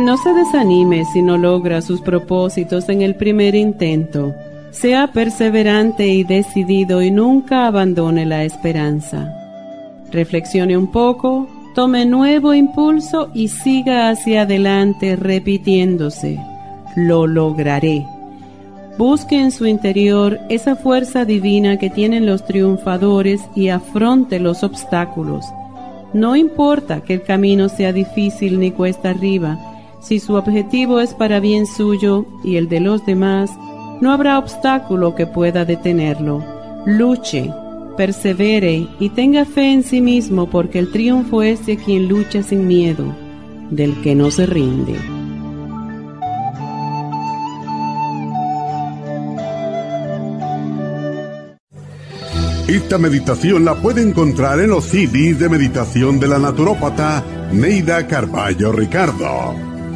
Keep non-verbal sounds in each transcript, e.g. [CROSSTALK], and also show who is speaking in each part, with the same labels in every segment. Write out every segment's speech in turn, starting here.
Speaker 1: No se desanime si no logra sus propósitos en el primer intento. Sea perseverante y decidido y nunca abandone la esperanza. Reflexione un poco, tome nuevo impulso y siga hacia adelante repitiéndose. Lo lograré. Busque en su interior esa fuerza divina que tienen los triunfadores y afronte los obstáculos. No importa que el camino sea difícil ni cuesta arriba, si su objetivo es para bien suyo y el de los demás, no habrá obstáculo que pueda detenerlo. Luche, persevere y tenga fe en sí mismo porque el triunfo es de quien lucha sin miedo, del que no se rinde.
Speaker 2: Esta meditación la puede encontrar en los CDs de meditación de la naturópata Neida Carballo Ricardo.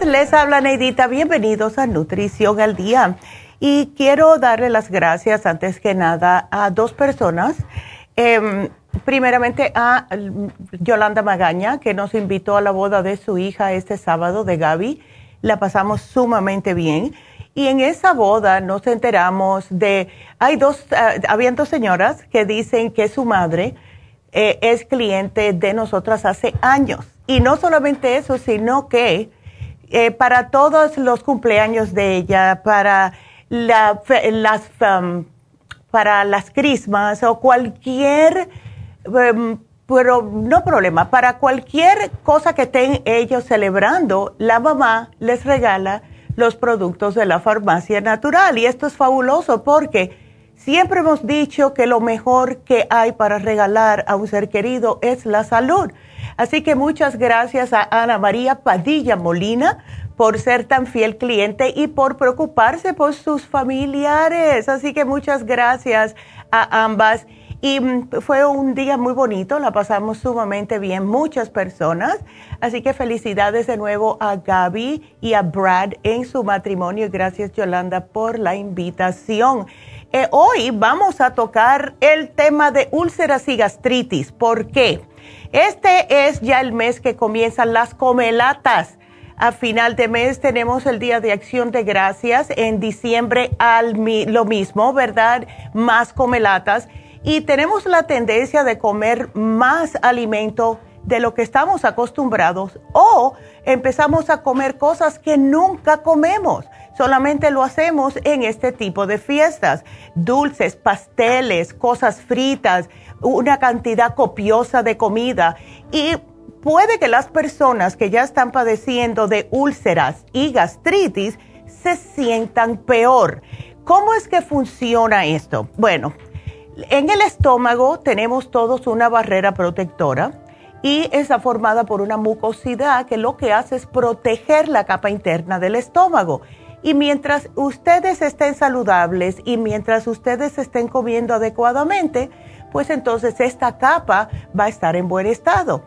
Speaker 3: Les habla Neidita, bienvenidos a Nutrición al Día. Y quiero darle las gracias antes que nada a dos personas. Em, primeramente a Yolanda Magaña, que nos invitó a la boda de su hija este sábado de Gaby. La pasamos sumamente bien. Y en esa boda nos enteramos de, hay dos, uh, dos señoras que dicen que su madre eh, es cliente de nosotras hace años y no solamente eso, sino que eh, para todos los cumpleaños de ella, para, las, um, para las crismas o cualquier, um, pero no problema, para cualquier cosa que estén ellos celebrando, la mamá les regala los productos de la farmacia natural. Y esto es fabuloso porque siempre hemos dicho que lo mejor que hay para regalar a un ser querido es la salud. Así que muchas gracias a Ana María Padilla Molina por ser tan fiel cliente y por preocuparse por sus familiares. Así que muchas gracias a ambas. Y mm, fue un día muy bonito, la pasamos sumamente bien, muchas personas. Así que felicidades de nuevo a Gaby y a Brad en su matrimonio. Gracias Yolanda por la invitación. Eh, hoy vamos a tocar el tema de úlceras y gastritis. ¿Por qué? Este es ya el mes que comienzan las comelatas. A final de mes tenemos el Día de Acción de Gracias. En diciembre al lo mismo, ¿verdad? Más comelatas. Y tenemos la tendencia de comer más alimento de lo que estamos acostumbrados o empezamos a comer cosas que nunca comemos. Solamente lo hacemos en este tipo de fiestas. Dulces, pasteles, cosas fritas, una cantidad copiosa de comida. Y puede que las personas que ya están padeciendo de úlceras y gastritis se sientan peor. ¿Cómo es que funciona esto? Bueno, en el estómago tenemos todos una barrera protectora y está formada por una mucosidad que lo que hace es proteger la capa interna del estómago. Y mientras ustedes estén saludables y mientras ustedes estén comiendo adecuadamente, pues entonces esta capa va a estar en buen estado.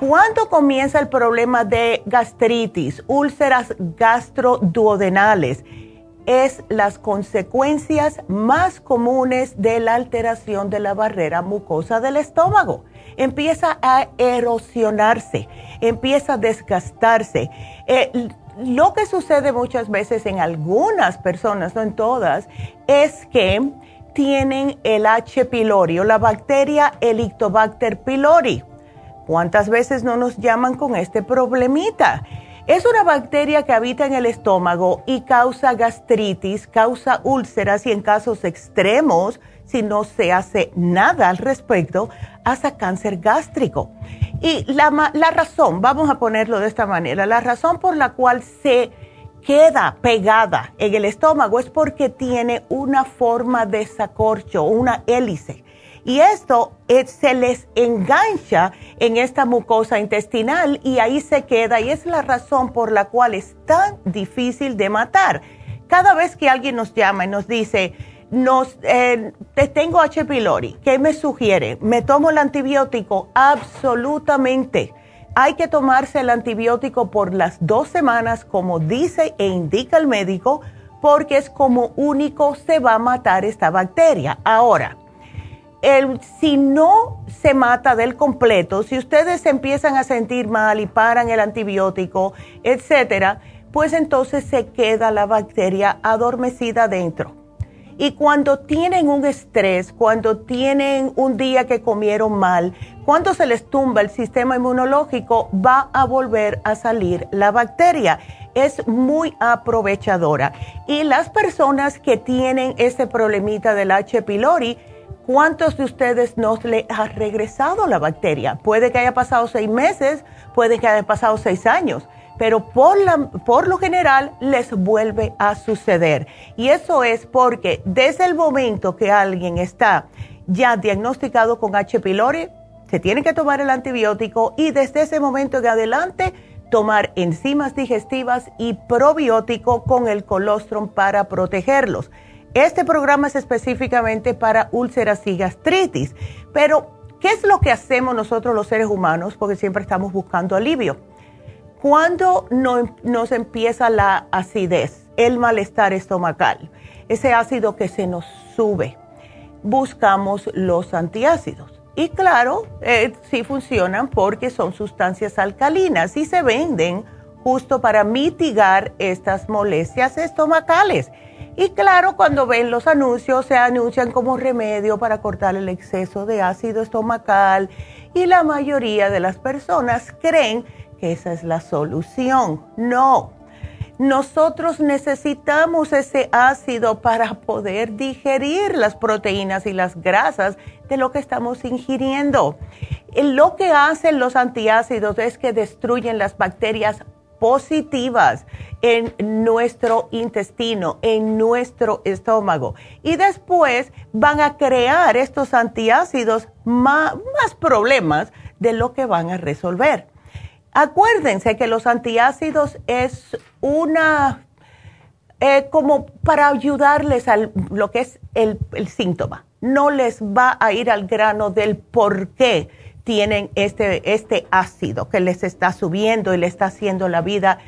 Speaker 3: ¿Cuándo comienza el problema de gastritis, úlceras gastroduodenales? Es las consecuencias más comunes de la alteración de la barrera mucosa del estómago. Empieza a erosionarse, empieza a desgastarse. Eh, lo que sucede muchas veces en algunas personas, no en todas, es que tienen el H. pylori o la bacteria Helicobacter pylori. ¿Cuántas veces no nos llaman con este problemita? Es una bacteria que habita en el estómago y causa gastritis, causa úlceras y en casos extremos, si no se hace nada al respecto, hasta cáncer gástrico. Y la, la razón, vamos a ponerlo de esta manera, la razón por la cual se queda pegada en el estómago es porque tiene una forma de sacorcho, una hélice. Y esto se les engancha en esta mucosa intestinal y ahí se queda y es la razón por la cual es tan difícil de matar. Cada vez que alguien nos llama y nos dice, nos, eh, te tengo H. pylori, ¿qué me sugiere? ¿Me tomo el antibiótico? Absolutamente hay que tomarse el antibiótico por las dos semanas, como dice e indica el médico, porque es como único se va a matar esta bacteria. Ahora, el, si no se mata del completo, si ustedes empiezan a sentir mal y paran el antibiótico, etcétera, pues entonces se queda la bacteria adormecida dentro. Y cuando tienen un estrés, cuando tienen un día que comieron mal, cuando se les tumba el sistema inmunológico, va a volver a salir la bacteria. Es muy aprovechadora. Y las personas que tienen ese problemita del H. pylori, ¿cuántos de ustedes no le ha regresado la bacteria? Puede que haya pasado seis meses, puede que haya pasado seis años pero por, lo general les vuelve a suceder. Y eso es porque desde el momento que alguien está ya diagnosticado con H. pylori, se tiene que tomar el antibiótico y desde ese momento de adelante tomar enzimas digestivas y probiótico con el colostrum para protegerlos. Este programa es específicamente para úlceras y gastritis, pero ¿qué es lo que hacemos nosotros los seres humanos? Porque siempre estamos buscando alivio cuando nos empieza la acidez, el malestar estomacal, ese ácido que se nos sube, buscamos los antiácidos. Y claro, eh, sí funcionan porque son sustancias alcalinas y se venden justo para mitigar estas molestias estomacales. Y claro, cuando ven los anuncios, se anuncian como remedio para cortar el exceso de ácido estomacal y la mayoría de las personas creen que esa es la solución. No, nosotros necesitamos ese ácido para poder digerir las proteínas y las grasas de lo que estamos ingiriendo. Lo que hacen los antiácidos es que destruyen las bacterias positivas en nuestro intestino, en nuestro estómago. Y después van a crear estos antiácidos más, más problemas de lo que van a resolver. Acuérdense que los antiácidos es una, eh, como para ayudarles a lo que es el, el, síntoma. No les va a ir al grano del por qué tienen este, este ácido que les está subiendo y le está haciendo la vida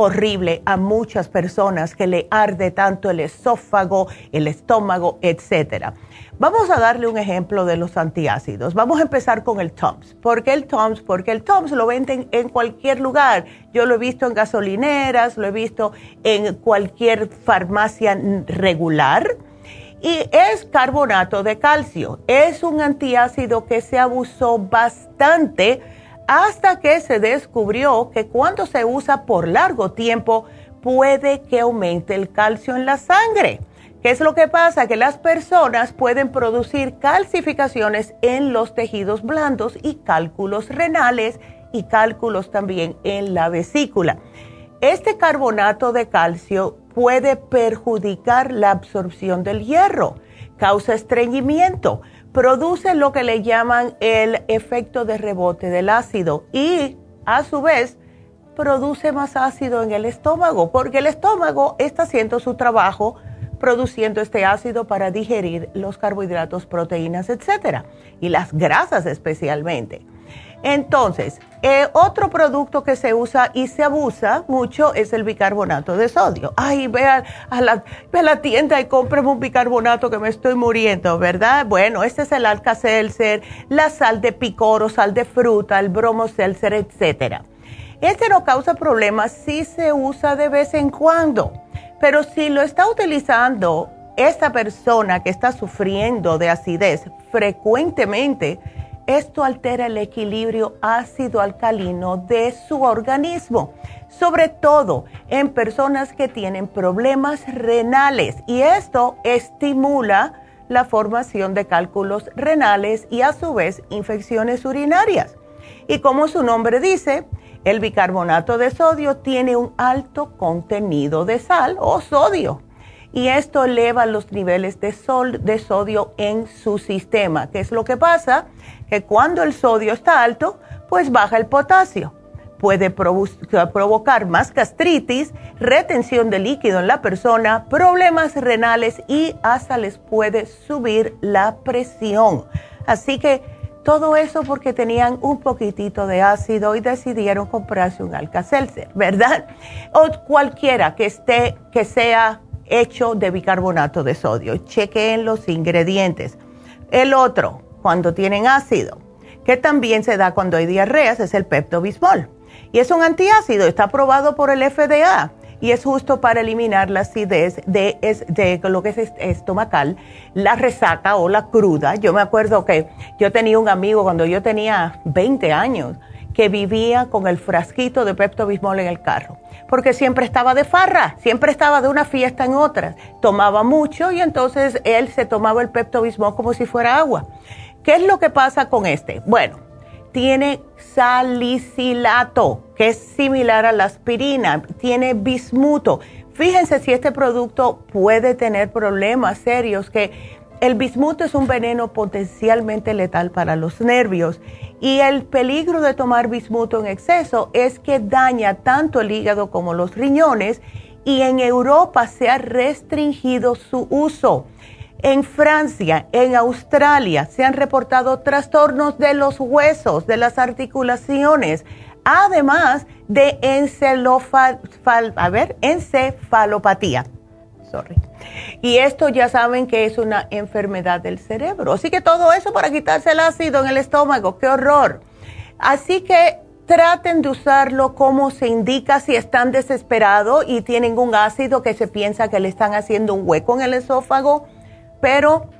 Speaker 3: horrible a muchas personas que le arde tanto el esófago, el estómago, etcétera. Vamos a darle un ejemplo de los antiácidos. Vamos a empezar con el TOMS. ¿Por qué el TOMS? Porque el TOMS lo venden en cualquier lugar. Yo lo he visto en gasolineras, lo he visto en cualquier farmacia regular. Y es carbonato de calcio. Es un antiácido que se abusó bastante hasta que se descubrió que cuando se usa por largo tiempo puede que aumente el calcio en la sangre. ¿Qué es lo que pasa? Que las personas pueden producir calcificaciones en los tejidos blandos y cálculos renales y cálculos también en la vesícula. Este carbonato de calcio puede perjudicar la absorción del hierro, causa estreñimiento, produce lo que le llaman el efecto de rebote del ácido y a su vez produce más ácido en el estómago, porque el estómago está haciendo su trabajo produciendo este ácido para digerir los carbohidratos, proteínas, etcétera, y las grasas especialmente. Entonces, eh, otro producto que se usa y se abusa mucho es el bicarbonato de sodio. Ay, ve a, la, tienda y cómprame un bicarbonato que me estoy muriendo, ¿verdad? Bueno, este es el Alka-Seltzer, la sal de picoro, sal de fruta, el bromo-seltzer, etcétera. Este no causa problemas si se usa de vez en cuando, pero si lo está utilizando esta persona que está sufriendo de acidez frecuentemente, esto altera el equilibrio ácido-alcalino de su organismo, sobre todo en personas que tienen problemas renales y esto estimula la formación de cálculos renales y a su vez infecciones urinarias. Y como su nombre dice, el bicarbonato de sodio tiene un alto contenido de sal o sodio y esto eleva los niveles de, sol, de sodio en su sistema. ¿Qué es lo que pasa? Que cuando el sodio está alto, pues baja el potasio. Puede provocar más gastritis, retención de líquido en la persona, problemas renales y hasta les puede subir la presión. Así que todo eso porque tenían un poquitito de ácido y decidieron comprarse un Alka-Seltzer, ¿verdad? O cualquiera que esté, que sea hecho de bicarbonato de sodio. Chequen los ingredientes. El otro, cuando tienen ácido, que también se da cuando hay diarreas, es el Pepto-Bismol. Y es un antiácido, está aprobado por el FDA y es justo para eliminar la acidez de, de, lo que es estomacal, la resaca o la cruda. Yo me acuerdo que yo tenía un amigo cuando yo tenía 20 años que vivía con el frasquito de Pepto Bismol en el carro, porque siempre estaba de farra, siempre estaba de una fiesta en otra, tomaba mucho y entonces él se tomaba el Pepto Bismol como si fuera agua. ¿Qué es lo que pasa con este? Bueno, tiene salicilato, que es similar a la aspirina, tiene bismuto. Fíjense si este producto puede tener problemas serios que el bismuto es un veneno potencialmente letal para los nervios y el peligro de tomar bismuto en exceso es que daña tanto el hígado como los riñones y en Europa se ha restringido su uso. En Francia, en Australia se han reportado trastornos de los huesos, de las articulaciones, además de encefalopatía. Sorry. Y esto ya saben que es una enfermedad del cerebro. Así que todo eso para quitarse el ácido en el estómago, qué horror. Así que traten de usarlo como se indica si están desesperados y tienen un ácido que se piensa que le están haciendo un hueco en el esófago, pero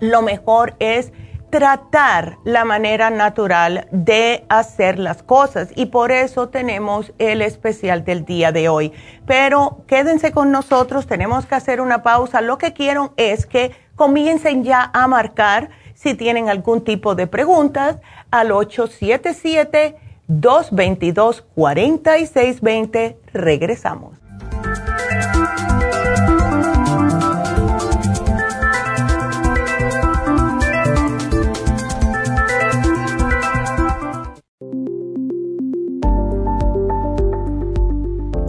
Speaker 3: lo mejor es tratar la manera natural de hacer las cosas y por eso tenemos el especial del día de hoy. Pero quédense con nosotros, tenemos que hacer una pausa. Lo que quiero es que comiencen ya a marcar si tienen algún tipo de preguntas al 877-222-4620. Regresamos.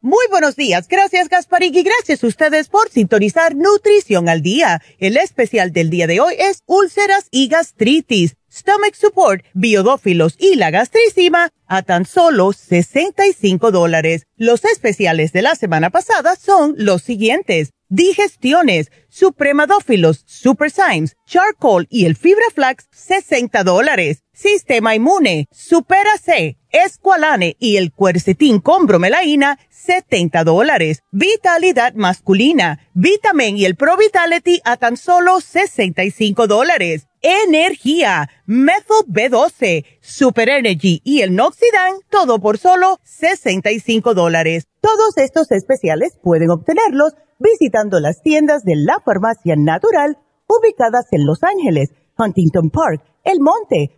Speaker 3: Muy buenos días, gracias Gasparín y gracias a ustedes por sintonizar Nutrición al Día. El especial del día de hoy es úlceras y gastritis Stomach Support, Biodófilos y la gastricima a tan solo 65 dólares. Los especiales de la semana pasada son los siguientes. Digestiones, Supremadófilos, Super Symes, Charcoal y el Fibra Flax, 60 dólares. Sistema Inmune, Supera C, Esqualane y el Cuercetín con bromelaína, 70 dólares. Vitalidad masculina, Vitamin y el Pro Vitality a tan solo 65 dólares energía, Methyl B12, Super Energy y el Noxidan, todo por solo 65 dólares. Todos estos especiales pueden obtenerlos visitando las tiendas de la farmacia natural ubicadas en Los Ángeles, Huntington Park, El Monte,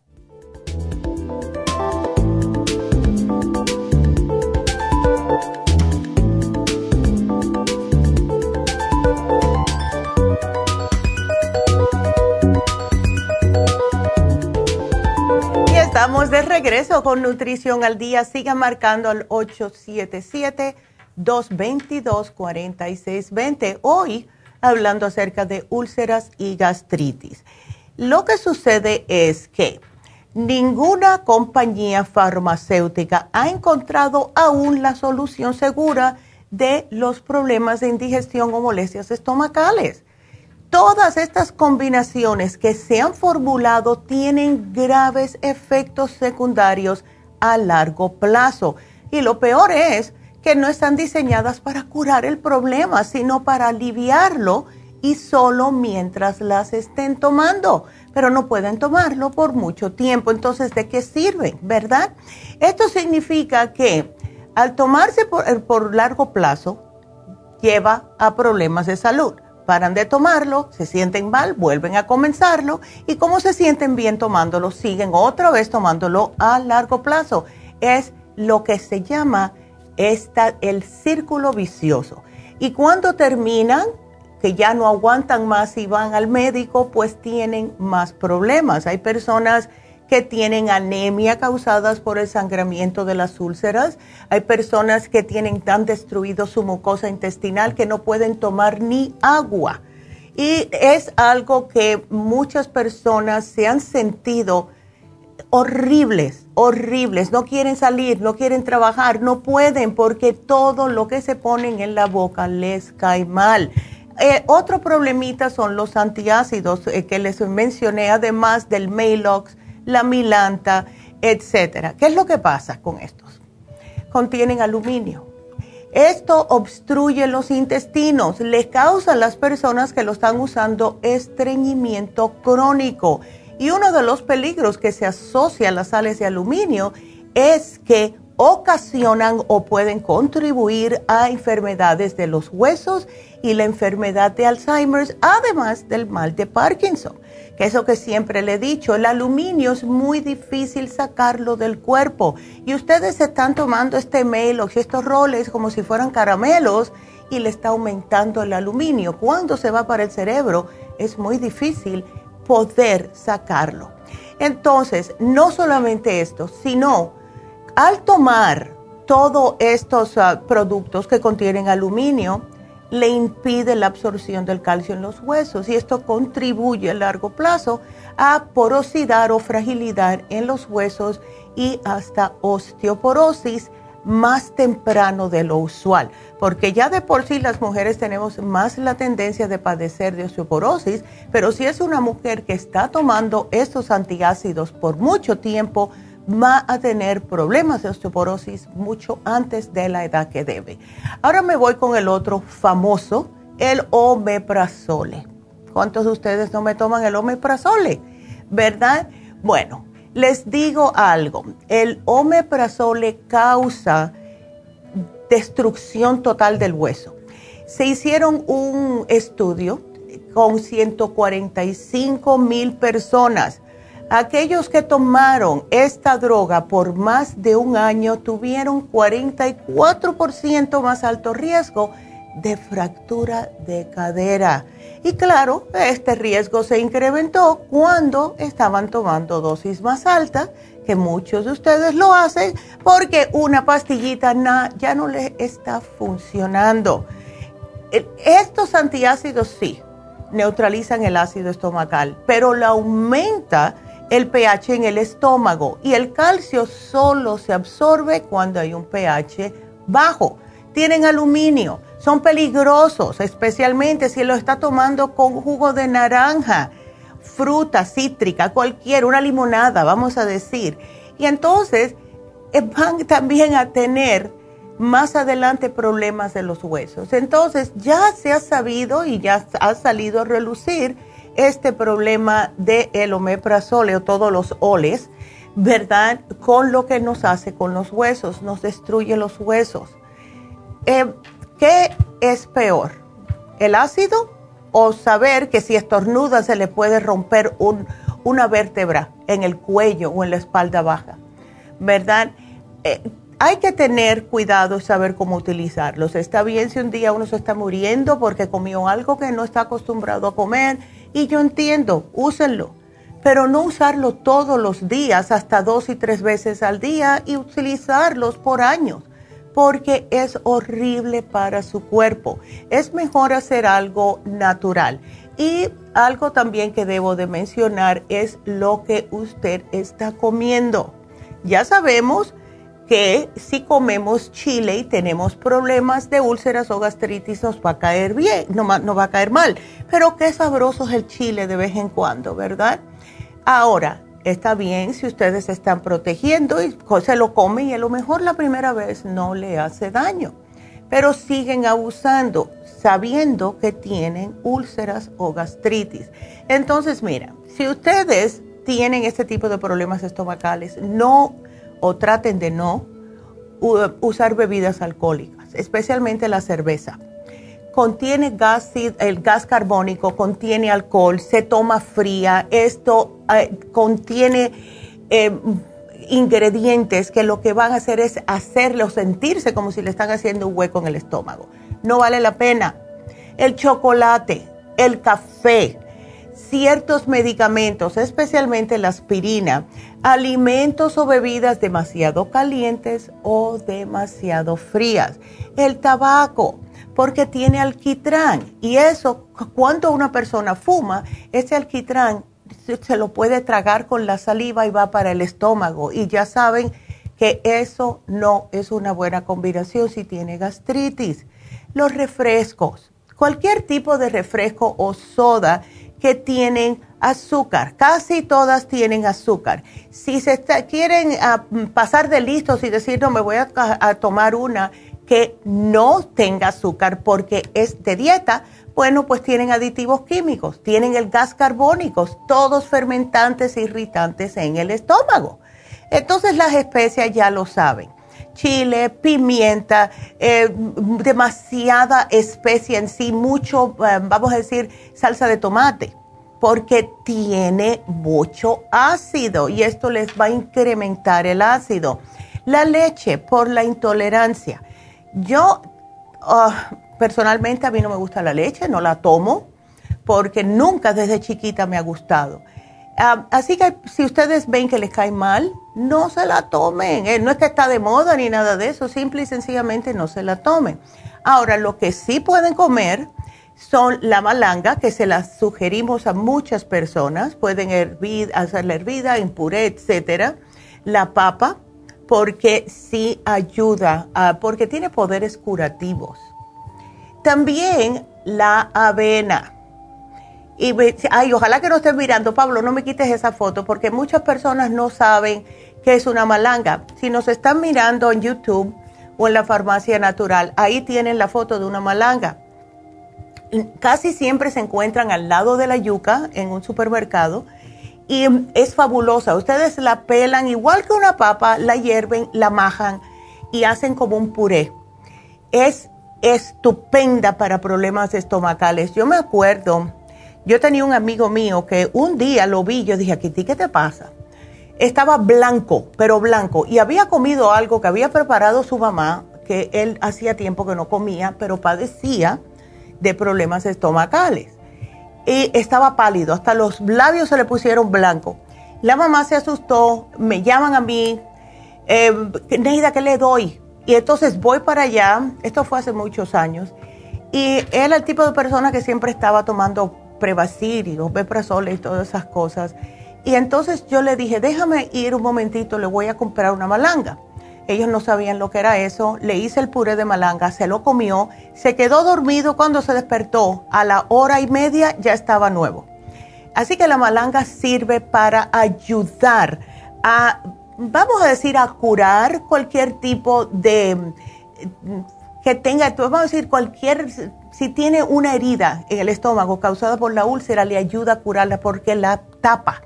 Speaker 3: Estamos de regreso con Nutrición al Día. Sigan marcando al 877-222-4620. Hoy hablando acerca de úlceras y gastritis. Lo que sucede es que ninguna compañía farmacéutica ha encontrado aún la solución segura de los problemas de indigestión o molestias estomacales todas estas combinaciones que se han formulado tienen graves efectos secundarios a largo plazo. Y lo peor es que no están diseñadas para curar el problema, sino para aliviarlo y solo mientras las estén tomando. Pero no pueden tomarlo por mucho tiempo. Entonces, ¿de qué sirven? ¿Verdad? Esto significa que al tomarse por, por largo plazo, lleva a problemas de salud paran de tomarlo, se sienten mal, vuelven a comenzarlo y como se sienten bien tomándolo, siguen otra vez tomándolo a largo plazo. Es lo que se llama esta, el círculo vicioso. Y cuando terminan, que ya no aguantan más y van al médico, pues tienen más problemas. Hay personas que tienen anemia causadas por el sangramiento de las úlceras. Hay personas que tienen tan destruido su mucosa intestinal que no pueden tomar ni agua. Y es algo que muchas personas se han sentido horribles, horribles. No quieren salir, no quieren trabajar, no pueden porque todo lo que se ponen en la boca les cae mal Eh, otro problemita son los antiácidos eh, que les mencioné, además del Maalox, la Milanta, etcétera. ¿Qué es lo que pasa con estos? Contienen aluminio. Esto obstruye los intestinos, le causa a las personas que lo están usando estreñimiento crónico. Y uno de los peligros que se asocia a las sales de aluminio es que ocasionan o pueden contribuir a enfermedades de los huesos y la enfermedad de Alzheimer, además del mal de Parkinson. Eso que siempre le he dicho, el aluminio es muy difícil sacarlo del cuerpo. Y ustedes están tomando este o estos roles como si fueran caramelos y le está aumentando el aluminio. Cuando se va para el cerebro es muy difícil poder sacarlo. Entonces, no solamente esto, sino al tomar todos estos ah, productos que contienen aluminio, le impide la absorción del calcio en los huesos y esto contribuye a largo plazo a porosidad o fragilidad en los huesos y hasta osteoporosis más temprano de lo usual, porque ya de por sí las mujeres tenemos más la tendencia de padecer de osteoporosis, pero si es una mujer que está tomando estos antiácidos por mucho tiempo, va a tener problemas de osteoporosis mucho antes de la edad que debe. Ahora me voy con el otro famoso, el omeprazole. ¿Cuántos de ustedes no me toman el omeprazole? ¿Verdad? Bueno, les digo algo. El omeprazole causa destrucción total del hueso. Se hicieron un estudio con 145 mil personas Aquellos que tomaron esta droga por más de un año tuvieron 44% más alto riesgo de fractura de cadera. Y claro, este riesgo se incrementó cuando estaban tomando dosis más altas, que muchos de ustedes lo hacen porque una pastillita ya no les está funcionando. Estos antiácidos sí neutralizan el ácido estomacal, pero la aumenta el pH en el estómago y el calcio solo se absorbe cuando hay un pH bajo. Tienen aluminio, son peligrosos, especialmente si lo está tomando con jugo de naranja, fruta cítrica, cualquier, una limonada, vamos a decir. Y entonces eh, van también a tener más adelante problemas de los huesos. Entonces ya se ha sabido y ya ha salido a relucir este problema de el o todos los oles, ¿verdad? Con lo que nos hace con los huesos, nos destruye los huesos. Eh, ¿Qué es peor? ¿El ácido o saber que si estornuda se le puede romper una vértebra en el cuello o en la espalda baja? ¿Verdad? Eh, hay que tener cuidado y saber cómo utilizarlos. Está bien si un día uno se está muriendo porque comió algo que no está acostumbrado a comer y yo entiendo, úsenlo, pero no usarlo todos los días, hasta dos y tres veces al día y utilizarlos por años, porque es horrible para su cuerpo. Es mejor hacer algo natural. Y algo también que debo de mencionar es lo que usted está comiendo. Ya sabemos que si comemos chile y tenemos problemas de úlceras o gastritis nos va a caer bien, no, no va a caer mal. Pero qué sabroso es el chile de vez en cuando, ¿verdad? Ahora, está bien si ustedes se están protegiendo y se lo comen y a lo mejor la primera vez no le hace daño, pero siguen abusando sabiendo que tienen úlceras o gastritis. Entonces, mira, si ustedes tienen este tipo de problemas estomacales, no o traten de no usar bebidas alcohólicas, especialmente la cerveza. Contiene gas, el gas carbónico, contiene alcohol, se toma fría, esto eh, contiene eh, ingredientes que lo que van a hacer es hacerlo sentirse como si le están haciendo un hueco en el estómago. No vale la pena. El chocolate, el café, ciertos medicamentos, especialmente la aspirina, alimentos o bebidas demasiado calientes o demasiado frías, el tabaco, porque tiene alquitrán y eso, cuando una persona fuma, ese alquitrán se lo puede tragar con la saliva y va para el estómago y ya saben que eso no es una buena combinación si tiene gastritis. Los refrescos, cualquier tipo de refresco o soda que tienen azúcar. Casi todas tienen azúcar. Si se quieren ah, pasar de listos y decir, no, me voy a, a tomar una que no tenga azúcar porque es de dieta, bueno, pues tienen aditivos químicos, tienen el gas carbónico, todos fermentantes irritantes en el estómago. Entonces las especias ya lo saben. Chile, pimienta, eh, demasiada especia en sí, mucho, eh, vamos a decir, salsa de tomate, porque tiene mucho ácido y esto les va a incrementar el ácido. La leche por la intolerancia. Yo ah, personalmente a mí no me gusta la leche, no la tomo porque nunca desde chiquita me ha gustado. Ah, así que si ustedes ven que les cae mal, no se la tomen. Eh, no es que está de moda ni nada de eso, simple y sencillamente no se la tomen. Ahora, lo que sí pueden comer son la malanga, que se la sugerimos a muchas personas. Pueden hervir, hacerla hervida en puré, etcétera. La papa, porque sí ayuda, porque tiene poderes curativos. También la avena. Y ay, ojalá que no estén mirando, Pablo, no me quites esa foto, porque muchas personas no saben qué es una malanga. Si nos están mirando en YouTube o en la farmacia natural, ahí tienen la foto de una malanga. Casi siempre se encuentran al lado de la yuca en un supermercado y es fabulosa. Ustedes la pelan igual que una papa, la hierven, la majan y hacen como un puré. Es estupenda para problemas estomacales. Yo me acuerdo, yo tenía un amigo mío que un día lo vi, yo dije, ¿qué te pasa? Estaba blanco, pero blanco, y había comido algo que había preparado su mamá, que él hacía tiempo que no comía, pero padecía de problemas estomacales. Y estaba pálido, hasta los labios se le pusieron blanco. La mamá se asustó, me llaman a mí, eh, Neida, ¿qué le doy? Y entonces voy para allá, esto fue hace muchos años, y era el tipo de persona que siempre estaba tomando Prevacir y los Beprazoles y todas esas cosas. Y entonces yo le dije, déjame ir un momentito, le voy a comprar una malanga. Ellos no sabían lo que era eso, le hice el puré de malanga, se lo comió, se quedó dormido cuando se despertó, a la hora y media ya estaba nuevo. Así que la malanga sirve para ayudar a vamos a decir, a curar cualquier tipo de, que tenga, vamos a decir, cualquier, si tiene una herida en el estómago causada por la úlcera, le ayuda a curarla porque la tapa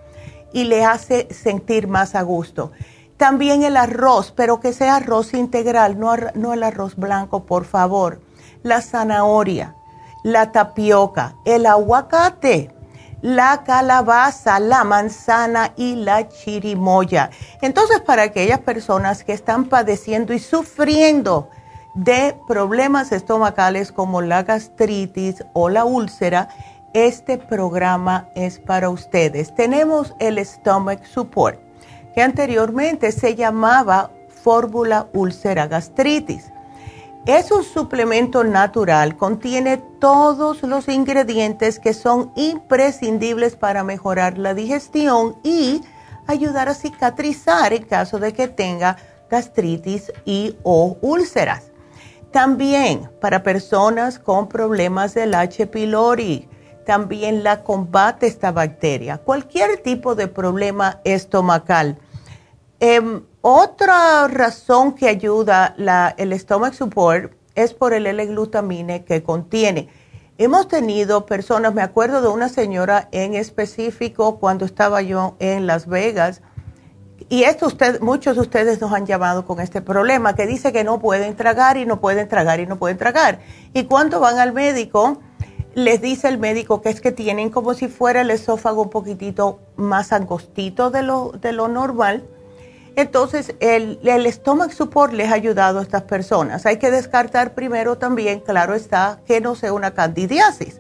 Speaker 3: y le hace sentir más a gusto. También el arroz, pero que sea arroz integral, no, no el arroz blanco, por favor. La zanahoria, la tapioca, el aguacate la calabaza, la manzana y la chirimoya. Entonces, para aquellas personas que están padeciendo y sufriendo de problemas estomacales como la gastritis o la úlcera, este programa es para ustedes. Tenemos el Stomach Support, que anteriormente se llamaba Fórmula Úlcera Gastritis. Es un suplemento natural, contiene todos los ingredientes que son imprescindibles para mejorar la digestión y ayudar a cicatrizar en caso de que tenga gastritis y o úlceras. También para personas con problemas del H. pylori, también la combate esta bacteria. Cualquier tipo de problema estomacal. Em, otra razón que ayuda el stomach support es por el L-glutamine que contiene. Hemos tenido personas, me acuerdo de una señora en específico cuando estaba yo en Las Vegas, y esto usted, muchos de ustedes nos han llamado con este problema, que dice que no pueden tragar y no pueden tragar y no pueden tragar. Y cuando van al médico, les dice el médico que es que tienen como si fuera el esófago un poquitito más angostito de lo, de lo normal entonces, el, el stomach support les ha ayudado a estas personas. Hay que descartar primero también, claro está, que no sea una candidiasis.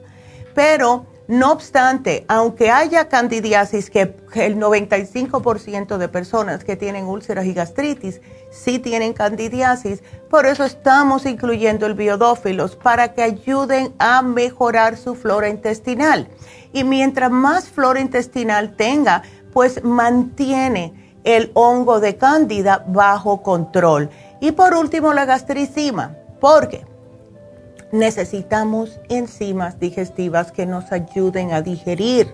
Speaker 3: Pero, no obstante, aunque haya candidiasis, que el 95% de personas que tienen úlceras y gastritis sí tienen candidiasis, por eso estamos incluyendo el biodófilos para que ayuden a mejorar su flora intestinal. Y mientras más flora intestinal tenga, pues mantiene el hongo de cándida bajo control. Y por último, la gastricima, porque necesitamos enzimas digestivas que nos ayuden a digerir.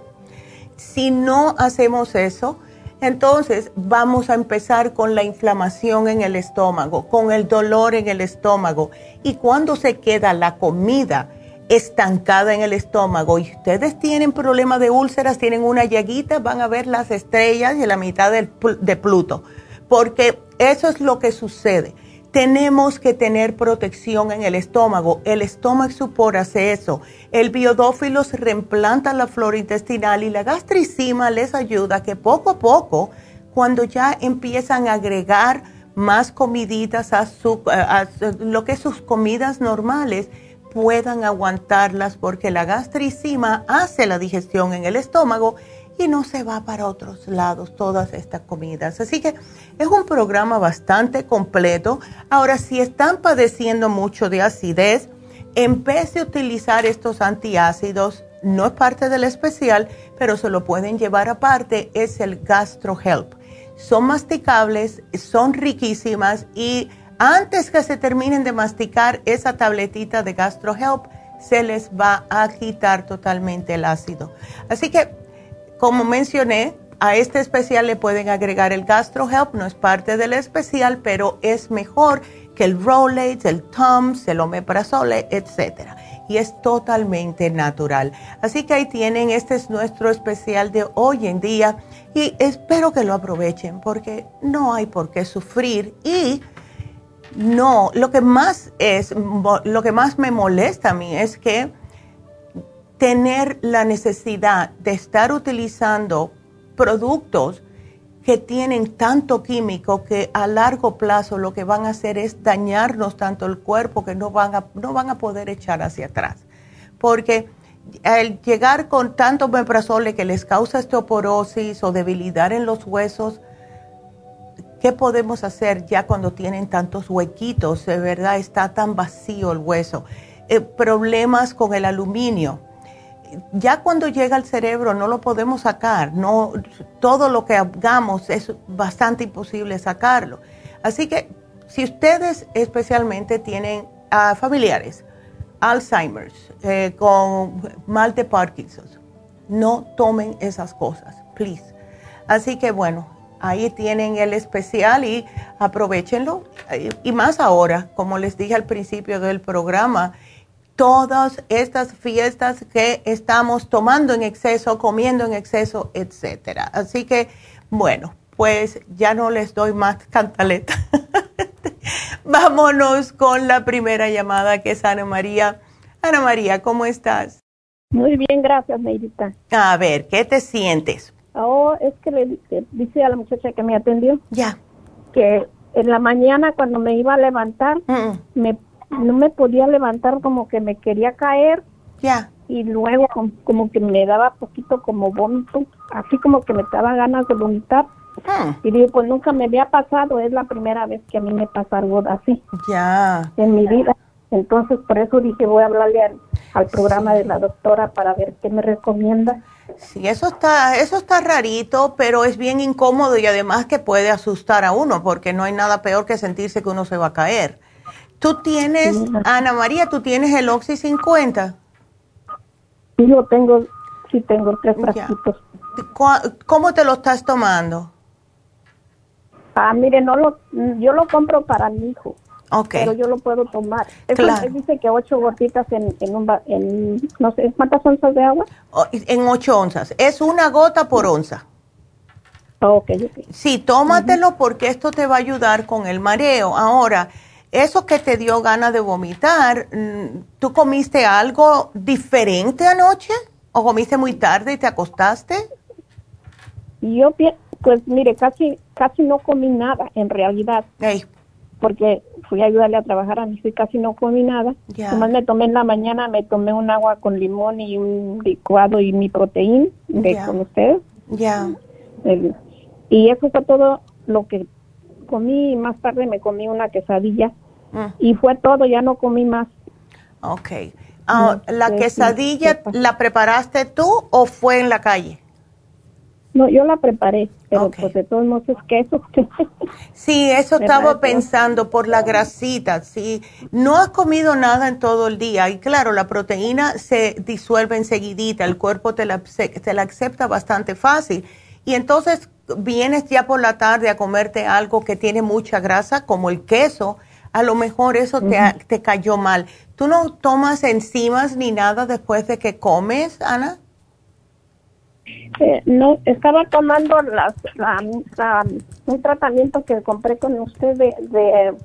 Speaker 3: Si no hacemos eso, entonces vamos a empezar con la inflamación en el estómago, con el dolor en el estómago. Y cuando se queda la comida estancada en el estómago y ustedes tienen problemas de úlceras, tienen una llaguita, van a ver las estrellas y la mitad de Pluto. Porque eso es lo que sucede. Tenemos que tener protección en el estómago. El estómago supor hace eso. El biodófilos reemplanta la flora intestinal y la gastricima les ayuda que poco a poco, cuando ya empiezan a agregar más comiditas a, su, a lo que sus comidas normales, puedan aguantarlas porque la gastricima hace la digestión en el estómago y no se va para otros lados todas estas comidas. Así que es un programa bastante completo. Ahora, si están padeciendo mucho de acidez, empece a utilizar estos antiácidos. No es parte del especial, pero se lo pueden llevar aparte. Es el GastroHelp. Son masticables, son riquísimas y antes que se terminen de masticar esa tabletita de GastroHelp, se les va a quitar totalmente el ácido. Así que como mencioné, a este especial le pueden agregar el GastroHelp, no es parte del especial, pero es mejor que el Rolaids, el Tums, el Omeprazole, etc. Y es totalmente natural. Así que ahí tienen, este es nuestro especial de hoy en día y espero que lo aprovechen porque no hay por qué sufrir y no, lo que más es, lo que más me molesta a mí es que tener la necesidad de estar utilizando productos que tienen tanto químico que a largo plazo lo que van a hacer es dañarnos tanto el cuerpo que no van a, no van a poder echar hacia atrás. Porque al llegar con tanto meprazole que les causa osteoporosis o debilidad en los huesos, ¿qué podemos hacer ya cuando tienen tantos huequitos? De verdad está tan vacío el hueso. Eh, problemas con el aluminio ya cuando llega al cerebro no lo podemos sacar, no, todo lo que hagamos es bastante imposible sacarlo. Así que si ustedes especialmente tienen a familiares, Alzheimer's, eh, con mal de Parkinson, no tomen esas cosas, please. Así que bueno, ahí tienen el especial y aprovechenlo. Y más ahora, como les dije al principio del programa, todas estas fiestas que estamos tomando en exceso, comiendo en exceso, etcétera. Así que, bueno, pues ya no les doy más [LAUGHS] cantaleta. Vámonos con la primera llamada que es Ana María. Ana María, ¿cómo estás?
Speaker 4: Muy bien, gracias, Neidita.
Speaker 3: A ver, ¿qué te sientes?
Speaker 4: Oh, es que le dice a la muchacha que me atendió.
Speaker 3: Ya.
Speaker 4: Que en la mañana cuando me iba a levantar, mm. me no me podía levantar como que me quería caer.
Speaker 3: Ya.
Speaker 4: Y luego como, que me daba poquito como vómito, así como que me daba ganas de vomitar. Ah. Y digo, pues nunca me había pasado, es la primera vez que a mí me pasa algo así.
Speaker 3: Ya.
Speaker 4: En mi vida. Entonces, por eso dije, voy a hablarle al, programa de la doctora para ver qué me recomienda.
Speaker 3: Sí, eso está, eso está rarito, pero es bien incómodo y además que puede asustar a uno, porque no hay nada peor que sentirse que uno se va a caer. Tú tienes, Ana María, tú tienes el Oxy 50.
Speaker 4: Sí, yo tengo, sí tengo tres frasquitos.
Speaker 3: ¿Cómo te lo estás tomando?
Speaker 4: Ah, mire, no lo, yo lo compro para mi hijo.
Speaker 3: Okay.
Speaker 4: Pero yo lo puedo tomar. Eso dice que ocho gotitas en, en, un, en, no sé, ¿cuántas onzas de agua?
Speaker 3: en ocho onzas. Es una gota por onza.
Speaker 4: Ok,
Speaker 3: Sí, tómatelo porque esto te va a ayudar con el mareo. Ahora, eso que te dio ganas de vomitar, mm, ¿tú comiste algo diferente anoche? ¿O comiste muy tarde y te acostaste?
Speaker 4: Yo, pues mire, casi, casi no comí nada en realidad. Porque fui a ayudarle a trabajar a mi hijo y casi no comí nada. Además me tomé en la mañana, me tomé un agua con limón y un licuado y mi proteína de con ustedes.
Speaker 3: Ya.
Speaker 4: Y eso fue todo lo que comí más tarde me comí una quesadilla mm. y fue todo, ya no comí más.
Speaker 3: Ok. Ah, ¿La quesadilla la preparaste tú o fue en la calle?
Speaker 4: No, yo la preparé, pero pues de todos modos es queso. [LAUGHS]
Speaker 3: sí, eso estaba pensando por la grasita. Si no has comido nada en todo el día, y claro, la proteína se disuelve enseguidita, el cuerpo te la, te la acepta bastante fácil. Y entonces vienes ya por la tarde a comerte algo que tiene mucha grasa, como el queso, a lo mejor eso te, te cayó mal. ¿Tú no tomas enzimas ni nada después de que comes, Ana?
Speaker 4: Eh, no, estaba tomando las, un tratamiento que compré con usted de,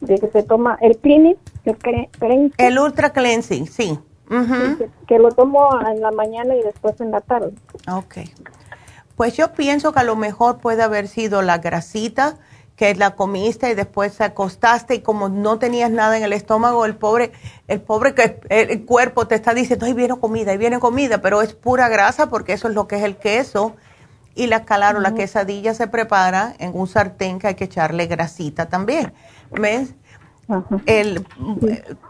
Speaker 4: de, que se toma el clinic,
Speaker 3: el, el ultra cleansing, sí.
Speaker 4: que, lo tomo en la mañana y después en la tarde.
Speaker 3: Ok. Pues yo pienso que a lo mejor puede haber sido la grasita que la comiste y después te acostaste y como no tenías nada en el estómago, el pobre, el pobre que el cuerpo te está diciendo, ay, viene comida, ahí viene comida, pero es pura grasa porque eso es lo que es el queso. Y la, claro, la quesadilla se prepara en un sartén que hay que echarle grasita también. ¿Ves? El,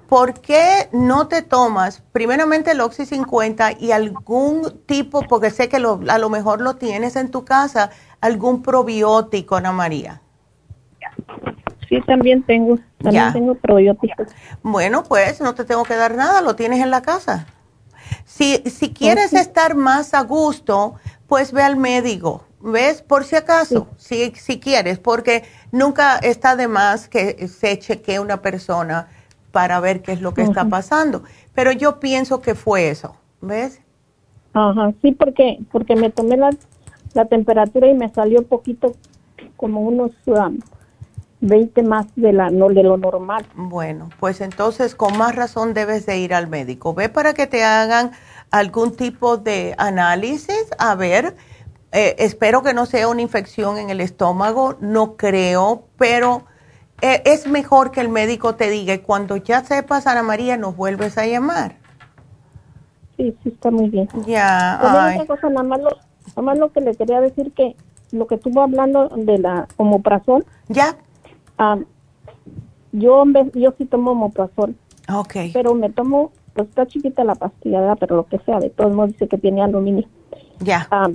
Speaker 3: ¿Por qué no te tomas primeramente el Oxy 50 y algún tipo, porque sé que lo, a lo mejor lo tienes en tu casa, algún probiótico, Ana María?
Speaker 4: Sí, también tengo, también tengo probióticos.
Speaker 3: Bueno, pues no te tengo que dar nada, lo tienes en la casa. Si, si quieres estar más a gusto, pues ve al médico, ¿ves? Por si acaso, si, si quieres, porque nunca está de más que se chequee una persona para ver qué es lo que está pasando. Pero yo pienso que fue eso, ¿ves?
Speaker 4: Ajá, sí, porque, porque me tomé la, la temperatura y me salió un poquito como unos... Um, 20 más de, la, no, de lo normal.
Speaker 3: Bueno, pues entonces con más razón debes de ir al médico. Ve para que te hagan algún tipo de análisis, a ver, eh, espero que no sea una infección en el estómago, no creo, pero eh, es mejor que el médico te diga, cuando ya sepas, Ana María, nos vuelves a llamar.
Speaker 4: Sí, sí, está muy bien.
Speaker 3: Ya.
Speaker 4: Otra cosa, nada más, lo, nada más lo que le quería decir que lo que estuvo hablando de la omoprazol.
Speaker 3: Ya.
Speaker 4: Ah, yo, yo sí tomo moprazol.
Speaker 3: Okay.
Speaker 4: Pero me tomo, pues está chiquita la pastilla, pero lo que sea, de todos modos dice que tiene aluminio.
Speaker 3: Ya.
Speaker 4: Ah,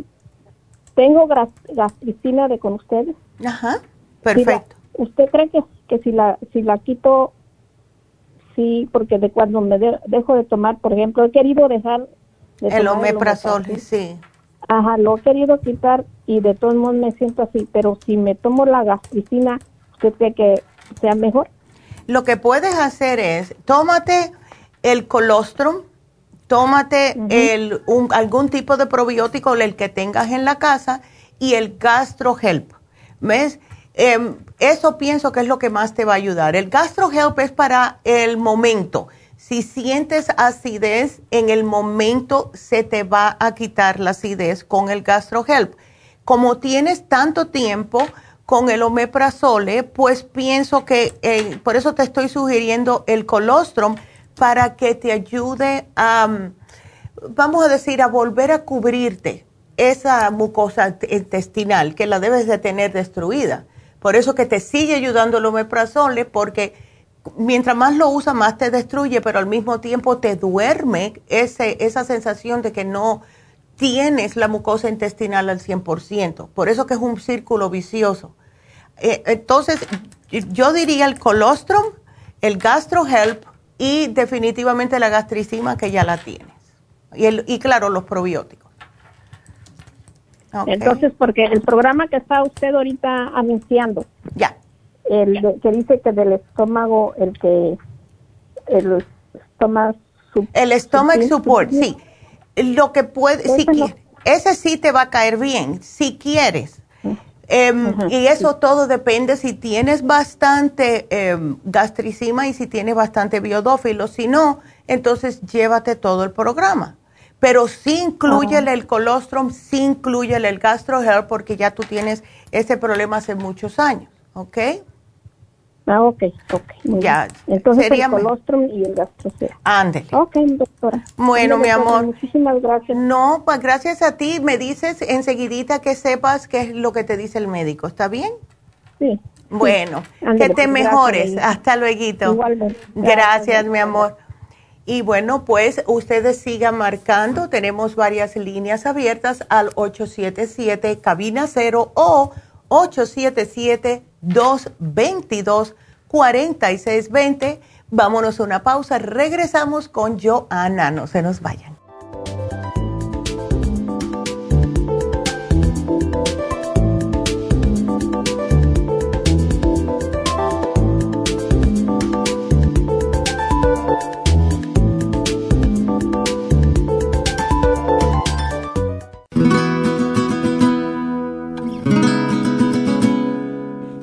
Speaker 4: tengo gastricina de con ustedes.
Speaker 3: Ajá, perfecto.
Speaker 4: ¿Usted cree que, que si la si la quito, sí, porque de cuando me dejo de tomar, por ejemplo, he querido dejar...
Speaker 3: el omeprazol, sí.
Speaker 4: Ajá, lo he querido quitar y de todos modos me siento así, pero si me tomo la gastricina, ¿usted cree que sea mejor?
Speaker 3: Lo que puedes hacer es, tómate el colostrum, tómate el, algún tipo de probiótico, el que tengas en la casa, y el GastroHelp. ¿Ves? Em, eso pienso que es lo que más te va a ayudar. El GastroHelp es para el momento. Si sientes acidez, en el momento se te va a quitar la acidez con el GastroHelp. Como tienes tanto tiempo, con el omeprazole, pues pienso que, eh, por eso te estoy sugiriendo el colostrum para que te ayude a, mm, vamos a decir, a volver a cubrirte esa mucosa intestinal que la debes de tener destruida. Por eso que te sigue ayudando el omeprazole porque mientras más lo usas, más te destruye, pero al mismo tiempo te duerme ese, esa sensación de que no tienes la mucosa intestinal al 100%. Por eso que es un círculo vicioso. Eh, entonces, yo diría el colostrum, el gastrohelp y definitivamente la gastricima que ya la tienes. Y, el, y claro, los probióticos.
Speaker 4: Entonces, porque el programa que está usted ahorita anunciando,
Speaker 3: ya,
Speaker 4: el que dice que del estómago, el que el estómago
Speaker 3: el stomach support, sí. Lo que puede, si ese sí te va a caer bien, si quieres. Em, y eso todo depende si tienes bastante eh, gastricima y si tienes bastante biodófilo. Si no, entonces llévate todo el programa. Pero sí incluyele el colostrum, sí incluyele el gastrohealth porque ya tú tienes ese problema hace muchos años, ¿ok?
Speaker 4: Ah, ok, ok.
Speaker 3: ya.
Speaker 4: Entonces sería el colostrum y el gastrocel.
Speaker 3: Ándele.
Speaker 4: Ok, doctora.
Speaker 3: Bueno, mi amor.
Speaker 4: Muchísimas gracias.
Speaker 3: No, pues gracias a ti. Me dices enseguidita que sepas qué es lo que te dice el médico. ¿Está bien?
Speaker 4: Sí.
Speaker 3: Bueno, que te pues, mejores. Hasta luego.
Speaker 4: Igualmente.
Speaker 3: Gracias, mi amor. Y bueno, pues ustedes sigan marcando. Tenemos varias líneas abiertas al 877 cabina 0 o 877-222-4620. Vámonos a una pausa. Regresamos con Joana. No se nos vayan.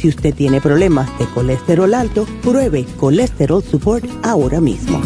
Speaker 5: si usted tiene problemas de colesterol alto, pruebe Colesterol Support ahora mismo.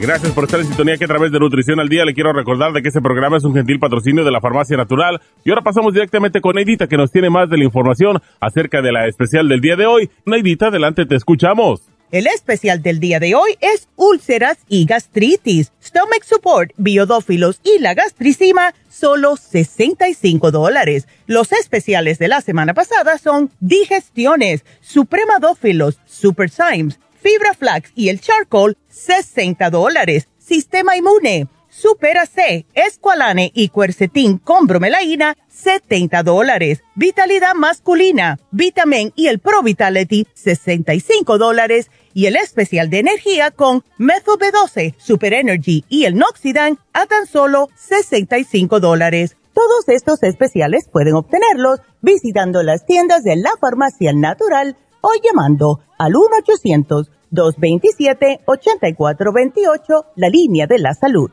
Speaker 6: Gracias por estar en sintonía que a través de Nutrición al Día le quiero recordar de que este programa es un gentil patrocinio de la Farmacia Natural. Y ahora pasamos directamente con Neidita que nos tiene más de la información acerca de la especial del día de hoy. Neidita, adelante, te escuchamos.
Speaker 7: El especial del día de hoy es úlceras y gastritis, stomach support, biodófilos y la gastricima, solo 65 dólares. Los especiales de la semana pasada son digestiones, supremadófilos, super Symes, fibra flax y el charcoal, 60 dólares. Sistema inmune, Supera C, Esqualane y Quercetin con bromelaína, 70 dólares. Vitalidad masculina, Vitamin y el Pro Vitality, 65 dólares y el especial de energía con Methyl B12, Super Energy y el Noxidan a tan solo 65 dólares. Todos estos especiales pueden obtenerlos visitando las tiendas de la farmacia natural o llamando al 1-800-227-8428, la línea de la salud.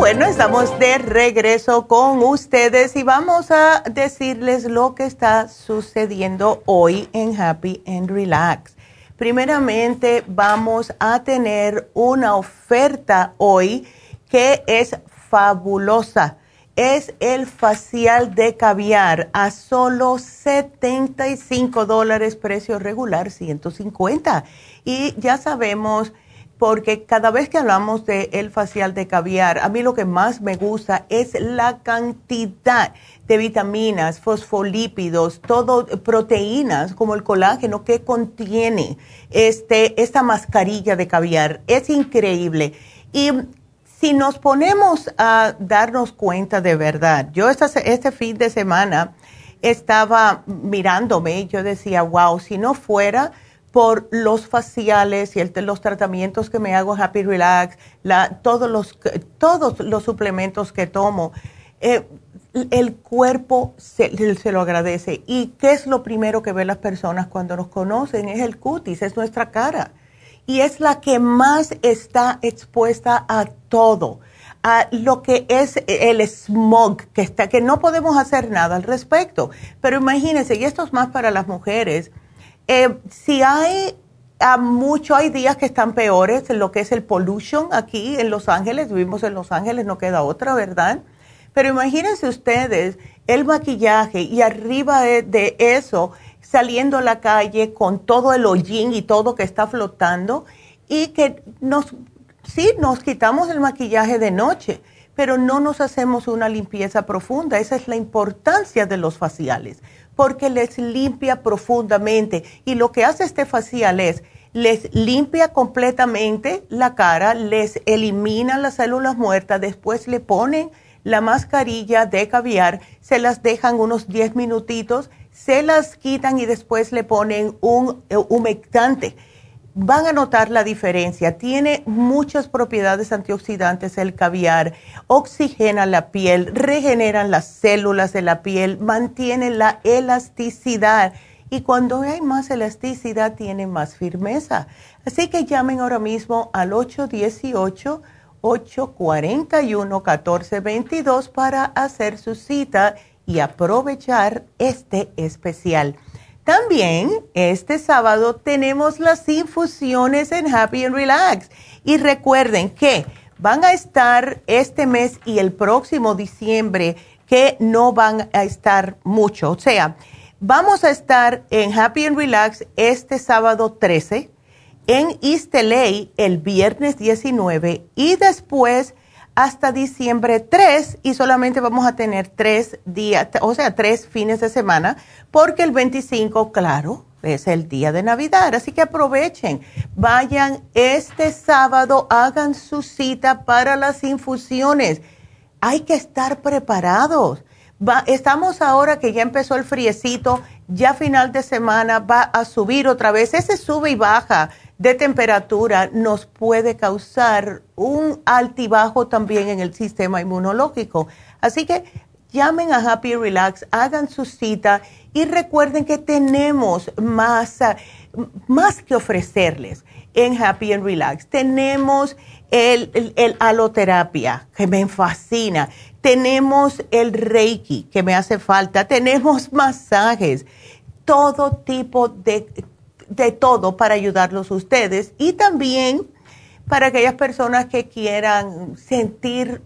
Speaker 3: Bueno, estamos de regreso con ustedes y vamos a decirles lo que está sucediendo hoy en Happy and Relax. Primeramente vamos a tener una oferta hoy que es fabulosa. Es el facial de caviar a solo 75 dólares, precio regular 150. Y ya sabemos porque cada vez que hablamos de el facial de caviar, a mí lo que más me gusta es la cantidad de vitaminas, fosfolípidos, todo proteínas como el colágeno que contiene este esta mascarilla de caviar. Es increíble. Y si nos ponemos a darnos cuenta de verdad, yo este fin de semana estaba mirándome y yo decía, wow, si no fuera por los faciales y los tratamientos que me hago Happy Relax, todos, los, todos los suplementos que tomo, eh, el cuerpo se, lo agradece. ¿Y qué es lo primero que ven las personas cuando nos conocen? Es el cutis, es nuestra cara. Y es la que más está expuesta a todo, a lo que es el smog, que, está, que no podemos hacer nada al respecto. Pero imagínense, y esto es más para las mujeres, eh, si hay a mucho, hay días que están peores en lo que es el pollution aquí en Los Ángeles, vivimos en Los Ángeles, no queda otra, ¿verdad? Pero imagínense ustedes el maquillaje y arriba de, eso saliendo a la calle con todo el hollín y todo que está flotando y que nos, sí, nos quitamos el maquillaje de noche, pero no nos hacemos una limpieza profunda. Esa es la importancia de los faciales, porque les limpia profundamente. Y lo que hace este facial es, les limpia completamente la cara, les elimina las células muertas, después le ponen la mascarilla de caviar, se las dejan unos 10 minutitos, se las quitan y después le ponen un eh, humectante. Van a notar la diferencia. Tiene muchas propiedades antioxidantes el caviar, oxigena la piel, regenera las células de la piel, mantiene la elasticidad y cuando hay más elasticidad tiene más firmeza. Así que llamen ahora mismo al 818 841-1422 para hacer su cita y aprovechar este especial. También este sábado tenemos las infusiones en Happy and Relax. Y recuerden que van a estar este mes y el próximo diciembre que no van a estar mucho. O sea, vamos a estar en Happy and Relax este sábado 13 en East el viernes 19 y después hasta diciembre 3 y solamente vamos a tener tres días, o sea, tres fines de semana, porque el 25, claro, es el día de Navidad. Así que aprovechen, vayan este sábado, hagan su cita para las infusiones. Hay que estar preparados. estamos ahora que ya empezó el friecito, ya final de semana va a subir otra vez. Ese sube y baja de temperatura nos puede causar un altibajo también en el sistema inmunológico. Así que llamen a Happy Relax, hagan su cita y recuerden que tenemos más, ah, más que ofrecerles en Happy and Relax. Tenemos el, el, aloterapia, que me fascina. Tenemos el Reiki, que me hace falta. Tenemos masajes, todo tipo de de todo para ayudarlos ustedes y también para aquellas personas que quieran sentir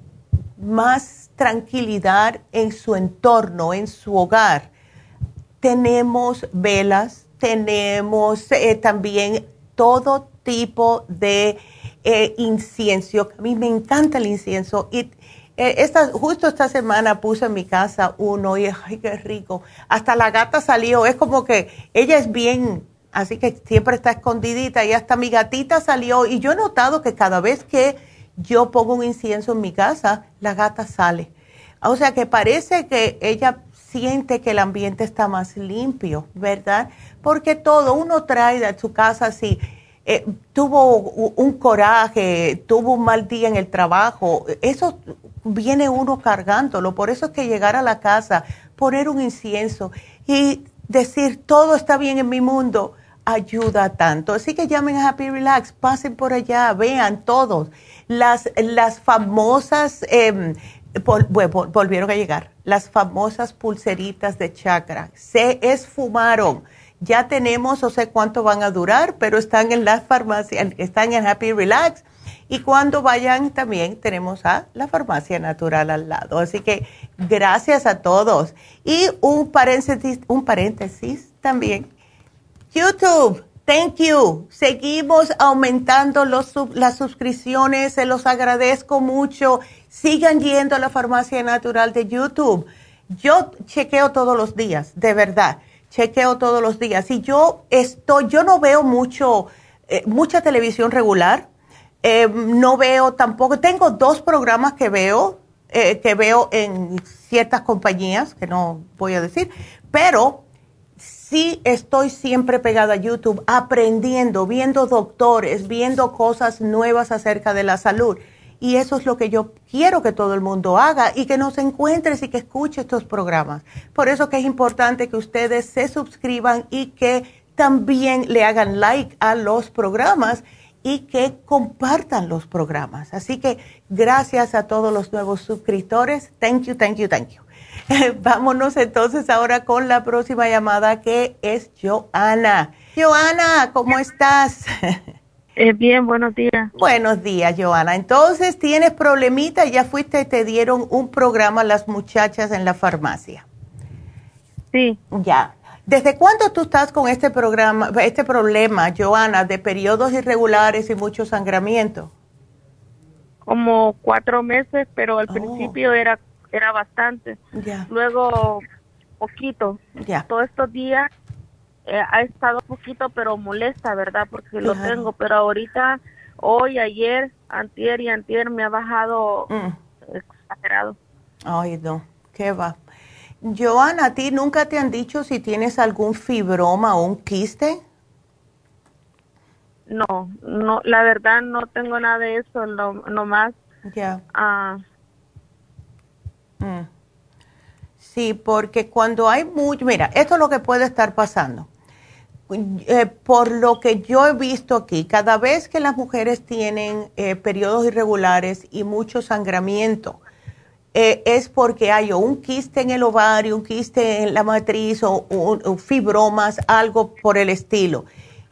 Speaker 3: más tranquilidad en su entorno, en su hogar. Tenemos velas, tenemos eh, también todo tipo de eh, incienso. A mí me encanta el incienso y eh, esta, justo esta semana puse en mi casa uno y ay, qué rico. Hasta la gata salió, es como que ella es bien así que siempre está escondidita y hasta mi gatita salió y yo he notado que cada vez que yo pongo un incienso en mi casa, la gata sale. O sea que parece que ella siente que el ambiente está más limpio, ¿verdad? Porque todo uno trae de su casa así. Eh, tuvo un coraje, tuvo un mal día en el trabajo, eso viene uno cargándolo. Por eso es que llegar a la casa, poner un incienso y decir, todo está bien en mi mundo, ayuda tanto. Así que llamen a Happy Relax, pasen por allá, vean todos. Las, las famosas, eh, volvieron a llegar, las famosas pulseritas de chakra se esfumaron. Ya tenemos, no sé cuánto van a durar, pero están en las farmacias, están en Happy Relax. Y cuando vayan también tenemos a la farmacia natural al lado. Así que gracias a todos. Y un paréntesis, un paréntesis también YouTube, thank you. Seguimos aumentando las suscripciones, se los agradezco mucho. Sigan yendo a la farmacia natural de YouTube. Yo chequeo todos los días, de verdad. Chequeo todos los días. Y yo estoy, yo no veo mucho, eh, mucha televisión regular. Eh, no veo tampoco, tengo dos programas que veo, eh, que veo en ciertas compañías, que no voy a decir, pero sí estoy siempre pegada a YouTube, aprendiendo, viendo doctores, viendo cosas nuevas acerca de la salud. Y eso es lo que yo quiero que todo el mundo haga y que nos encuentres y que escuche estos programas. Por eso que es importante que ustedes se suscriban y que también le hagan like a los programas y que compartan los programas. Así que gracias a todos los nuevos suscriptores. Thank you, thank you, thank you. [LAUGHS] Vámonos entonces ahora con la próxima llamada que es Joana. Joana, ¿cómo estás? [LAUGHS]
Speaker 8: Eh, bien, buenos días.
Speaker 3: Buenos días, Joana. Entonces, ¿tienes problemita? Ya fuiste, y te dieron un programa las muchachas en la farmacia.
Speaker 8: Sí.
Speaker 3: Ya. ¿Desde cuándo tú estás con este programa, este problema, Joana, de periodos irregulares y mucho sangramiento?
Speaker 9: Como cuatro meses, pero al oh. principio era era bastante. Luego poquito. Ya. Todos estos días eh, ha estado poquito, pero molesta, ¿verdad? Porque lo tengo, pero ahorita, hoy, ayer, antier y antier me ha bajado mm. exagerado.
Speaker 3: Ay, no, qué va. Joana, ¿a ti nunca te han dicho si tienes algún fibroma o un quiste?
Speaker 9: No, no, la verdad no tengo nada de eso, no, más. Ya. Ah,
Speaker 3: mm. Sí, porque cuando hay mucho, mira, esto es lo que puede estar pasando. Eh, por lo que yo he visto aquí, cada vez que las mujeres tienen eh, periodos irregulares y mucho sangramiento, eh, es porque hay un quiste en el ovario, un quiste en la matriz o, fibromas, algo por el estilo.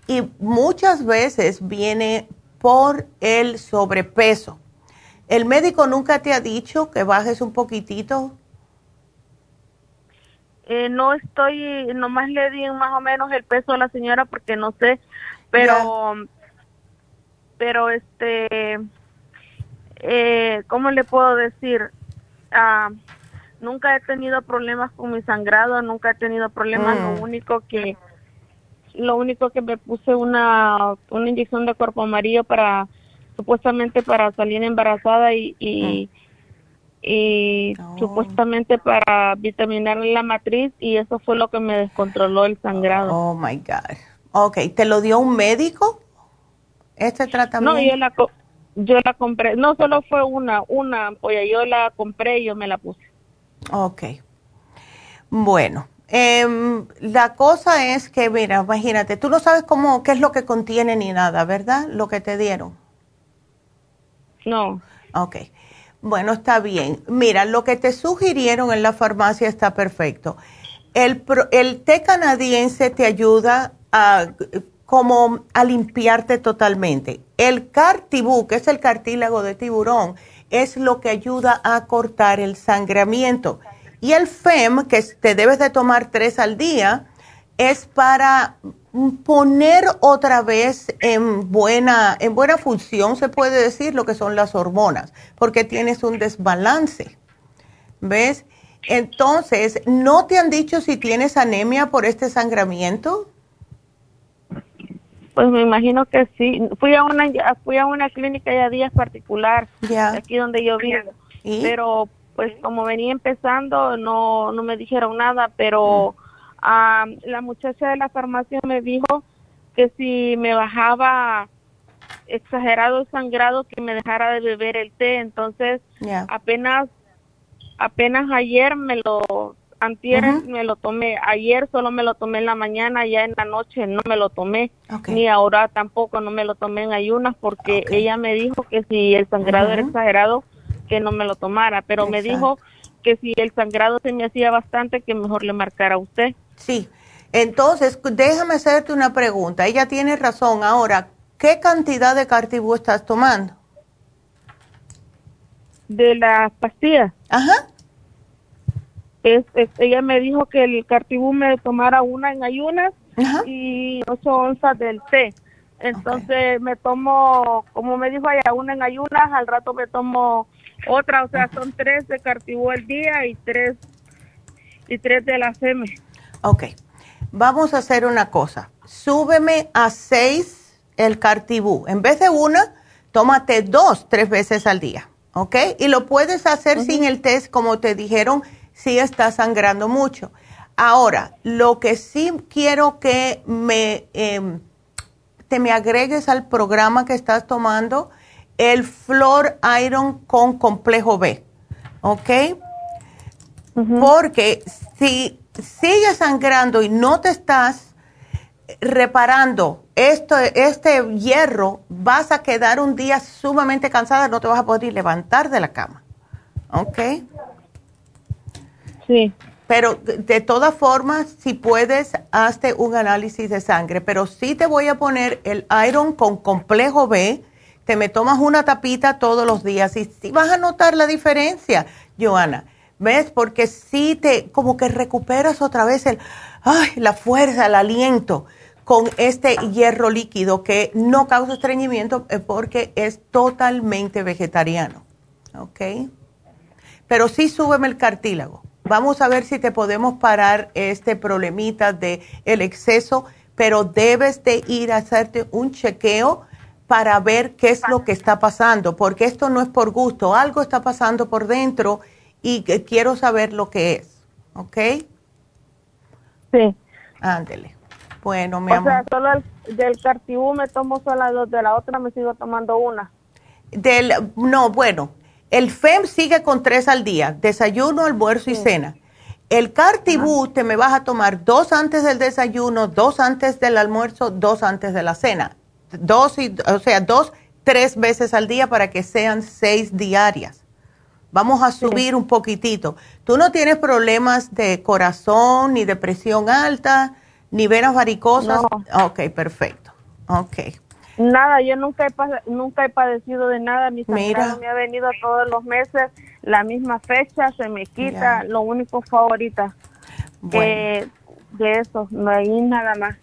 Speaker 3: Y muchas veces viene por el sobrepeso. ¿El médico nunca te ha dicho que bajes un poquitito?
Speaker 9: Eh, no estoy, nomás le di más o menos el peso a la señora porque no sé, pero, pero este, eh, ¿cómo le puedo decir? Ah, nunca he tenido problemas con mi sangrado, nunca he tenido problemas, lo mm. único que lo único que me puse una una inyección de cuerpo amarillo para supuestamente para salir embarazada y, y, mm. oh. supuestamente para vitaminar la matriz y eso fue lo que me descontroló el sangrado.
Speaker 3: Oh my God. Ok, ¿te lo dio un médico? Este tratamiento.
Speaker 9: No, yo la, yo la compré, no solo fue una, una ampolla, yo la compré y yo me la puse.
Speaker 3: Ok. Bueno, em, la cosa es que, mira, imagínate, tú no sabes cómo, qué es lo que contiene ni nada, ¿verdad? Lo que te dieron.
Speaker 9: No.
Speaker 3: Ok. Bueno, está bien. Mira, lo que te sugirieron en la farmacia está perfecto. El, té canadiense te ayuda a como a limpiarte totalmente. El cartibú, que es el cartílago de tiburón, es lo que ayuda a cortar el sangramiento. Y el FEM, que te debes de tomar tres al día, es para poner otra vez en buena, en buena función, se puede decir, lo que son las hormonas, porque tienes un desbalance. ¿Ves? Entonces, ¿no te han dicho si tienes anemia por este sangramiento?
Speaker 9: Pues me imagino que sí. Fui a una fui a una clínica ya días particular, aquí donde yo vivo. Pero pues como venía empezando no no me dijeron nada, pero mm. la muchacha de la farmacia me dijo que si me bajaba exagerado el sangrado que me dejara de beber el té, entonces apenas apenas ayer me lo antier me lo tomé, ayer solo me lo tomé en la mañana, ya en la noche no me lo tomé, ni ahora tampoco no me lo tomé en ayunas porque ella me dijo que si el sangrado era exagerado, que no me lo tomara, pero me dijo que si el sangrado se me hacía bastante, que mejor le marcara a usted.
Speaker 3: Sí, entonces déjame hacerte una pregunta, ella tiene razón, ahora, ¿qué cantidad de cartibú estás tomando?
Speaker 9: De las pastillas. Ajá ella me dijo que el cartibú me tomara una en ayunas y ocho onzas del té. Entonces me tomo, como me dijo ella, una en ayunas, al rato me tomo otra, o sea, son tres de cartibú al día y tres y tres de la SEME.
Speaker 3: Ok, vamos a hacer una cosa. Súbeme a seis el cartibú. En vez de una, tómate dos, tres veces al día. ¿Ok? Y lo puedes hacer sin el test, como te dijeron sí está sangrando mucho. Ahora, lo que sí quiero que me, em, te me agregues al programa que estás tomando, el Flor Iron con complejo B, ¿ok? Porque si sigue sangrando y no te estás reparando esto, este hierro, vas a quedar un día sumamente cansada, no te vas a poder levantar de la cama, ¿ok?
Speaker 9: Sí.
Speaker 3: Pero de todas formas, si puedes, hazte un análisis de sangre. Pero sí te voy a poner el iron con complejo B. Te me tomas una tapita todos los días y sí vas a notar la diferencia, Joana. ¿Ves? Porque sí te, como que recuperas otra vez el, ay, la fuerza, el aliento con este hierro líquido que no causa estreñimiento eh, porque es totalmente vegetariano. ¿Ok? Pero sí súbeme el cartílago. Vamos a ver si te podemos parar este problemita de el exceso, pero debes de ir a hacerte un chequeo para ver qué es lo que está pasando, porque esto no es por gusto, algo está pasando por dentro y quiero saber lo que es, ¿ok?
Speaker 8: Sí.
Speaker 3: Ándele. Bueno, mi
Speaker 8: amor. O sea, solo el, del cartibú me tomo solo dos, de la otra me sigo tomando una.
Speaker 3: Del, no, bueno, el FEM sigue con tres al día, desayuno, almuerzo y cena. El cartibú te me vas a tomar dos antes del desayuno, dos antes del almuerzo, dos antes de la cena. Dos, y, o sea, dos, tres veces al día para que sean seis diarias. Vamos a subir un poquitito. ¿Tú no tienes problemas de corazón, ni de presión alta, ni venas varicosas? No. Ok, perfecto. Ok.
Speaker 8: Nada, yo nunca he, nunca he padecido de nada. Mi me ha venido todos los meses, la misma fecha, se me quita. Lo único favorita de eso, no hay nada más.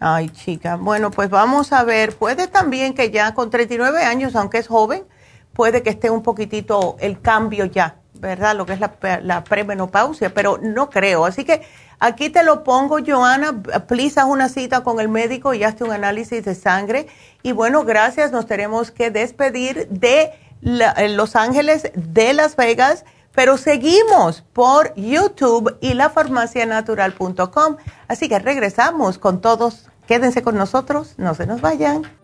Speaker 3: Ay, chica. Bueno, pues vamos a ver. Puede también que ya con 39 años, aunque es joven, puede que esté un poquitito el cambio ya, ¿verdad? Lo que es la, la premenopausia, pero no creo. Así que aquí te lo pongo, Joana, please haz una cita con el médico y hazte un análisis de sangre. Y bueno, gracias, nos tenemos que despedir de Los Ángeles, de Las Vegas, pero seguimos por YouTube y lafarmacianatural.com. Así que regresamos con todos. Quédense con nosotros, no se nos vayan.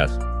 Speaker 10: días.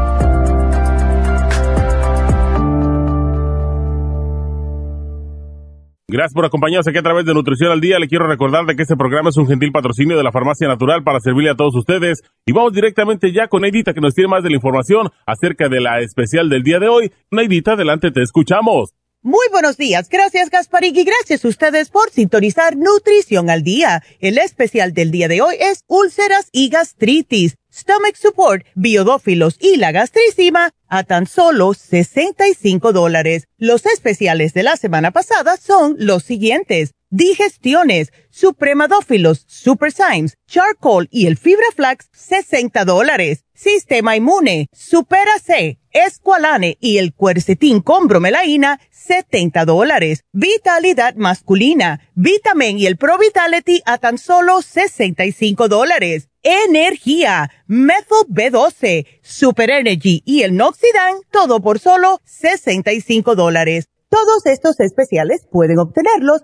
Speaker 6: Gracias por acompañarnos aquí a través de Nutrición al Día. Le quiero recordar de que este programa es un gentil patrocinio de la Farmacia Natural para servirle a todos ustedes. Y vamos directamente ya con Neidita que nos tiene más de la información acerca de la especial del día de hoy. Neidita, adelante, te escuchamos.
Speaker 7: Muy buenos días, gracias Gasparín y gracias a ustedes por sintonizar Nutrición al Día. El especial del día de hoy es úlceras y gastritis Stomach Support, Biodófilos y la Gastricima a tan solo 65 dólares. Los especiales de la semana pasada son los siguientes. Digestiones, Supremadófilos, Super Symes, Charcoal y el Fibra Flax, 60 dólares. Sistema Inmune, Supera C, Esqualane y el Cuercetín con bromelaína, 70 dólares. Vitalidad masculina, Vitamin y el Pro Vitality a tan solo 65 dólares energía, Methyl B12, Super Energy y el Noxidan, todo por solo 65 dólares. Todos estos especiales pueden obtenerlos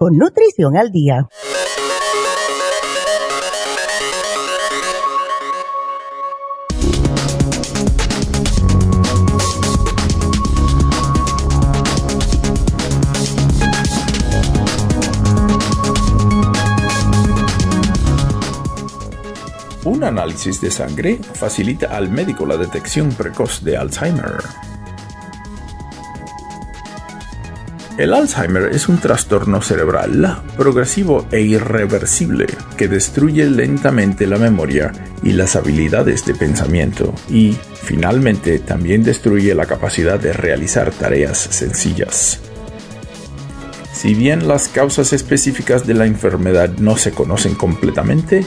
Speaker 7: con Nutrición al Día.
Speaker 11: Un análisis de sangre facilita al médico la detección precoz de Alzheimer. El Alzheimer es un trastorno cerebral progresivo e irreversible que destruye lentamente la memoria y las habilidades de pensamiento y, finalmente, también destruye la capacidad de realizar tareas sencillas. Si bien las causas específicas de la enfermedad no se conocen completamente,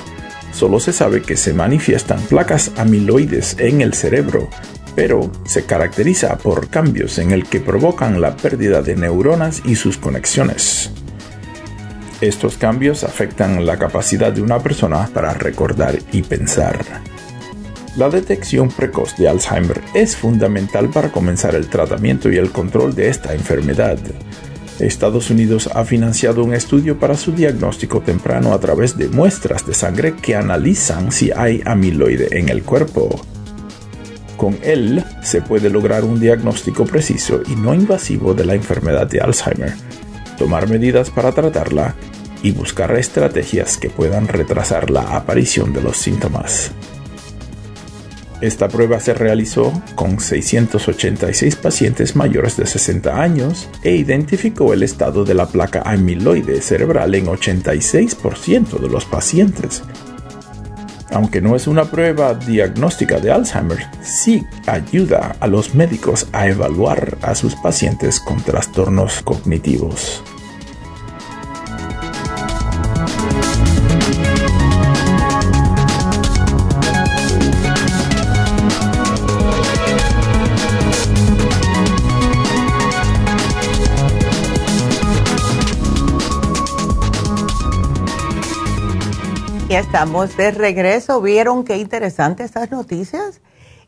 Speaker 11: Solo se sabe que se manifiestan placas amiloides en el cerebro, pero se caracteriza por cambios en el que provocan la pérdida de neuronas y sus conexiones. Estos cambios afectan la capacidad de una persona para recordar y pensar. La detección precoz de Alzheimer es fundamental para comenzar el tratamiento y el control de esta enfermedad. Estados Unidos ha financiado un estudio para su diagnóstico temprano a través de muestras de sangre que analizan si hay amiloide en el cuerpo. Con él se puede lograr un diagnóstico preciso y no invasivo de la enfermedad de Alzheimer, tomar medidas para tratarla y buscar estrategias que puedan retrasar la aparición de los síntomas. Esta prueba se realizó con 686 pacientes mayores de 60 años e identificó el estado de la placa amiloide cerebral en 86% de los pacientes. Aunque no es una prueba diagnóstica de Alzheimer, sí ayuda a los médicos a evaluar a sus pacientes con trastornos cognitivos.
Speaker 3: Estamos de regreso. ¿Vieron qué interesantes estas noticias?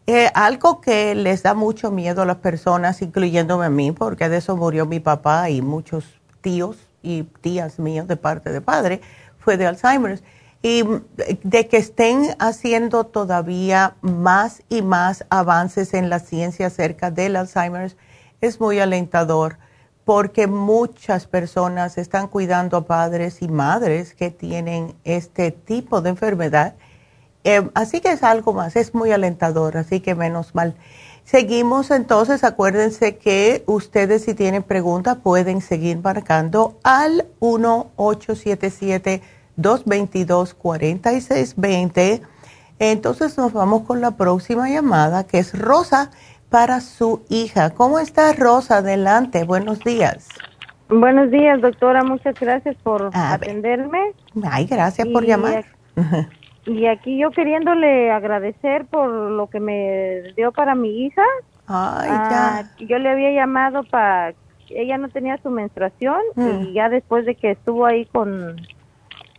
Speaker 3: Eh, algo que les da mucho miedo a las personas, incluyéndome a mí, porque de eso murió mi papá y muchos tíos y tías míos de parte de padre, fue de Alzheimer. Y de que estén haciendo todavía más y más avances en la ciencia acerca del Alzheimer es muy alentador porque muchas personas están cuidando a padres y madres que tienen este tipo de enfermedad. Eh, así que es algo más, es muy alentador, así que menos mal. Seguimos entonces, acuérdense que ustedes si tienen preguntas pueden seguir marcando al 1-877-222-4620. Entonces nos vamos con la próxima llamada que es Rosa para su hija. ¿Cómo está Rosa? Adelante, buenos días.
Speaker 8: Buenos días, doctora. Muchas gracias por atenderme.
Speaker 3: Ay, gracias por llamar.
Speaker 8: y aquí yo queriéndole agradecer por lo que me dio para mi hija.
Speaker 3: Ay, ya.
Speaker 8: Ah, yo le había llamado para ella no tenía su menstruación y mm. ya después de que estuvo ahí con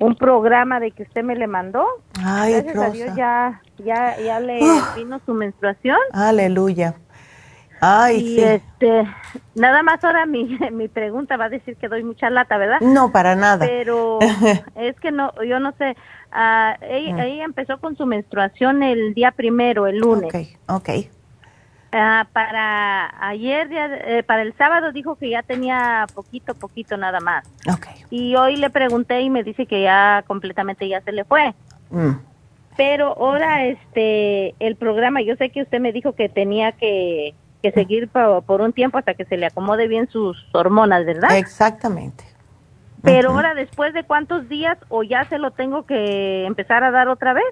Speaker 8: un programa de que usted me le mandó.
Speaker 3: Ay,
Speaker 8: Gracias a Dios ya, ya, ya le vino su menstruación.
Speaker 3: Aleluya. Ay,
Speaker 8: y este, nada más ahora mi, [LAUGHS] mi pregunta va a decir que doy mucha lata, ¿verdad?
Speaker 3: No, para nada.
Speaker 8: Pero [LAUGHS] es que no, yo no sé. Uh, ella, empezó con su menstruación el día primero, el lunes.
Speaker 3: Ok, ok.
Speaker 8: Ah, para ayer, eh, para el sábado dijo que ya tenía poquito, poquito nada más.
Speaker 3: Okay.
Speaker 8: Y hoy le pregunté y me dice que ya completamente ya se le fue. Mm. Pero ahora este el programa, yo sé que usted me dijo que tenía que, que seguir por, un tiempo hasta que se le acomode bien sus hormonas, ¿verdad?
Speaker 3: Exactamente.
Speaker 8: Pero ahora después de cuántos días o ya se lo tengo que empezar a dar otra vez?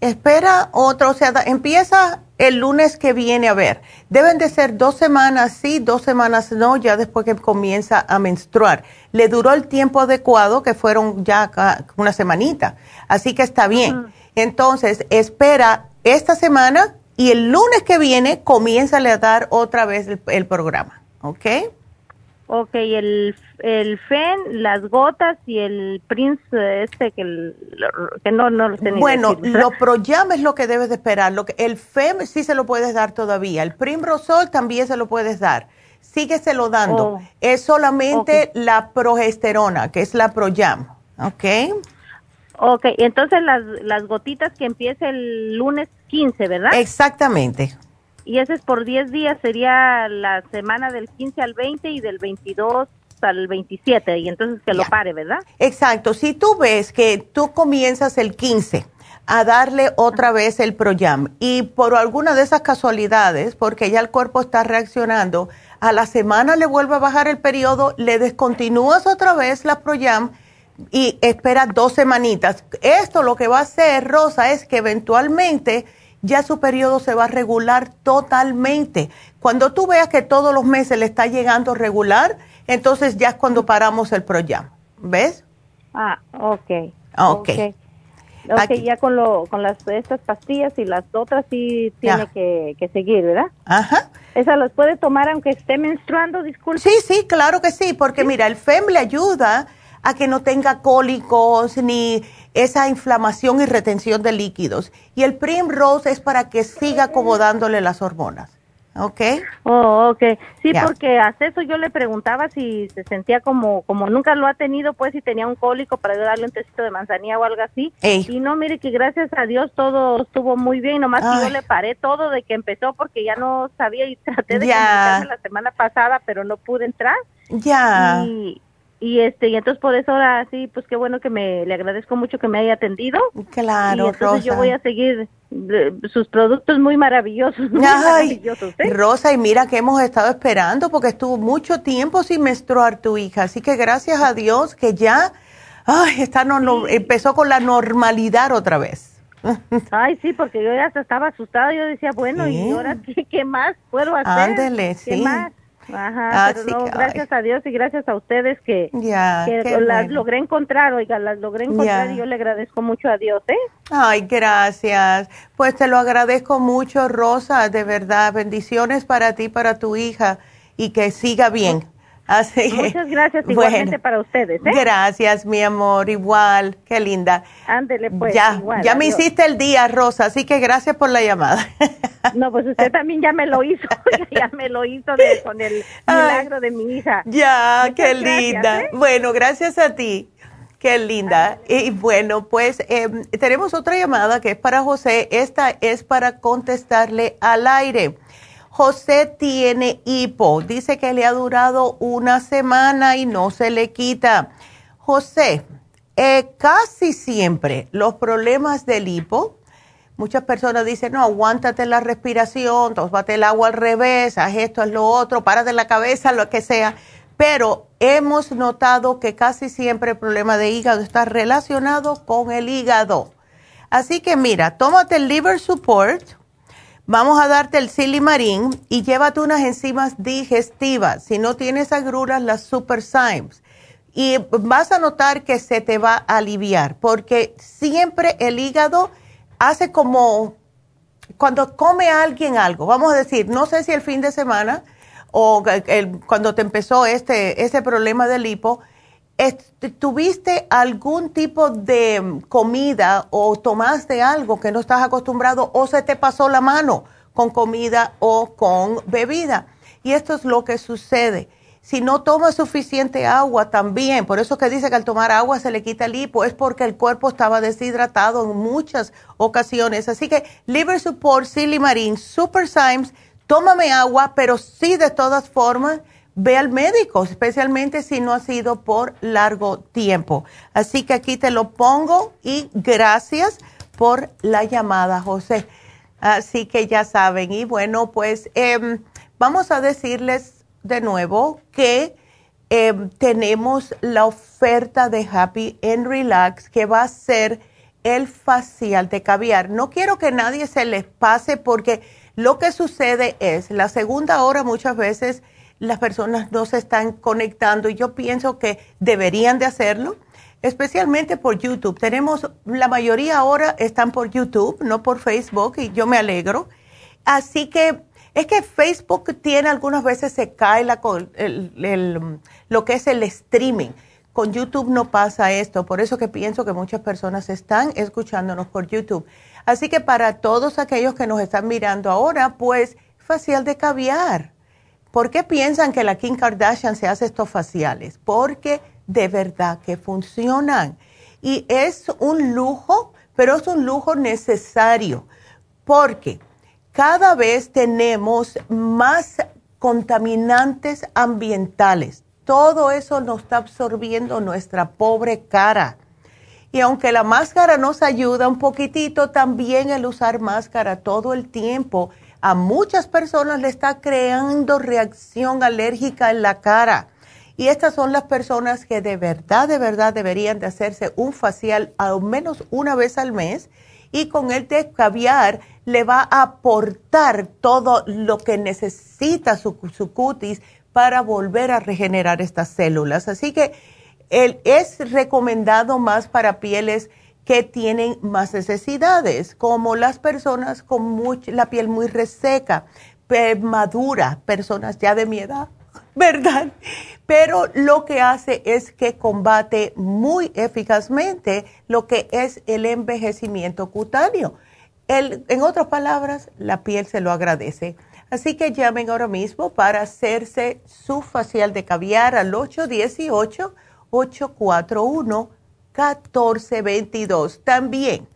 Speaker 3: Espera otro, o sea, empieza el lunes que viene a ver. Deben de ser dos semanas sí, dos semanas no, ya después que comienza a menstruar. Le duró el tiempo adecuado, que fueron ya una semanita. Así que está bien. Entonces, espera esta semana y el lunes que viene comienza a dar otra vez el, programa, ¿ok?
Speaker 8: Ok, el, el FEN, las gotas y el Prince este que, que no, no lo tenía.
Speaker 3: Bueno, lo Proyam es lo que debes de esperar. Lo que, el FEM sí se lo puedes dar todavía. El Primrosol también se lo puedes dar. Sígueselo dando. Oh. Es solamente la progesterona, que es la Proyam, ¿ok?
Speaker 8: Ok, entonces las, las gotitas que empieza el lunes 15, ¿verdad?
Speaker 3: Exactamente.
Speaker 8: Y ese es por 10 días, sería la semana del 15 al 20 y del 22 al 27, y entonces que lo pare, ¿verdad?
Speaker 3: Exacto, si tú ves que tú comienzas el 15 a darle otra vez el Proyam y por alguna de esas casualidades, porque ya el cuerpo está reaccionando, a la semana le vuelve a bajar el periodo, le descontinúas otra vez la Proyam y espera dos semanitas. Esto lo que va a hacer, Rosa, es que eventualmente ya su periodo se va a regular totalmente. Cuando tú veas que todos los meses le está llegando regular, entonces ya es cuando paramos el Proyam. ¿Ves?
Speaker 8: Ah, ok.
Speaker 3: Ok.
Speaker 8: Ok, ya con, lo, con las, estas pastillas y las otras sí tiene que, que, seguir, ¿verdad?
Speaker 3: Ajá.
Speaker 8: ¿Esa las puede tomar aunque esté menstruando, disculpe?
Speaker 3: Sí, sí, claro que sí, porque mira, el FEM le ayuda a que no tenga cólicos ni esa inflamación y retención de líquidos. Y el Primrose es para que siga acomodándole las hormonas. ¿Ok?
Speaker 8: Oh, ok. Sí, porque hasta eso yo le preguntaba si se sentía como, como nunca lo ha tenido, pues si tenía un cólico para darle un tecito de manzanilla o algo así. Y no, mire que gracias a Dios todo estuvo muy bien, nomás que yo le paré todo de que empezó porque ya no sabía y traté de comunicarme la semana pasada, pero no pude entrar.
Speaker 3: Ya.
Speaker 8: Y, y este y entonces por eso ahora sí pues qué bueno que me le agradezco mucho que me haya atendido
Speaker 3: claro
Speaker 8: y entonces yo voy a seguir sus productos muy maravillosos, [LAUGHS] muy maravillosos
Speaker 3: ¿eh? Rosa y mira que hemos estado esperando porque estuvo mucho tiempo sin menstruar tu hija así que gracias a Dios que ya ay está no, empezó con la normalidad otra vez [LAUGHS]
Speaker 8: Ay, sí, porque yo ya estaba asustada. Yo decía, bueno, ¿y ahora qué, qué más puedo hacer?
Speaker 3: Ándele,
Speaker 8: sí. Más? Ajá, pero no, gracias a Dios y gracias a ustedes que, las logré encontrar, oiga, las logré encontrar y yo le agradezco mucho a Dios, ¿eh?
Speaker 3: Ay, gracias. Pues te lo agradezco mucho, Rosa, de verdad. Bendiciones para ti, para tu hija y que siga bien.
Speaker 8: Muchas gracias [LAUGHS] igualmente para ustedes. ¿eh?
Speaker 3: Gracias, mi amor, igual, qué linda.
Speaker 8: Ándele pues.
Speaker 3: Ya, ya me hiciste el día, Rosa, así que gracias por la llamada.
Speaker 8: No, pues usted también ya me lo hizo, [LAUGHS] ya me lo hizo con el milagro de mi hija.
Speaker 3: Ya, qué linda. ¿eh? Bueno, gracias a ti. Qué linda. Y bueno, pues em, tenemos otra llamada que es para José. Esta es para contestarle al aire. José tiene hipo. Dice que le ha durado una semana y no se le quita. José, eh, casi siempre los problemas del hipo, muchas personas dicen, no, aguántate la respiración, tómate el agua al revés, haz esto, haz lo otro, párate la cabeza, lo que sea. Pero hemos notado que casi siempre el problema de hígado está relacionado con el hígado. Así que mira, tómate el liver support Vamos a darte el silimarín y llévate unas enzimas digestivas. Si no tienes agruras, las super Symes. Y vas a notar que se te va a aliviar, porque siempre el hígado hace como cuando come alguien algo. Vamos a decir, no sé si el fin de semana o cuando te empezó este, este problema del hipo, ¿Tuviste algún tipo de comida o tomaste algo que no estás acostumbrado o se te pasó la mano con comida o con bebida? Y esto es lo que sucede. Si no tomas suficiente agua también, por eso que dice que al tomar agua se le quita el hipo, es porque el cuerpo estaba deshidratado en muchas ocasiones. Así que Liver Support, Silimarin, Super Symes, tómame agua, pero sí de todas formas ve al médico, especialmente si no ha sido por largo tiempo. Así que aquí te lo pongo y gracias por la llamada, José. Así que ya saben, y bueno, pues em, vamos a decirles de nuevo que em, tenemos la oferta de Happy and Relax que va a ser el facial de caviar. No quiero que nadie se les pase porque lo que sucede es, la segunda hora muchas veces las personas no se están conectando y yo pienso que deberían de hacerlo. especialmente por YouTube. Tenemos, la mayoría ahora están por YouTube, no por Facebook, y yo me alegro. Así que es que Facebook tiene algunas veces se cae la, el, lo que es el streaming. Con YouTube no pasa esto, por eso que pienso que muchas personas están escuchándonos por YouTube. Así que para todos aquellos que nos están mirando ahora, pues facial de caviar. ¿Por qué piensan que la Kim Kardashian se hace estos faciales? Porque de verdad que funcionan. Y es un lujo, pero es un lujo necesario, porque cada vez tenemos más contaminantes ambientales. Todo eso nos está absorbiendo nuestra pobre cara. Y aunque la máscara nos ayuda un poquitito, también el usar máscara todo el tiempo a muchas personas le está creando reacción alérgica en la cara. Y estas son las personas que de verdad, de verdad deberían de hacerse un facial al menos una vez al mes y con el de caviar le va a aportar todo lo que necesita su, cutis para volver a regenerar estas células. Así que es recomendado más para pieles que tienen más necesidades, como las personas con la piel muy reseca, madura, personas ya de mi edad, [LAUGHS] ¿verdad? Pero lo que hace es que combate muy eficazmente lo que es el envejecimiento cutáneo. en otras palabras, la piel se lo agradece. Así que llamen ahora mismo para hacerse su facial de caviar al 818-841-1422. También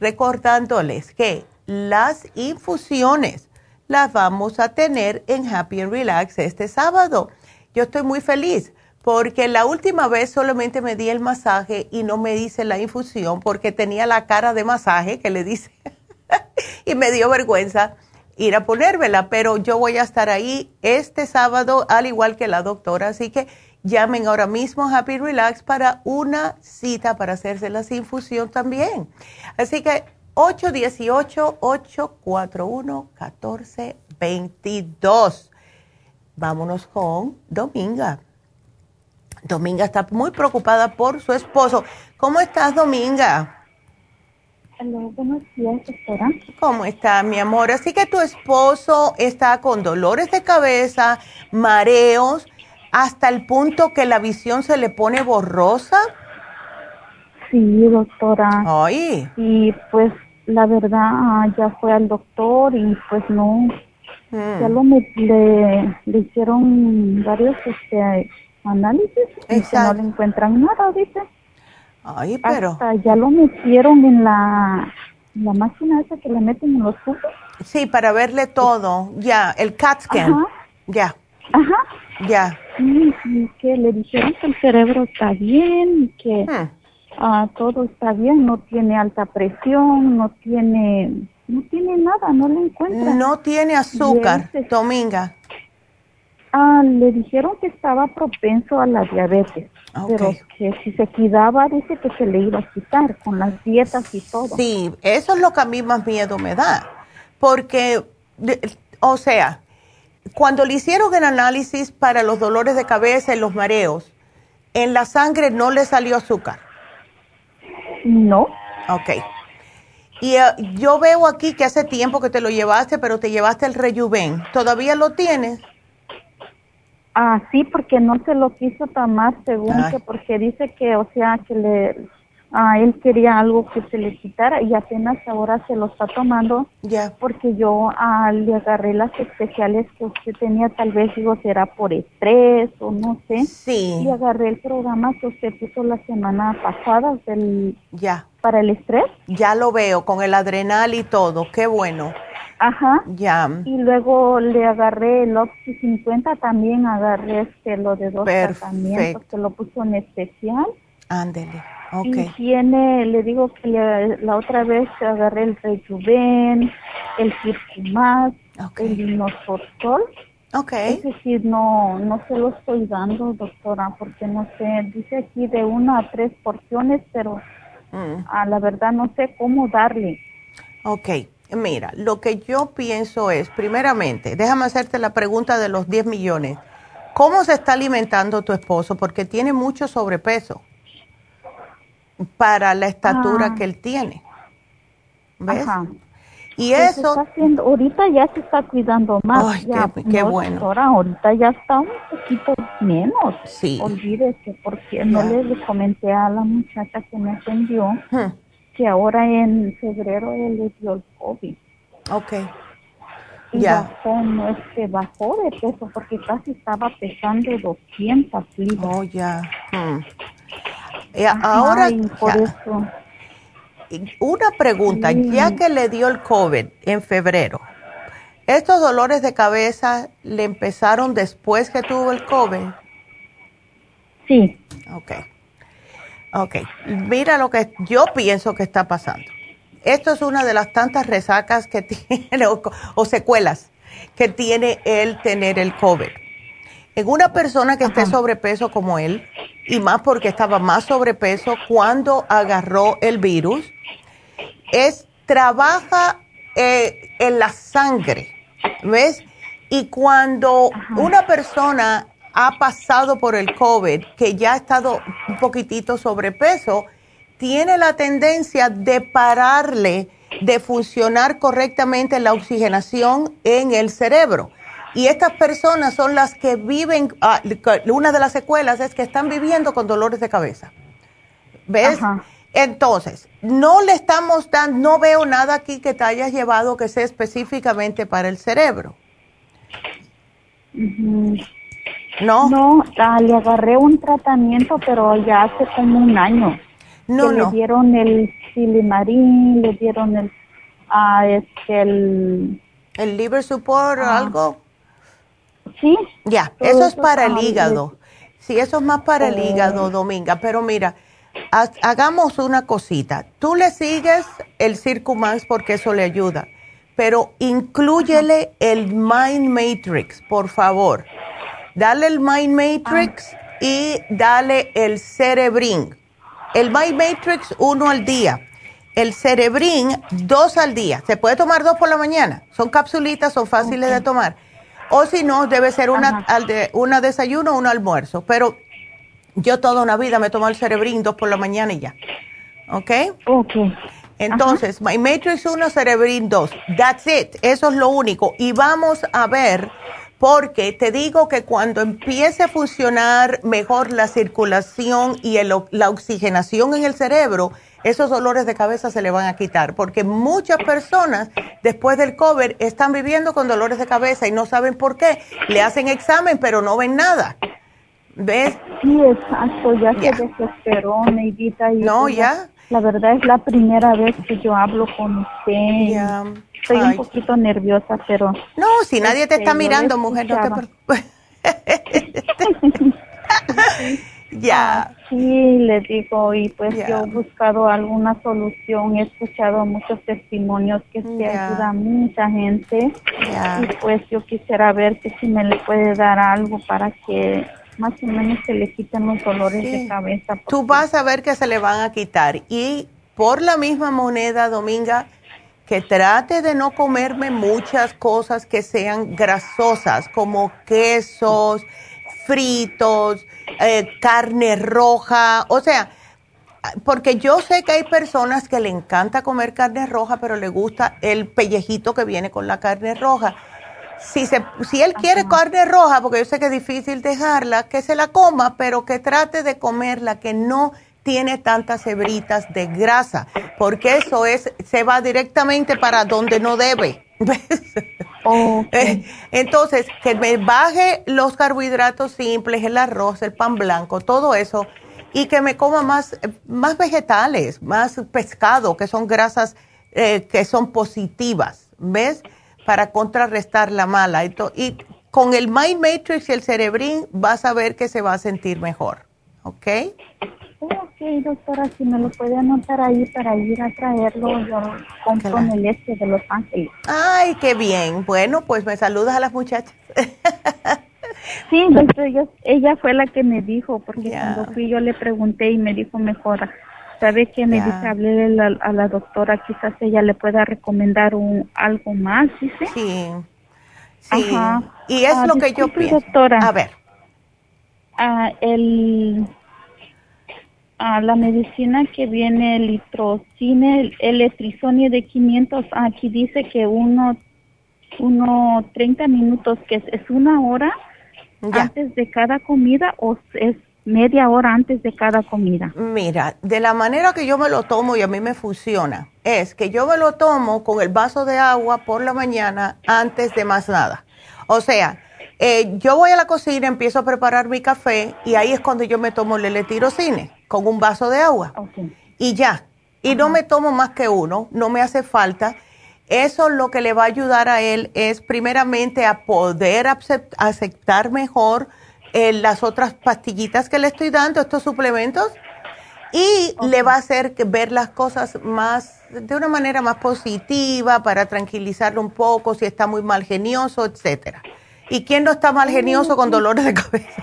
Speaker 3: recordándoles que las infusiones las vamos a tener en Happy and Relax este sábado. Yo estoy muy feliz porque la última vez solamente me di el masaje y no me hice la infusión porque tenía la cara de masaje que le dice [LAUGHS] y me dio vergüenza ir a ponérmela, pero yo voy a estar ahí este sábado al igual que la doctora, así que llamen ahora mismo a Happy Relax para una cita para hacerse la infusión también. Así que 818-841-1422. Vámonos con Dominga. Dominga está muy preocupada por su esposo. ¿Cómo estás, Dominga?
Speaker 12: Hola, buenos días, doctora.
Speaker 3: ¿Cómo está, mi amor? Así que tu esposo está con dolores de cabeza, mareos, hasta el punto que la visión se le pone borrosa.
Speaker 12: Sí, doctora.
Speaker 3: Ay.
Speaker 12: Y pues la verdad ya fue al doctor y pues no, ya mm. lo le, le, hicieron varios este, análisis y que no le encuentran nada, dice.
Speaker 3: Ay, pero.
Speaker 12: Hasta ya lo metieron en la, la máquina esa que le meten en los tubos.
Speaker 3: Sí, para verle todo, ya, el CAT scan. Ajá. Ya.
Speaker 12: Ajá.
Speaker 3: Ya.
Speaker 12: Sí, y que le dijeron que el cerebro está bien que hmm. ah, todo está bien, no tiene alta presión, no tiene no tiene nada, no le encuentra.
Speaker 3: No tiene azúcar, Dominga.
Speaker 12: Ah, le dijeron que estaba propenso a la diabetes, pero que si se cuidaba, dice que se le iba a quitar con las dietas y todo.
Speaker 3: Sí, eso es lo que a mí más miedo me da, porque, o sea, cuando le hicieron el análisis para los dolores de cabeza y los mareos, en la sangre no le salió azúcar.
Speaker 12: No.
Speaker 3: Ok. Y eh, yo veo aquí que hace tiempo que te lo llevaste, pero te llevaste el Rejuven. ¿Todavía lo tienes?
Speaker 12: Ah, sí, porque no se lo quiso tomar según que porque dice que, o sea, que le, ah, él quería algo que se le quitara y apenas ahora se lo está tomando.
Speaker 3: Ya.
Speaker 12: Porque yo ah, le agarré las especiales que usted tenía, tal vez digo, será por estrés o no sé.
Speaker 3: Sí.
Speaker 12: Y agarré el programa que usted puso la semana pasada del...
Speaker 3: Ya.
Speaker 12: Para el estrés.
Speaker 3: Ya lo veo, con el adrenal y todo, qué bueno.
Speaker 12: Ajá.
Speaker 3: Ya.
Speaker 12: Y luego le agarré el Oxy 50, también agarré este, lo de dos tratamientos, que lo puso en especial.
Speaker 3: Ándele, ok. Y
Speaker 12: tiene, le digo que la otra vez agarré el Rejuven, el Circumax, el Dinosortol.
Speaker 3: Ok.
Speaker 12: Es decir, no, no se lo estoy dando, doctora, porque no sé, dice aquí de una a tres porciones, pero mm. a la verdad no sé cómo darle.
Speaker 3: Ok. Mira, lo que yo pienso es, primeramente, déjame hacerte la pregunta de los 10 millones. ¿Cómo se está alimentando tu esposo? Porque tiene mucho sobrepeso. Para la estatura ah. que él tiene. ¿Ves? Ajá. Y pues eso...
Speaker 12: haciendo, ahorita ya se está cuidando más.
Speaker 3: Ay, qué, bueno.
Speaker 12: ahorita ya está un poquito menos. Sí. Olvídese, porque no le, comenté a la muchacha que me atendió que ahora en febrero él le dio el COVID.
Speaker 3: Ok.
Speaker 12: Y ya. bajó, no es que bajó de peso, porque casi estaba pesando 200 libras.
Speaker 3: Oh, ya. Hmm. Ahora...
Speaker 12: por eso
Speaker 3: una pregunta, ya que le dio el COVID en febrero, ¿estos dolores de cabeza le empezaron después que tuvo el COVID?
Speaker 12: Sí.
Speaker 3: Ok. Ok. Mira lo que yo pienso que está pasando. Esto es una de las tantas resacas que [LAUGHS] tiene o, secuelas que tiene el tener el COVID. En una persona que esté sobrepeso como él, y más porque estaba más sobrepeso cuando agarró el virus, es trabaja eh, en la sangre, ¿ves? Y cuando una persona ha pasado por el COVID, que ya ha estado un poquitito sobrepeso, tiene la tendencia de pararle de funcionar correctamente la oxigenación en el cerebro. Y estas personas son las que viven, ah, una de las secuelas es que están viviendo con dolores de cabeza. ¿Ves? Entonces, no le estamos dando, no veo nada aquí que te hayas llevado que sea específicamente para el cerebro.
Speaker 12: No. No, ah, le agarré un tratamiento, pero ya hace como un año.
Speaker 3: No,
Speaker 12: no. Le dieron el silimarín, le dieron el, ah, este, el...
Speaker 3: ¿El liver support o algo?
Speaker 12: Sí.
Speaker 3: Ya, eso es para el hígado. Sí, eso es más para el oh. hígado, Dominga. Pero mira, hagamos una cosita. Tú le sigues el Circumax porque eso le ayuda, pero incluyele el Mind Matrix, por favor. Dale el Mind Matrix y dale el Cerebrin. El Mind Matrix uno al día. El Cerebrin dos al día. Se puede tomar dos por la mañana. Son capsulitas, son fáciles de tomar. O si no, debe ser una, al de, una desayuno o un almuerzo. Pero yo toda una vida me tomo el cerebrín dos por la mañana y ya. ¿Ok?
Speaker 12: Ok.
Speaker 3: Entonces, My Matrix 1, Cerebrin 2. That's it. Eso es lo único. Y vamos a ver, porque te digo que cuando empiece a funcionar mejor la circulación y la oxigenación en el cerebro, esos dolores de cabeza se le van a quitar. Porque muchas personas después del COVID están viviendo con dolores de cabeza y no saben por qué. Le hacen examen, pero no ven nada. ¿Ves?
Speaker 12: Sí, exacto, ya se desesperó, Neidita. Y
Speaker 3: no, pues ya.
Speaker 12: La verdad es la primera vez que yo hablo con usted. Estoy un poquito nerviosa, pero...
Speaker 3: No, si nadie te está este, mirando, mujer, no te preocupes. [LAUGHS] [LAUGHS] ya.
Speaker 12: Ah, sí, le digo, y pues yo he buscado alguna solución, he escuchado muchos testimonios que se ayuda a mucha gente. Y pues yo quisiera ver que si me le puede dar algo para que más o menos se le quitan los dolores de cabeza.
Speaker 3: Tú vas a ver que se le van a quitar. Y por la misma moneda, Dominga, que trate de no comerme muchas cosas que sean grasosas, como quesos, fritos, eh, carne roja, o sea, porque yo sé que hay personas que le encanta comer carne roja, pero le gusta el pellejito que viene con la carne roja. Si, se, si él quiere carne roja, porque yo sé que es difícil dejarla, que se la coma, pero que trate de comerla, que no tiene tantas hebritas de grasa, porque eso es, se va directamente para donde no debe. [LAUGHS] Entonces, que me baje los carbohidratos simples, el arroz, el pan blanco, todo eso, y que me coma más, más vegetales, más pescado, que son grasas eh, que son positivas, ¿ves? para contrarrestar la mala. Y con el Mind Matrix y el Cerebrin vas a ver que se va a sentir mejor. ¿Ok?
Speaker 12: Ok, doctora, si me lo puede anotar ahí para ir a traerlo, yo compro en el este de Los Ángeles.
Speaker 3: Ay, qué bien. Bueno, pues me saludas a las muchachas. [LAUGHS]
Speaker 12: sí, doctor, ella, fue la que me dijo, porque cuando fui yo le pregunté y me dijo mejor ¿Sabe que me dice? Hablé a la, doctora, quizás ella le pueda recomendar un, algo más, dice.
Speaker 3: Sí. Sí. Y es ah, lo que yo pienso.
Speaker 12: Doctora.
Speaker 3: A ver.
Speaker 12: Ah, el, a la medicina que viene el litrocine, el letrizone de 500, aquí dice que uno, uno 30 minutos, que es, una hora antes de cada comida o es media hora antes de cada comida.
Speaker 3: Mira, de la manera que yo me lo tomo y a mí me funciona, es que yo me lo tomo con el vaso de agua por la mañana antes de más nada. O sea, eh, yo voy a la cocina, empiezo a preparar mi café y ahí es cuando yo me tomo el letirocine con un vaso de agua. Y ya. Y no me tomo más que uno, no me hace falta. Eso lo que le va a ayudar a él es primeramente a poder aceptar mejor eh, las otras pastillitas que le estoy dando, estos suplementos, y le va a hacer ver las cosas más, de una manera más positiva, para tranquilizarlo un poco, si está muy mal genioso, etcétera. ¿Y quién no está mal genioso con dolores de cabeza?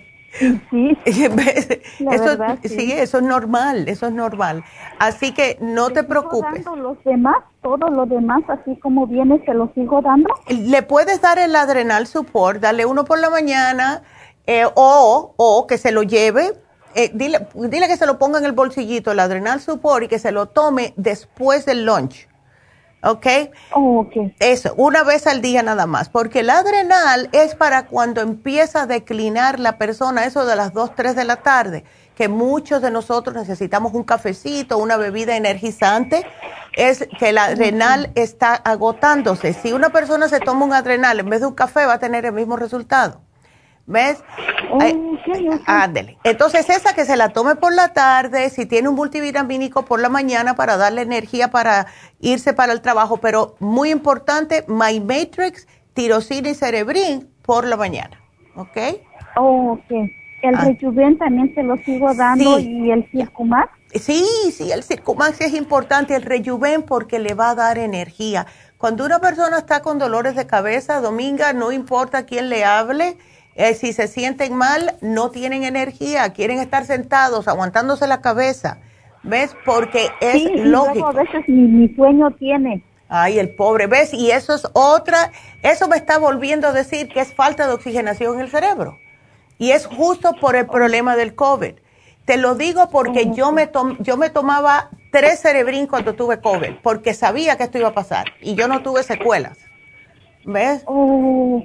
Speaker 3: [LAUGHS] [LAUGHS] Sí, eso, sí. eso es normal, eso es normal. Así que no te preocupes.
Speaker 12: Dando los demás, todos los demás, así como viene, se los sigo dando.
Speaker 3: Le puedes dar el adrenal support, dale uno por la mañana eh, o, o que se lo lleve. Eh, dile, dile que se lo ponga en el bolsillito, el adrenal support, y que se lo tome después del lunch. ¿Ok?
Speaker 12: Oh, ok.
Speaker 3: Eso, una vez al día nada más, porque el adrenal es para cuando empieza a declinar la persona, eso de las 2, 3 de la tarde, que muchos de nosotros necesitamos un cafecito, una bebida energizante, es que el adrenal está agotándose. Si una persona se toma un adrenal en vez de un café, va a tener el mismo resultado. ¿Ves?
Speaker 12: Oh,
Speaker 3: ándele. Entonces, esa que se la tome por la tarde, si tiene un multivitamínico por la mañana para darle energía para irse para el trabajo, pero muy importante, My Matrix, tirosina y cerebrin por la mañana. ¿Ok?
Speaker 12: Oh, ok. ¿El ah. Rejuven también se lo sigo dando y el Circumax?
Speaker 3: Sí, sí, el Circumax es importante, el Rejuven porque le va a dar energía. Cuando una persona está con dolores de cabeza, Dominga, no importa quién le hable, eh, si se sienten mal, no tienen energía, quieren estar sentados, aguantándose la cabeza. ¿Ves? Porque es lógico.
Speaker 12: a veces mi, sueño tiene.
Speaker 3: Ay, el pobre, ¿ves? Y eso es otra, eso me está volviendo a decir que es falta de oxigenación en el cerebro. Y es justo por el problema del COVID. Te lo digo porque yo, me yo me tomaba tres cerebrín cuando tuve COVID, porque sabía que esto iba a pasar y yo no tuve secuelas. ¿Ves?
Speaker 12: Oh,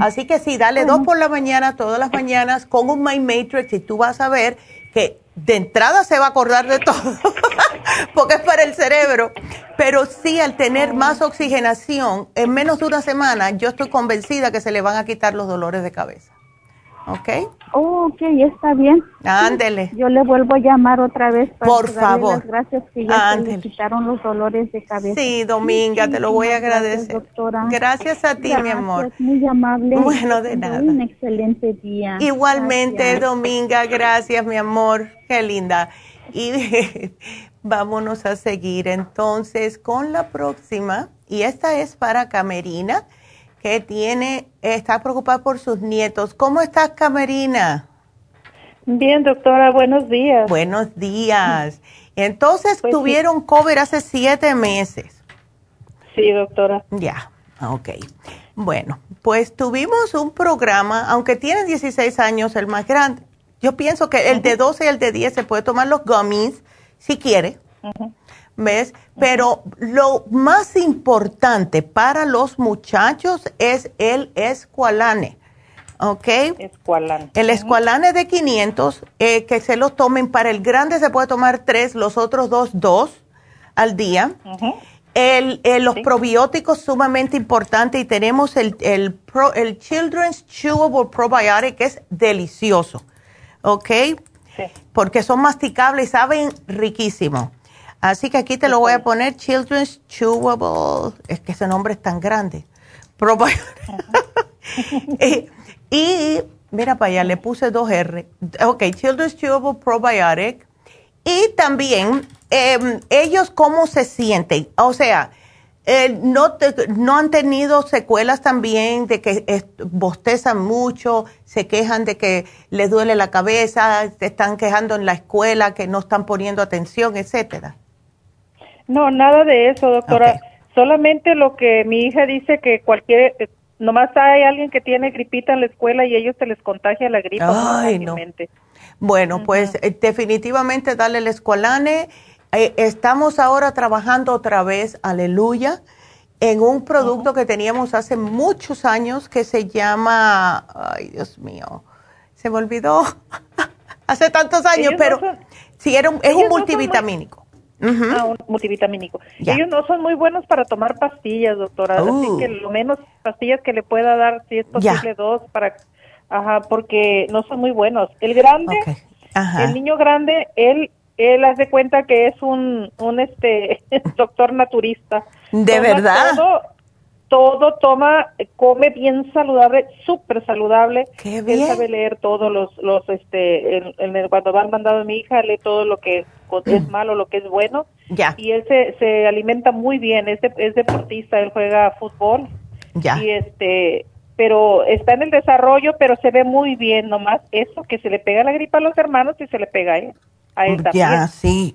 Speaker 3: Así que sí, dale dos por la mañana, todas las mañanas, con un Mind Matrix y tú vas a ver que de entrada se va a acordar de todo, [LAUGHS] porque es para el cerebro. Pero sí, al tener más oxigenación, en menos de una semana, yo estoy convencida que se le van a quitar los dolores de cabeza. ¿Ok?
Speaker 12: Oh, ok, está bien.
Speaker 3: Ándele.
Speaker 12: yo le vuelvo a llamar otra vez
Speaker 3: para Por favor.
Speaker 12: gracias que ya se le quitaron los dolores de cabeza.
Speaker 3: Sí, Dominga, te lo voy a agradecer. Gracias, doctora. Gracias a ti, mi amor.
Speaker 12: Muy amable.
Speaker 3: Bueno, de nada.
Speaker 12: Un excelente día.
Speaker 3: Igualmente, Dominga, gracias, mi amor. Qué linda. Y [LAUGHS] vámonos a seguir entonces con la próxima. Y esta es para Camerina que tiene, está preocupada por sus nietos. ¿Cómo estás, Camerina?
Speaker 13: Bien, doctora, buenos días.
Speaker 3: Buenos días. Entonces, pues tuvieron COVID hace siete meses.
Speaker 13: Sí, doctora.
Speaker 3: Ya, ok. Bueno, pues tuvimos un programa, aunque tiene 16 años el más grande. Yo pienso que el de 12 y el de 10 se puede tomar los gummies si quiere. ¿Ves? Pero lo más importante para los muchachos es el escualane, ¿ok?
Speaker 13: Escualane.
Speaker 3: El escualane de 500, eh, que se los tomen, para el grande se puede tomar tres, los otros dos, dos al día. el, los probióticos sumamente importante y tenemos el, el, el Children's Chewable Probiotic que es delicioso, ¿ok? Sí. Porque son masticables y saben riquísimo. Así que aquí te lo voy a poner Children's Chewable. Es que ese nombre es tan grande. [LAUGHS] y, mira para allá, le puse dos R. Ok, Children's Chewable Probiotic. Y también, em, ellos cómo se sienten. O sea, eh, no, no han tenido secuelas también de que bostezan mucho, se quejan de que les duele la cabeza, se están quejando en la escuela, que no están poniendo atención, etcétera.
Speaker 13: No, nada de eso, doctora. Solamente lo que mi hija dice que cualquier, nomás hay alguien que tiene gripita en la escuela y ellos se les contagia la gripa.
Speaker 3: Ay, no.
Speaker 14: Bueno, pues eh, definitivamente dale el escualane. Eh, estamos ahora trabajando otra vez, aleluya, en un producto que teníamos hace muchos años que se llama, ay Dios mío, se me olvidó, [LAUGHS] hace tantos años, pero sí, era es un multivitamínico.
Speaker 13: Ah, un multivitamínico. Ellos no son muy buenos para tomar pastillas, doctora. Así que lo menos pastillas que le pueda dar, si es posible, dos, para, ajá, porque no son muy buenos. El grande, el niño grande, él, él hace cuenta que es un, un este, [LAUGHS] doctor naturista.
Speaker 14: ¿De verdad?
Speaker 13: todo toma, come bien saludable, súper saludable.
Speaker 14: Qué bien.
Speaker 13: Él sabe leer todos los, los este, en, cuando va al mandado de mi hija, lee todo lo que es mm. malo, lo que es bueno.
Speaker 14: Ya.
Speaker 13: Y él se, se alimenta muy bien, es, es deportista, él juega fútbol.
Speaker 14: Ya.
Speaker 13: Y este, pero está en el desarrollo, pero se ve muy bien, nomás eso, que se le pega la gripa a los hermanos y se le pega a él, a él también.
Speaker 14: Ya, sí.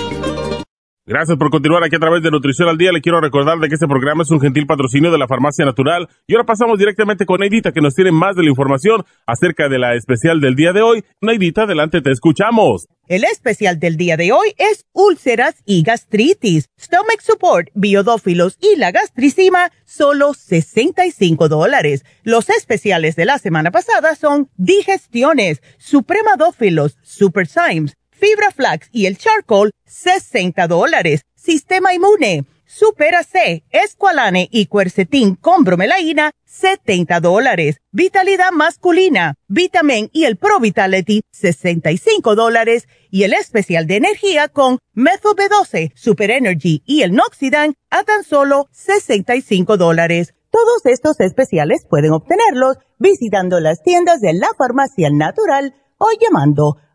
Speaker 6: Gracias por continuar aquí a través de Nutrición al Día. Le quiero recordar de que este programa es un gentil patrocinio de la Farmacia Natural. Y ahora pasamos directamente con Neidita, que nos tiene más de la información acerca de la especial del día de hoy. Neidita, adelante, te escuchamos.
Speaker 3: El especial del día de hoy es úlceras y gastritis, stomach support, biodófilos y la gastricima, solo 65 dólares. Los especiales de la semana pasada son digestiones, supremadófilos, super Symes, fibra flax y el charcoal, 60 dólares. Sistema inmune, Supera C, Esqualane y Quercetin con bromelaína, 70 dólares. Vitalidad masculina, Vitamin y el Pro Vitality, 65 dólares. Y el especial de energía con Methyl B12, Super Energy y el Noxidan a tan solo 65 dólares. Todos estos especiales pueden obtenerlos visitando las tiendas de la farmacia natural o llamando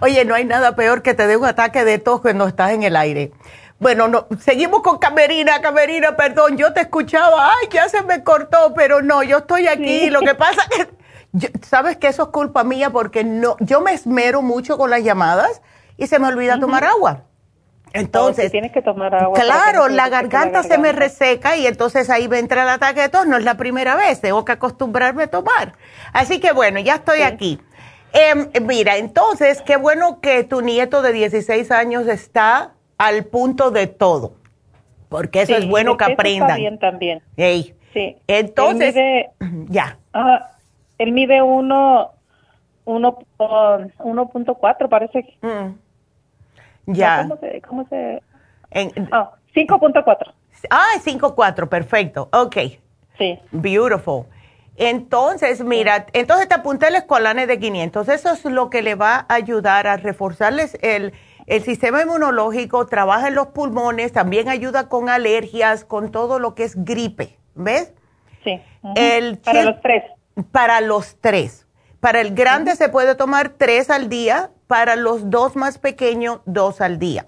Speaker 14: Oye, no hay nada peor que te dé un ataque de tos cuando estás en el aire. Bueno, no, seguimos con Camerina, Camerina, perdón, yo te escuchaba, ay, ya se me cortó, pero no, yo estoy aquí. Lo que pasa es que, sabes que eso es culpa mía porque no, yo me esmero mucho con las llamadas y se me olvida tomar agua. Entonces,
Speaker 13: tienes que tomar agua.
Speaker 14: Claro, la garganta, se me reseca y entonces ahí me entra el ataque de tos. No es la primera vez, tengo que acostumbrarme a tomar. Así que bueno, ya estoy aquí. Em, mira, entonces, qué bueno que tu nieto de 16 años está al punto de todo, porque eso es bueno que aprendan. Está
Speaker 13: bien también.
Speaker 14: Sí. Entonces, [CLEARS THROAT] ya.
Speaker 13: él mide uno, uno, 1.4 parece. Mm.
Speaker 14: Ya.
Speaker 13: ¿Cómo se...? Cómo se... En, 5.4.
Speaker 14: Ah, 5.4, perfecto. Ok.
Speaker 13: Sí.
Speaker 3: Beautiful. Entonces, mira, entonces te apunté el escolane de 500. Eso es lo que le va a ayudar a reforzarles el, el sistema inmunológico, trabaja en los pulmones, también ayuda con alergias, con todo lo que es gripe. ¿Ves?
Speaker 13: Sí. para los tres.
Speaker 3: Para los tres. Para el grande se puede tomar tres al día, para los dos más pequeños, dos al día.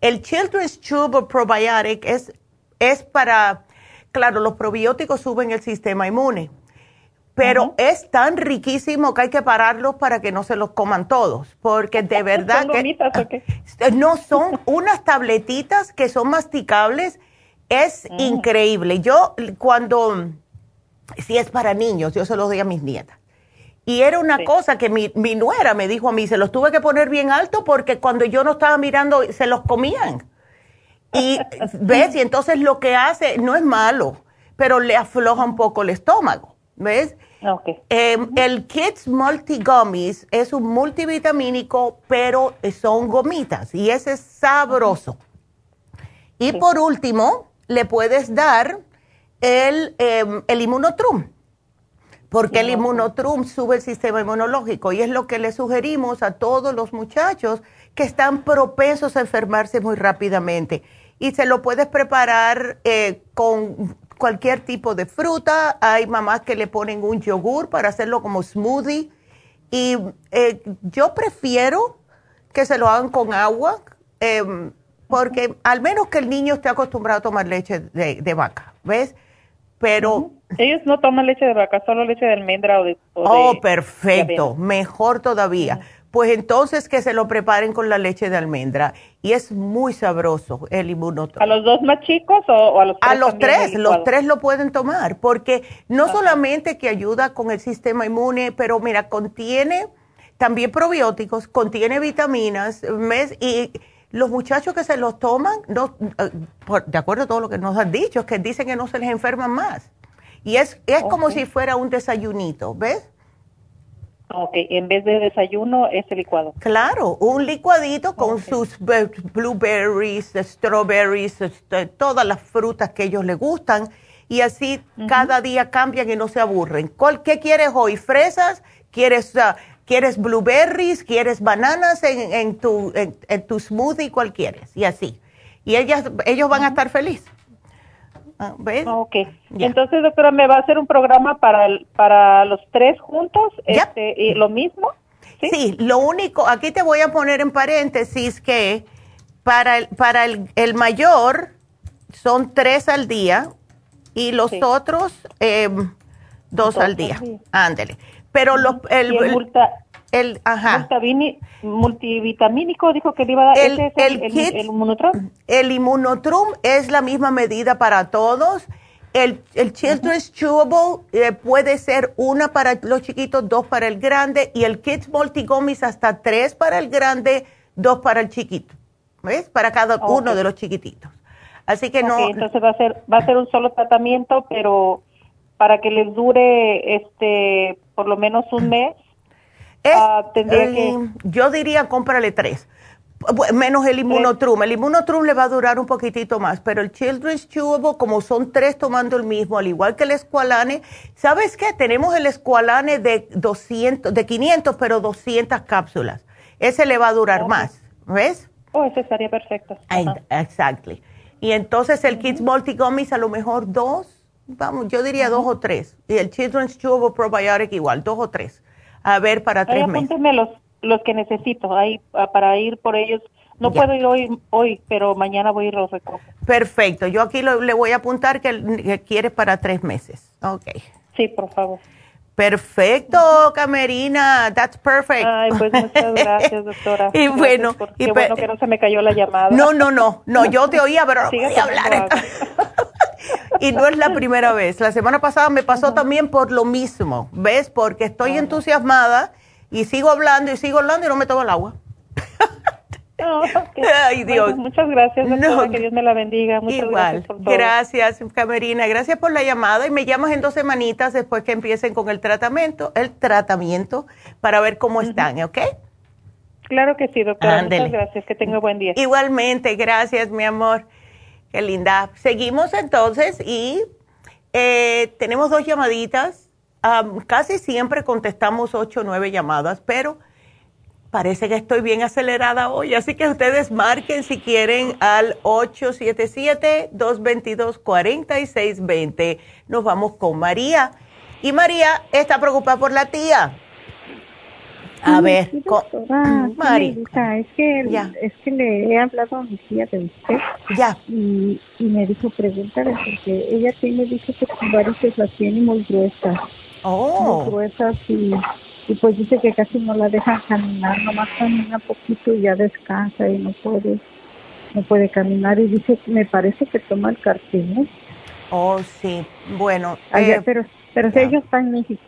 Speaker 3: El, Children's Tube Probiotic es, es para, claro, los probióticos suben el sistema inmune, pero es tan riquísimo que hay que pararlos para que no se los coman todos, porque de [LAUGHS] verdad que... [LAUGHS] No, son unas tabletitas que son masticables es mm. increíble. Yo cuando, si es para niños, yo se los doy a mis nietas. Y era una cosa que mi, mi, nuera me dijo a mí, se los tuve que poner bien alto porque cuando yo no estaba mirando se los comían. Y ves, y entonces lo que hace no es malo, pero le afloja un poco el estómago, ¿ves? Em, el Kids Multi Gummies es un multivitamínico, pero son gomitas y ese es sabroso. Y por último, le puedes dar el, eh, el inmunotrum, porque el inmunotrum sube el sistema inmunológico y es lo que le sugerimos a todos los muchachos que están propensos a enfermarse muy rápidamente. Y se lo puedes preparar eh, con cualquier tipo de fruta. Hay mamás que le ponen un yogur para hacerlo como smoothie. Y eh, yo prefiero que se lo hagan con agua. Em, porque al menos que el niño esté acostumbrado a tomar leche de, vaca, ¿ves? Pero...
Speaker 13: Ellos no toman leche de vaca, solo leche de almendra o de...
Speaker 3: oh, perfecto, mejor todavía. Pues entonces que se lo preparen con la leche de almendra. Y es muy sabroso el inmunotro.
Speaker 13: ¿A los dos más chicos o, a los tres?
Speaker 3: A los tres, los tres lo pueden tomar, porque no solamente que ayuda con el sistema inmune, pero mira, contiene también probióticos, contiene vitaminas, ¿ves? Y los muchachos que se los toman, no, eh, de acuerdo a todo lo que nos han dicho, es que dicen que no se les enferman más. Y es, es como si fuera un desayunito, ¿ves?
Speaker 13: Ok, en vez de desayuno, ese licuado.
Speaker 3: Claro, un licuadito con sus blueberries, strawberries, este, todas las frutas que ellos les gustan. Y así cada día cambian y no se aburren. ¿Qué quieres hoy? ¿Fresas? ¿Quieres uh, ¿Quieres blueberries? ¿Quieres bananas en, tu, en, tu smoothie? ¿Cuál quieres? Y así. Y ellas, ellos van a estar felices.
Speaker 13: Ah, ¿Ves? Ok. Entonces, doctora, ¿me va a hacer un programa para, para los tres juntos? Este, ¿Y lo mismo?
Speaker 3: ¿Sí? lo único, aquí te voy a poner en paréntesis que para el, para el, mayor son tres al día y los otros em, dos, al día. Ándele. Pero los, el,
Speaker 13: el, ajá. multivitamínico dijo que le iba a dar
Speaker 3: el, el, el, inmunotrum. El inmunotrum es la misma medida para todos. El, el Children's Chewable eh, puede ser una para los chiquitos, dos para el grande, y el Kids Multigomis hasta tres para el grande, dos para el chiquito. ¿Ves? Para cada uno de los chiquititos. Así que no.
Speaker 13: Entonces va a ser va a ser un solo tratamiento, pero para que les dure este por lo menos un [CLEARS THROAT] mes.
Speaker 3: Ah, eh, yo diría cómprale tres, menos el inmunotrum. El inmunotrum le va a durar un poquitito más, pero el Children's Chewable, como son tres tomando el mismo, al igual que el Esqualane, ¿sabes qué? Tenemos el Esqualane de 200, de 500, pero 200 cápsulas. Ese le va a durar más, ¿ves?
Speaker 13: Oh, ese estaría perfecto.
Speaker 3: Exacto. Y entonces el Kids Multi Gummies a lo mejor dos vamos, yo diría dos o tres. Y el Children's Chewable Probiotic igual, dos o tres. A ver, para tres meses.
Speaker 13: los, los que necesito ahí para ir por ellos. No puedo ir hoy, hoy, pero mañana voy a ir los recoger.
Speaker 3: Perfecto. Yo aquí le voy a apuntar que, que quieres para tres meses. Ok.
Speaker 13: Sí, por favor.
Speaker 3: Perfecto, Camerina, that's perfect.
Speaker 13: Ay, pues muchas [LAUGHS] gracias, doctora.
Speaker 3: y bueno,
Speaker 13: y bueno que no se me cayó la llamada.
Speaker 3: No, no, no, no, yo te oía, pero no podía hablar. [LAUGHS] y no es la primera vez. La semana pasada me pasó también por lo mismo, ¿ves? Porque estoy entusiasmada y sigo hablando y sigo hablando y no me tomo el agua. [LAUGHS]
Speaker 13: Ay, Dios. Muchas gracias, doctora, que Dios me la bendiga. Muchas
Speaker 3: Igual. Gracias, Camerina. Gracias por la llamada y me llamas en dos semanitas después que empiecen con el tratamiento, el tratamiento, para ver cómo están, ¿ok?
Speaker 13: Claro que sí, doctora. Muchas gracias. Que tenga buen día.
Speaker 3: Igualmente, gracias, mi amor. Qué linda. Seguimos entonces y Eh, tenemos dos llamaditas. casi siempre contestamos ocho o nueve llamadas, pero parece que estoy bien acelerada hoy. Así que ustedes marquen si quieren al 877-222-4620. Nos vamos con María. Y María está preocupada por la tía. A ver,
Speaker 15: María. es que, es que le he hablado a mi tía de usted.
Speaker 3: Ya.
Speaker 15: Y, me dijo, pregúntale, porque ella tiene, dice que sus varices las tiene muy gruesas.
Speaker 3: Oh.
Speaker 15: Muy gruesas y, y pues dice que casi no la dejan caminar, nomás camina poquito y ya descansa y no puede, no puede caminar. Y dice, me parece que toma el cartílago.
Speaker 3: Oh, sí. Bueno.
Speaker 15: Eh, pero pero ellos están en México.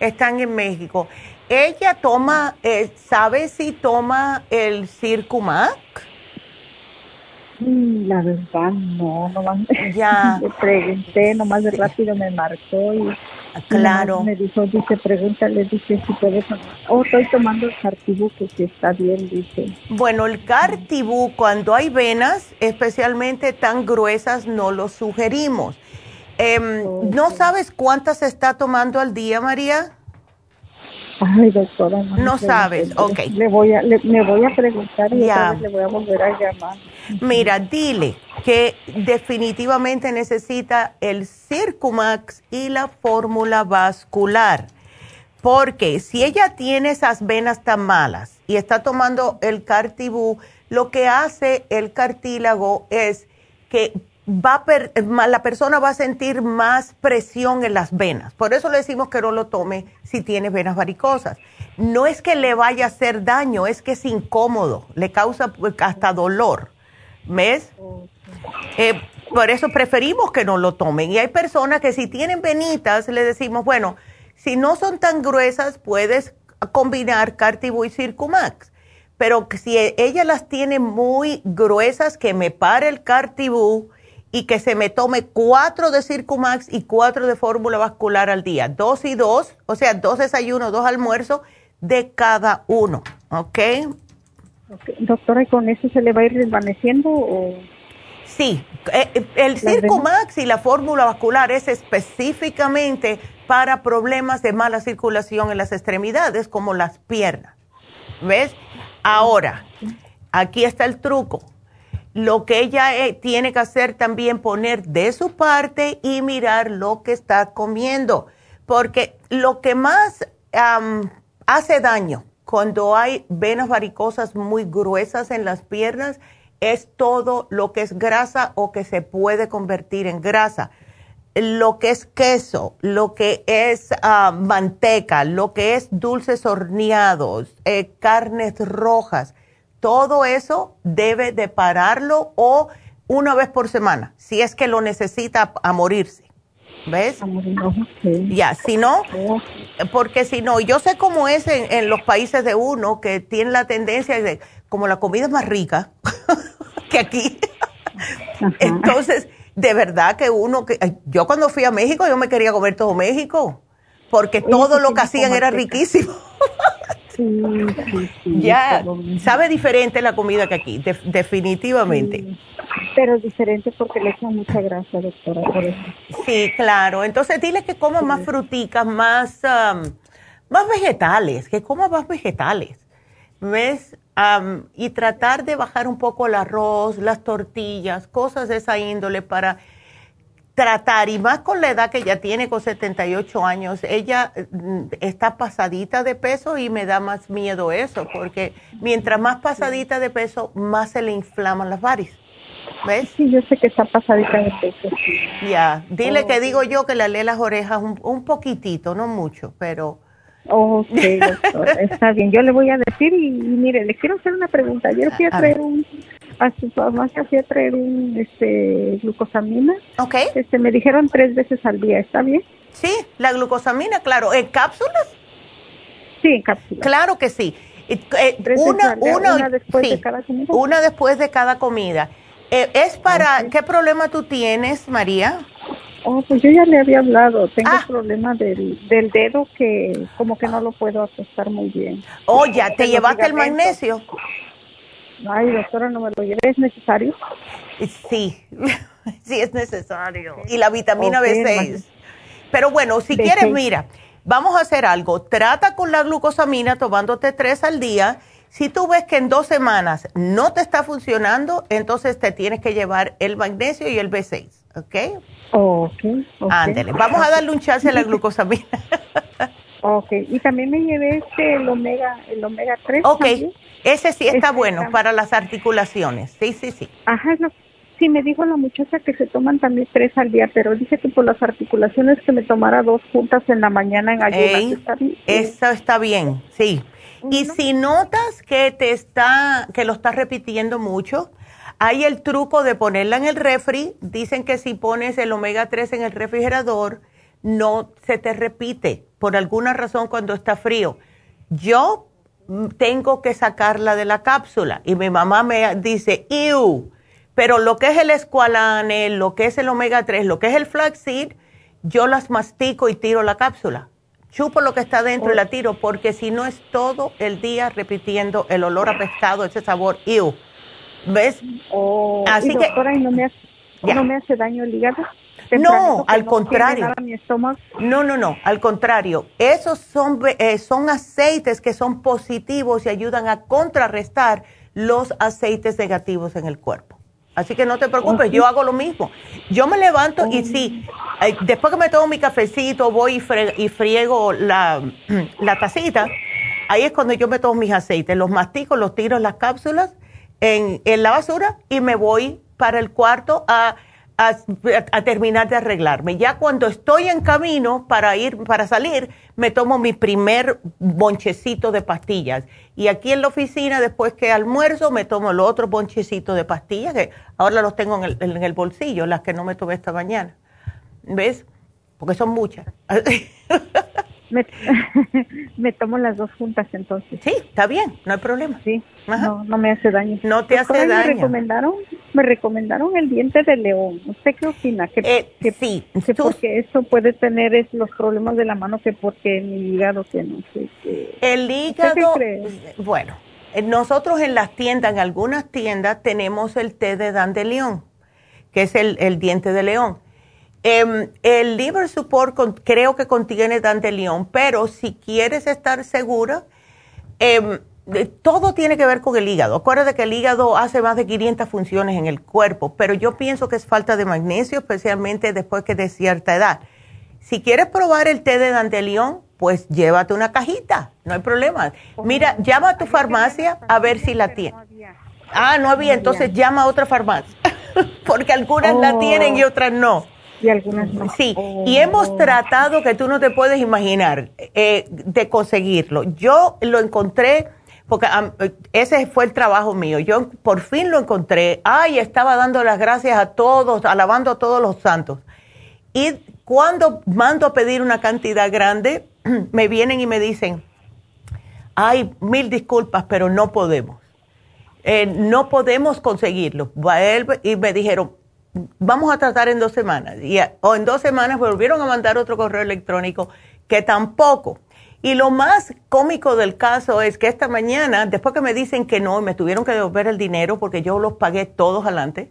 Speaker 3: Están en México. Ella toma, eh, ¿sabe si toma el Circumac?
Speaker 15: Mm, la verdad, no, nomás
Speaker 3: ya. [LAUGHS]
Speaker 15: le pregunté, nomás de rápido me marcó y
Speaker 3: claro.
Speaker 15: me dijo, dice, pregúntale, dice, si puede tomar. Oh, estoy tomando el cartibú, que si está bien, dice.
Speaker 3: Bueno, el cartibú, cuando hay venas, especialmente tan gruesas, no lo sugerimos. Em, ¿No sabes cuántas está tomando al día, María?
Speaker 15: Ay, doctora.
Speaker 3: No, sabes, ok.
Speaker 15: Le voy a, me voy a preguntar y le voy a volver a llamar.
Speaker 3: Mira, dile que definitivamente necesita el Circumax y la fórmula vascular. Porque si ella tiene esas venas tan malas y está tomando el cartibú, lo que hace el cartílago es que va la persona va a sentir más presión en las venas. Por eso le decimos que no lo tome si tiene venas varicosas. No es que le vaya a hacer daño, es que es incómodo, le causa pues, hasta dolor. ¿Ves? Eh, por eso preferimos que no lo tomen. Y hay personas que si tienen venitas, le decimos, bueno, si no son tan gruesas, puedes combinar Cartibú y Circumax. Pero si ella las tiene muy gruesas, que me pare el Cartibú y que se me tome cuatro de Circumax y cuatro de fórmula vascular al día. Dos y dos, o sea, dos desayunos, dos almuerzos de cada uno. ¿Ok?
Speaker 15: okay. Doctora, ¿y con eso se le va a ir desvaneciendo o...?
Speaker 3: Sí, eh, el Circumax y la fórmula vascular es específicamente para problemas de mala circulación en las extremidades, como las piernas. ¿Ves? Ahora, aquí está el truco lo que ella eh, tiene que hacer también poner de su parte y mirar lo que está comiendo, porque lo que más hace daño cuando hay venas varicosas muy gruesas en las piernas es todo lo que es grasa o que se puede convertir en grasa. Lo que es queso, lo que es manteca, lo que es dulces horneados, eh, carnes rojas todo eso debe de pararlo o una vez por semana, si es que lo necesita a morirse. ¿Ves? Ya, si no, porque si no, yo sé cómo es en, los países de uno que tienen la tendencia de, como la comida es más rica [LAUGHS] que aquí, entonces, de verdad que uno, que yo cuando fui a México, yo me quería comer todo México, porque todo lo que hacían era riquísimo. [LAUGHS]
Speaker 15: Sí,
Speaker 3: ya, sabe diferente la comida que aquí, definitivamente.
Speaker 15: pero diferente porque le echan mucha grasa, doctora,
Speaker 3: Sí, claro. Entonces dile que coma más fruticas, más, más vegetales, que coma más vegetales. ¿Ves? y tratar de bajar un poco el arroz, las tortillas, cosas de esa índole para tratar, y más con la edad que ella tiene, con 78 años, ella mm, está pasadita de peso y me da más miedo eso, porque mientras más pasadita de peso, más se le inflaman las varices. ¿Ves?
Speaker 15: Sí, yo sé que está pasadita de peso.
Speaker 3: Ya, dile que digo yo que le lee las orejas un, un poquitito, no mucho, pero...
Speaker 15: Ok, doctor, [LAUGHS] está bien. Yo le voy a decir y, mire, le quiero hacer una pregunta. Ayer fui a traer un, a su farmacia fui a traer un este, glucosamina.
Speaker 3: Ok.
Speaker 15: Este, me dijeron tres veces al día, ¿está bien?
Speaker 3: Sí, la glucosamina, claro. ¿En cápsulas?
Speaker 15: Sí, en cápsulas.
Speaker 3: Claro que sí. Eh, una, una, después de cada comida. Una después de cada comida. Eh, ¿Es para qué problema tú tienes, María?
Speaker 15: Oh, pues yo ya le había hablado. Tengo ah. problema del, del dedo que como que no lo puedo acostar muy bien.
Speaker 3: Oh, ya, ¿te llevaste el magnesio?
Speaker 12: Ay, doctora, no me lo lleve, ¿es necesario?
Speaker 3: Sí, [LAUGHS] sí es necesario. Y la vitamina B6. Pero bueno, si quieres, mira, vamos a hacer algo. Trata con la glucosamina tomándote tres al día. Si tú ves que en dos semanas no te está funcionando, entonces te tienes que llevar el magnesio y el B6, ¿ok?
Speaker 12: Ok. okay.
Speaker 3: Ándale, vamos a darle un chance a la glucosamina. [LAUGHS]
Speaker 12: ok, y también me llevé este, el omega, el omega 3.
Speaker 3: Ok, ese sí está bueno para las articulaciones, sí, sí, sí.
Speaker 12: Ajá, no, sí me dijo la muchacha que se toman también tres al día, pero dice que por las articulaciones que me tomara dos juntas en la mañana en ayunas. ¿Está bien?
Speaker 3: Eso está bien, sí. Y si notas que te está, que lo estás repitiendo mucho, hay el truco de ponerla en el refri. Dicen que si pones el omega 3 en el refrigerador, no se te repite por alguna razón cuando está frío. Yo mm, tengo que sacarla de la cápsula y mi mamá me dice, ¡Ew! Pero lo que es el escualane, lo que es el omega 3, lo que es el flaxseed, yo las mastico y tiro la cápsula. Chupo lo que está dentro y la tiro, porque si no es todo el día repitiendo el olor a pescado, ese sabor, ew. ¿Ves?
Speaker 12: Oh, Así que. no, me hace, ¿No me hace daño el hígado?
Speaker 3: No, al contrario. No, no, no, al contrario. Esos son, eh, son aceites que son positivos y ayudan a contrarrestar los aceites negativos en el cuerpo. Así que no te preocupes, yo hago lo mismo. Yo me levanto y sí, eh, después que me tomo mi cafecito, voy y, friego la, [CLEARS THROAT] la, tacita, ahí es cuando yo me tomo mis aceites, los mastico, los tiro en las cápsulas en, en la basura y me voy para el cuarto a a, terminar de arreglarme. Ya cuando estoy en camino para ir, para salir, me tomo mi primer bonchecito de pastillas. Y aquí en la oficina, después que almuerzo, me tomo el otro bonchecito de pastillas, que ahora los tengo en el, en el bolsillo, las que no me tomé esta mañana. ¿Ves? Porque son muchas. [LAUGHS] [LAUGHS]
Speaker 12: Me, tomo las dos juntas entonces.
Speaker 3: Sí, está bien, no hay problema.
Speaker 12: Sí, no, no me hace daño.
Speaker 3: No te hace daño.
Speaker 12: Me recomendaron, me recomendaron el diente de león. ¿Usted qué opina? Que,
Speaker 3: eh, sí.
Speaker 12: porque eso puede tener es, los problemas de la mano que porque mi hígado que no sé.
Speaker 3: el hígado, bueno, nosotros en las tiendas, en algunas tiendas tenemos el té de dandelion, que es el, el diente de león Em, el liver support creo que contiene dandelion, pero si quieres estar segura, em, todo tiene que ver con el hígado. Acuérdate que el hígado hace más de 500 funciones en el cuerpo, pero yo pienso que es falta de magnesio, especialmente después que de cierta edad. Si quieres probar el té de dandelion, pues llévate una cajita, no hay problema. Mira, llama a tu farmacia a ver si la tiene. Ah, no había, entonces llama a otra farmacia, [LAUGHS] porque algunas la tienen y otras no
Speaker 12: y algunas
Speaker 3: Sí, y hemos oh. tratado que tú no te puedes imaginar eh, de conseguirlo. Yo lo encontré, porque ese fue el trabajo mío. Yo por fin lo encontré. Ay, estaba dando las gracias a todos, alabando a todos los santos. Y cuando mando a pedir una cantidad grande, [CLEARS THROAT] me vienen y me dicen, ay, mil disculpas, pero no podemos. Eh, no podemos conseguirlo. Y me dijeron, vamos a tratar en dos semanas. Y, o en dos semanas volvieron a mandar otro correo electrónico que tampoco. Y lo más cómico del caso es que esta mañana, después que me dicen que no, me tuvieron que devolver el dinero porque yo los pagué todos adelante,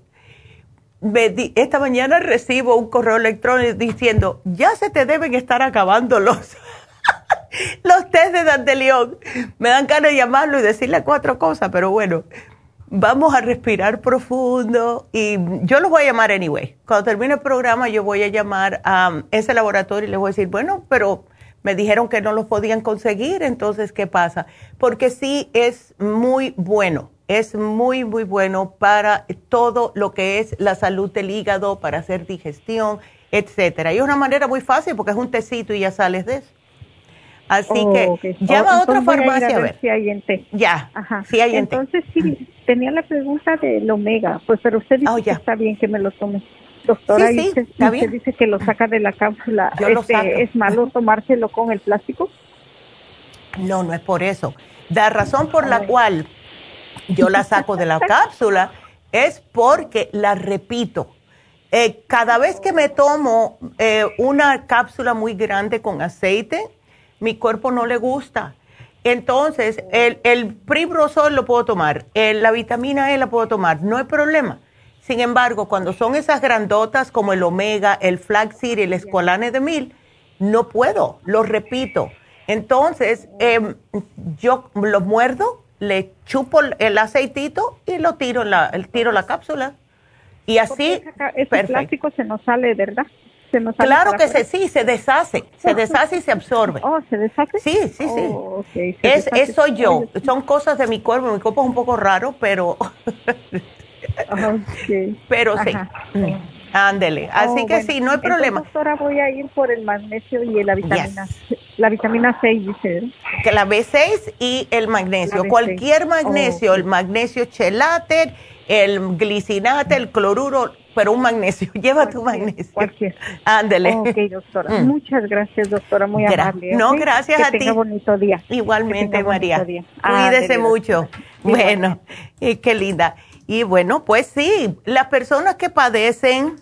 Speaker 3: esta mañana recibo un correo electrónico diciendo, ya se te deben estar acabando los, [LAUGHS] los test de Dantelión. Me dan ganas de llamarlo y decirle cuatro cosas, pero bueno, vamos a respirar profundo y yo los voy a llamar anyway. Cuando termine el programa yo voy a llamar a ese laboratorio y les voy a decir, bueno, pero me dijeron que no los podían conseguir, entonces, ¿qué pasa? Porque sí es muy bueno, es muy, muy bueno para todo lo que es la salud del hígado, para hacer digestión, etcétera. Y es una manera muy fácil porque es un tecito y ya sales de eso. Así que llama a otra farmacia a, ver.
Speaker 12: Si hay en té.
Speaker 3: Ya,
Speaker 12: Ajá. si hay en Entonces sí, tenía la pregunta del omega, pues pero usted dice oh, que está bien que me lo tome. Doctora, sí, sí, usted dice que lo saca de la cápsula. Yo este, ¿Es malo tomárselo con el plástico?
Speaker 3: No, no es por eso. La razón por la cual yo la saco de la [LAUGHS] cápsula es porque la repito. Eh, cada vez que me tomo eh, una cápsula muy grande con aceite, mi cuerpo no le gusta. Entonces, el, el Pribrosol lo puedo tomar, la vitamina E la puedo tomar, no hay problema. Sin embargo, cuando son esas grandotas como el omega, el flaxseed y el escualane de mil, no puedo, lo repito. Entonces, em, yo lo muerdo, le chupo el aceitito y lo tiro la, tiro la cápsula. Y así,
Speaker 12: ese plástico se nos sale, ¿verdad?
Speaker 3: Claro que se, sí, se deshace, se deshace y se absorbe.
Speaker 12: Oh, ¿se deshace?
Speaker 3: Sí, sí, sí. Oh, es, eso yo. Son cosas de mi cuerpo. Mi cuerpo es un poco raro, pero... [LAUGHS] Pero sí. Mm. Ándele. Así oh, que sí, no hay problema.
Speaker 12: Doctora, voy a ir por el magnesio y la vitamina La vitamina 6, dice.
Speaker 3: Que la B6 y el magnesio. Cualquier magnesio, el magnesio chelate, el glicinate, el cloruro, pero un magnesio. [LAUGHS] Lleva tu magnesio.
Speaker 12: Cualquier.
Speaker 3: Ándele.
Speaker 12: Ok, doctora. Mm. Muchas gracias, doctora. Muy amable.
Speaker 3: No, gracias a ti.
Speaker 12: Tenga bonito día.
Speaker 3: Igualmente, María. Cuídese mucho. Bueno, qué linda. Y bueno, pues sí, las personas que padecen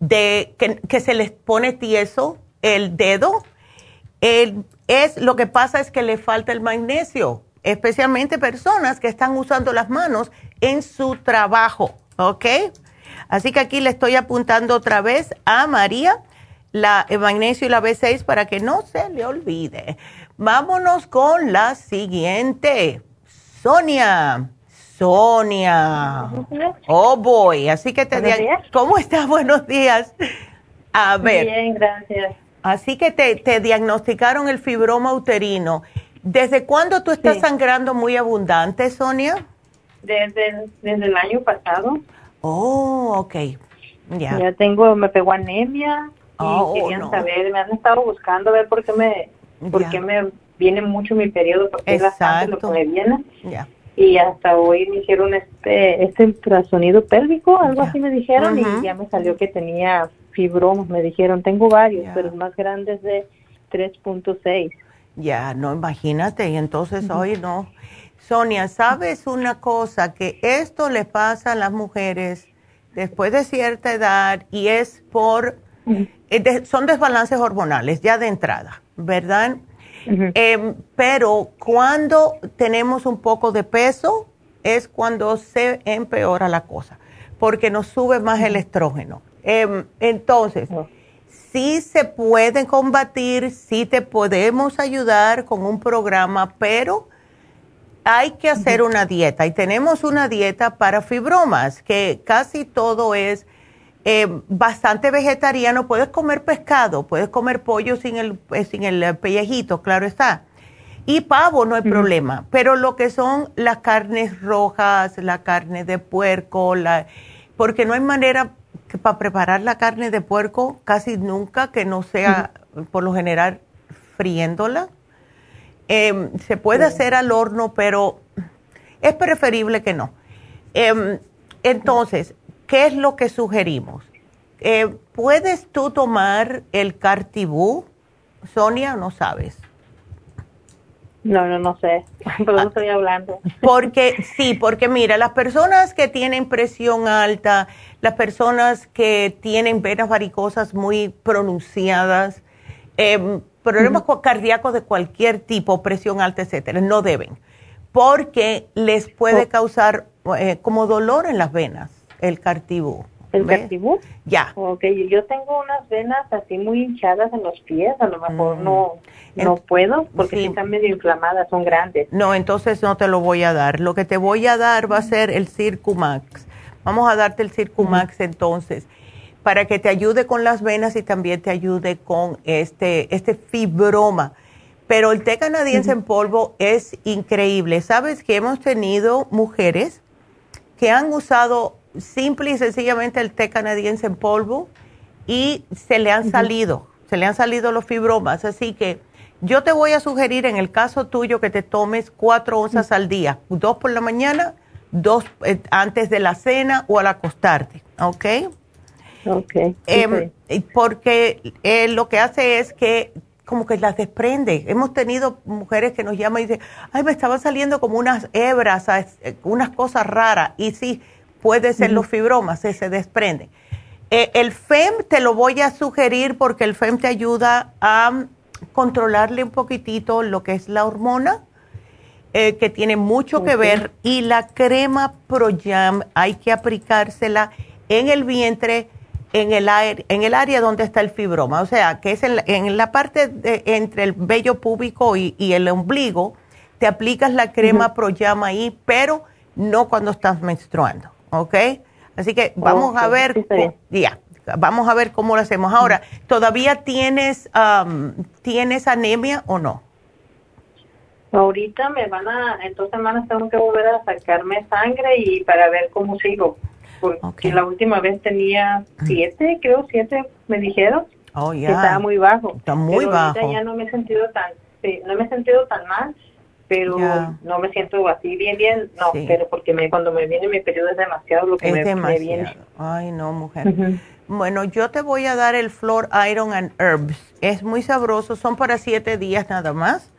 Speaker 3: de que, se les pone tieso el dedo, es lo que pasa es que le falta el magnesio, especialmente personas que están usando las manos en su trabajo, ¿ok? Así que aquí le estoy apuntando otra vez a María la, el magnesio y la B6 para que no se le olvide. Vámonos con la siguiente. Sonia. Sonia. Oh, boy. Así que te... ¿Cómo estás? [LAUGHS] Buenos días. A ver.
Speaker 16: Bien, gracias.
Speaker 3: Así que te, te diagnosticaron el fibroma uterino. ¿Desde cuándo tú estás sangrando muy abundante, Sonia?
Speaker 16: Desde, desde el año pasado.
Speaker 3: Oh, ok.
Speaker 16: Ya. Ya tengo, me pegó anemia. Y oh, querían saber, me han estado buscando a ver por qué me, por qué me viene mucho mi periodo, porque Exacto. es bastante lo que me viene. Ya y hasta hoy me hicieron este este ultrasonido pélvico, algo así me dijeron y ya me salió que tenía fibromas, me dijeron, tengo varios, pero el más grande es de 3.6.
Speaker 3: Ya, no, imagínate, y entonces hoy no. Sonia, ¿sabes una cosa? Que esto le pasa a las mujeres después de cierta edad y es por, eh, son desbalances hormonales ya de entrada, ¿verdad? Em, pero cuando tenemos un poco de peso es cuando se empeora la cosa, porque nos sube más el estrógeno. Em, entonces, sí se puede combatir, sí te podemos ayudar con un programa, pero hay que hacer una dieta y tenemos una dieta para fibromas, que casi todo es eh, bastante vegetariano, puedes comer pescado, puedes comer pollo sin el, eh, sin el pellejito, claro está. Y pavo no hay problema, pero lo que son las carnes rojas, la carne de puerco, la, porque no hay manera para preparar la carne de puerco casi nunca que no sea, por lo general, friéndola. Em, se puede hacer al horno, pero es preferible que no. Em, entonces, ¿qué es lo que sugerimos? Eh, ¿Puedes tú tomar el Cartibú, Sonia, no sabes?
Speaker 16: No, no, no sé. [LAUGHS] Pero no estoy hablando.
Speaker 3: Porque, sí, porque mira, las personas que tienen presión alta, las personas que tienen venas varicosas muy pronunciadas, em, problemas cardíacos de cualquier tipo, presión alta, etcétera, no deben. Porque les puede causar eh, como dolor en las venas el cartibú.
Speaker 16: ¿El cartibú?
Speaker 3: Ya.
Speaker 16: Ok, yo tengo unas venas así muy hinchadas en los pies, a lo mejor mm. no, no puedo porque están medio inflamadas, son grandes.
Speaker 3: No, entonces no te lo voy a dar. Lo que te voy a dar va a ser el Circumax. Vamos a darte el Circumax entonces para que te ayude con las venas y también te ayude con este, este fibroma. Pero el té canadiense en polvo es increíble. Sabes que hemos tenido mujeres que han usado simple y sencillamente el té canadiense en polvo y se le han salido, se le han salido los fibromas. Así que yo te voy a sugerir en el caso tuyo que te tomes cuatro onzas al día, dos por la mañana, dos eh, antes de la cena o al acostarte, ¿ok?
Speaker 16: Ok.
Speaker 3: Em, porque eh, lo que hace es que como que las desprende. Hemos tenido mujeres que nos llaman y dicen, ay, me estaban saliendo como unas hebras, eh, unas cosas raras. Y sí, puede ser los fibromas, se desprenden. Eh, el FEM te lo voy a sugerir porque el FEM te ayuda a controlarle un poquitito lo que es la hormona, eh, que tiene mucho que ver, y la crema ProYam hay que aplicársela en el vientre, en el, en el área donde está el fibroma, o sea, que es en la, parte entre el vello púbico y, el ombligo, te aplicas la crema ProYam ahí, pero no cuando estás menstruando, ¿ok? Así que vamos a ver, ya, vamos a ver cómo lo hacemos. Ahora, ¿todavía tienes, tienes anemia o no?
Speaker 16: Ahorita me van a, en dos semanas tengo que volver a sacarme sangre y para ver cómo sigo. Porque la última vez tenía siete, creo siete, me dijeron.
Speaker 3: Oh,
Speaker 16: ya. Estaba muy bajo.
Speaker 3: Está muy bajo.
Speaker 16: ya no me he sentido tan, no me he sentido tan mal pero no me siento así bien, bien, no, pero porque me, cuando me viene mi periodo es demasiado lo que me, viene.
Speaker 3: Ay, no, mujer. Bueno, yo te voy a dar el Flor Iron and Herbs. Es muy sabroso, son para siete días nada más.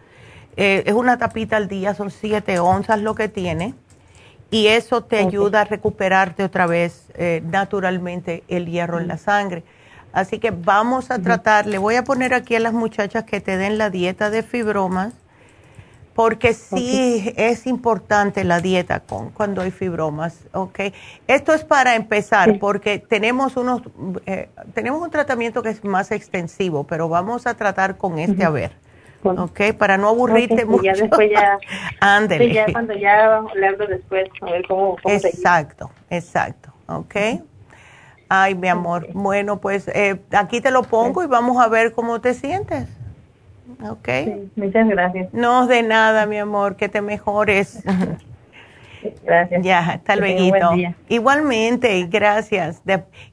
Speaker 3: Eh, es una tapita al día, son siete onzas lo que tiene. Y eso te ayuda a recuperarte otra vez eh, naturalmente el hierro en la sangre. Así que vamos a tratar, le voy a poner aquí a las muchachas que te den la dieta de fibromas porque sí es importante la dieta con cuando hay fibromas, ¿ok? Esto es para empezar, porque tenemos unos, eh, tenemos un tratamiento que es más extensivo, pero vamos a tratar con este a ver, ¿ok? Para no aburrirte mucho.
Speaker 16: Ya después ya, [LAUGHS] Ándele. ya cuando ya hablo después, a ver cómo, cómo
Speaker 3: Exacto, exacto, ¿ok? Ay, mi amor, bueno, pues eh, aquí te lo pongo y vamos a ver cómo te sientes. Ok.
Speaker 16: muchas gracias.
Speaker 3: No, de nada, mi amor, que te mejores. [LAUGHS]
Speaker 16: Gracias.
Speaker 3: Ya, hasta luego. Igualmente, gracias.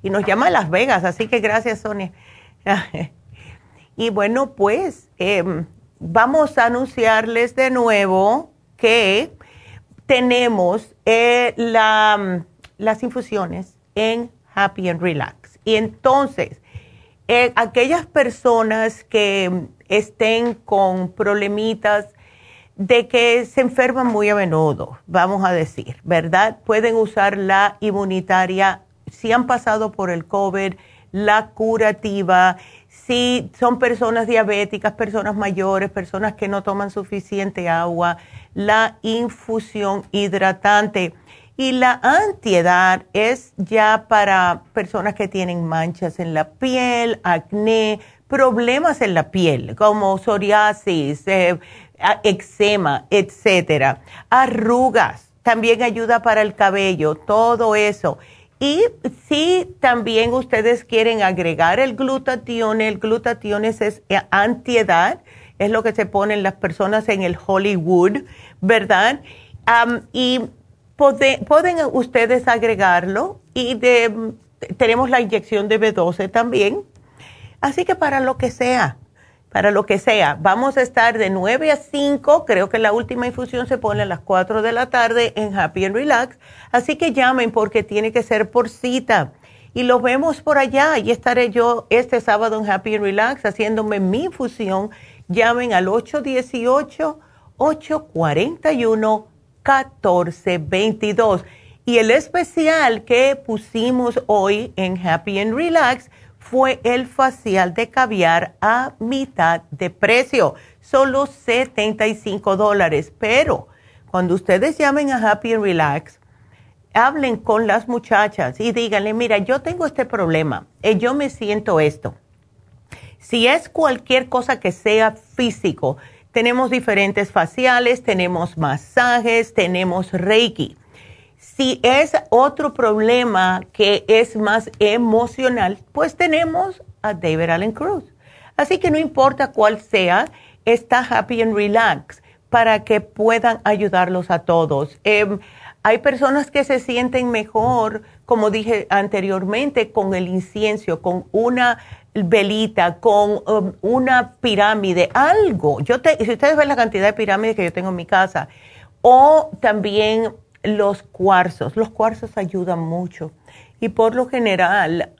Speaker 3: y nos llama Las Vegas, así que gracias, Sonia. [LAUGHS] y bueno, pues em, vamos a anunciarles de nuevo que tenemos eh, la, las infusiones en Happy and Relax. Y entonces, eh, aquellas personas que estén con problemitas de que se enferman muy a menudo, vamos a decir, ¿verdad? Pueden usar la inmunitaria si han pasado por el COVID, la curativa, si son personas diabéticas, personas mayores, personas que no toman suficiente agua, la infusión hidratante. Y la antiedad es ya para personas que tienen manchas en la piel, acné, problemas en la piel, como psoriasis, eh, eczema, etcétera, arrugas, también ayuda para el cabello, todo eso. Y si también ustedes quieren agregar el glutatión, el glutatión es, es antiedad, es lo que se ponen las personas en el Hollywood, ¿verdad? y pueden ustedes agregarlo y de, tenemos la inyección de B12 también Así que para lo que sea, para lo que sea, vamos a estar de 9 a 5, creo que la última infusión se pone a las 4 de la tarde en Happy and Relax, así que llamen porque tiene que ser por cita. Y los vemos por allá, y estaré yo este sábado en Happy and Relax haciéndome mi infusión. Llamen al 818-841-1422. Y el especial que pusimos hoy en Happy and Relax fue el facial de caviar a mitad de precio, solo 75 dólares. Pero cuando ustedes llamen a Happy and Relax, hablen con las muchachas y díganle, mira, yo tengo este problema, y eh, yo me siento esto. Si es cualquier cosa que sea físico, tenemos diferentes faciales, tenemos masajes, tenemos Reiki. Si es otro problema que es más emocional, pues tenemos a David Allen Cruz. Así que no importa cuál sea, está Happy and Relax para que puedan ayudarlos a todos. Em, hay personas que se sienten mejor, como dije anteriormente, con el incienso, con una velita, con um, una pirámide, algo. Yo si ustedes ven la cantidad de pirámides que yo tengo en mi casa, o también los cuarzos. Los cuarzos ayudan mucho y por lo general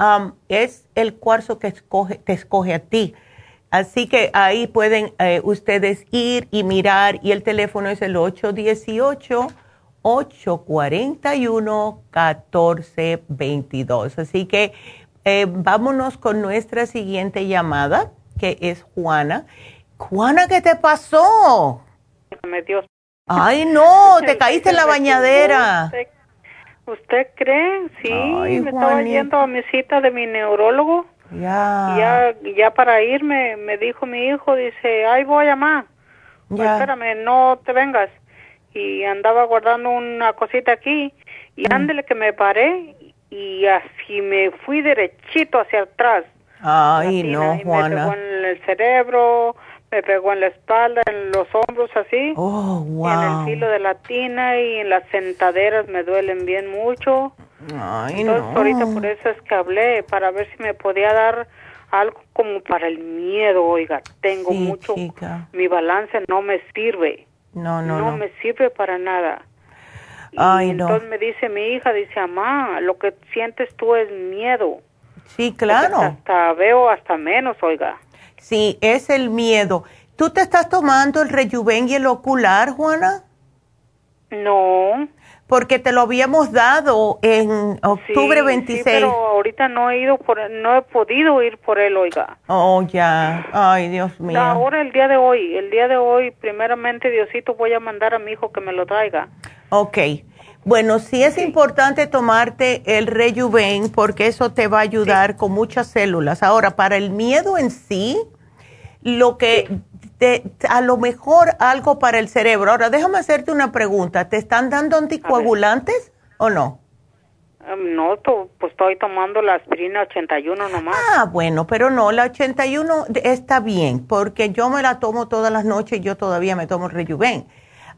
Speaker 3: es el cuarzo que te escoge a ti. Así que ahí pueden eh, ustedes ir y mirar y el teléfono es el 818-841-1422. Así que eh, vámonos con nuestra siguiente llamada, que es Juana Juana, ¿qué te pasó?
Speaker 17: Me.
Speaker 3: Ay, [LAUGHS] no, te caíste en la bañadera.
Speaker 17: ¿Usted, cree? Sí, me estaba yendo a mi cita de mi neurólogo.
Speaker 3: Ya.
Speaker 17: Ya, ya para irme, me dijo mi hijo, dice, ay, voy a llamar. Ya. Espérame, no te vengas. Y andaba guardando una cosita aquí. Y mm. ándele que me paré y así me fui derechito hacia atrás.
Speaker 3: Ay, no, Juana.
Speaker 17: Me pegó en el cerebro, me pegó en la espalda, en los hombros, así.
Speaker 3: Oh, wow.
Speaker 17: en el filo de la tina y en las sentaderas me duelen bien mucho.
Speaker 3: Ay,
Speaker 17: Entonces, ahorita por eso es que hablé, para ver si me podía dar algo como para el miedo, oiga. Tengo mucho. Mi balance no me sirve.
Speaker 3: No, no,
Speaker 17: no.
Speaker 3: No
Speaker 17: me sirve para nada.
Speaker 3: Ay,
Speaker 17: y
Speaker 3: no.
Speaker 17: Entonces me dice mi hija, dice, mamá, lo que sientes tú es miedo.
Speaker 3: Sí, claro.
Speaker 17: hasta veo hasta menos, oiga.
Speaker 3: Sí, es el miedo. ¿Tú te estás tomando el rejuven y el ocular, Juana?
Speaker 17: No.
Speaker 3: Porque te lo habíamos dado en octubre 26. Sí,
Speaker 17: pero ahorita no he ido por, no he podido ir por él, oiga.
Speaker 3: Oh, ya. Ay, Dios mío.
Speaker 17: Ahora el día de hoy, el día de hoy, primeramente Diosito, voy a mandar a mi hijo que me lo traiga.
Speaker 3: Ok. Bueno, sí es importante tomarte el Rejuven porque eso te va a ayudar con muchas células. Ahora, para el miedo en sí, lo que te, a lo mejor algo para el cerebro. Ahora, déjame hacerte una pregunta. ¿Te están dando anticoagulantes o no?
Speaker 17: Um, no, pues estoy tomando la aspirina 81 nomás.
Speaker 3: Ah, bueno, pero no, la 81 está bien porque yo me la tomo todas las noches y yo todavía me tomo el Rejuven.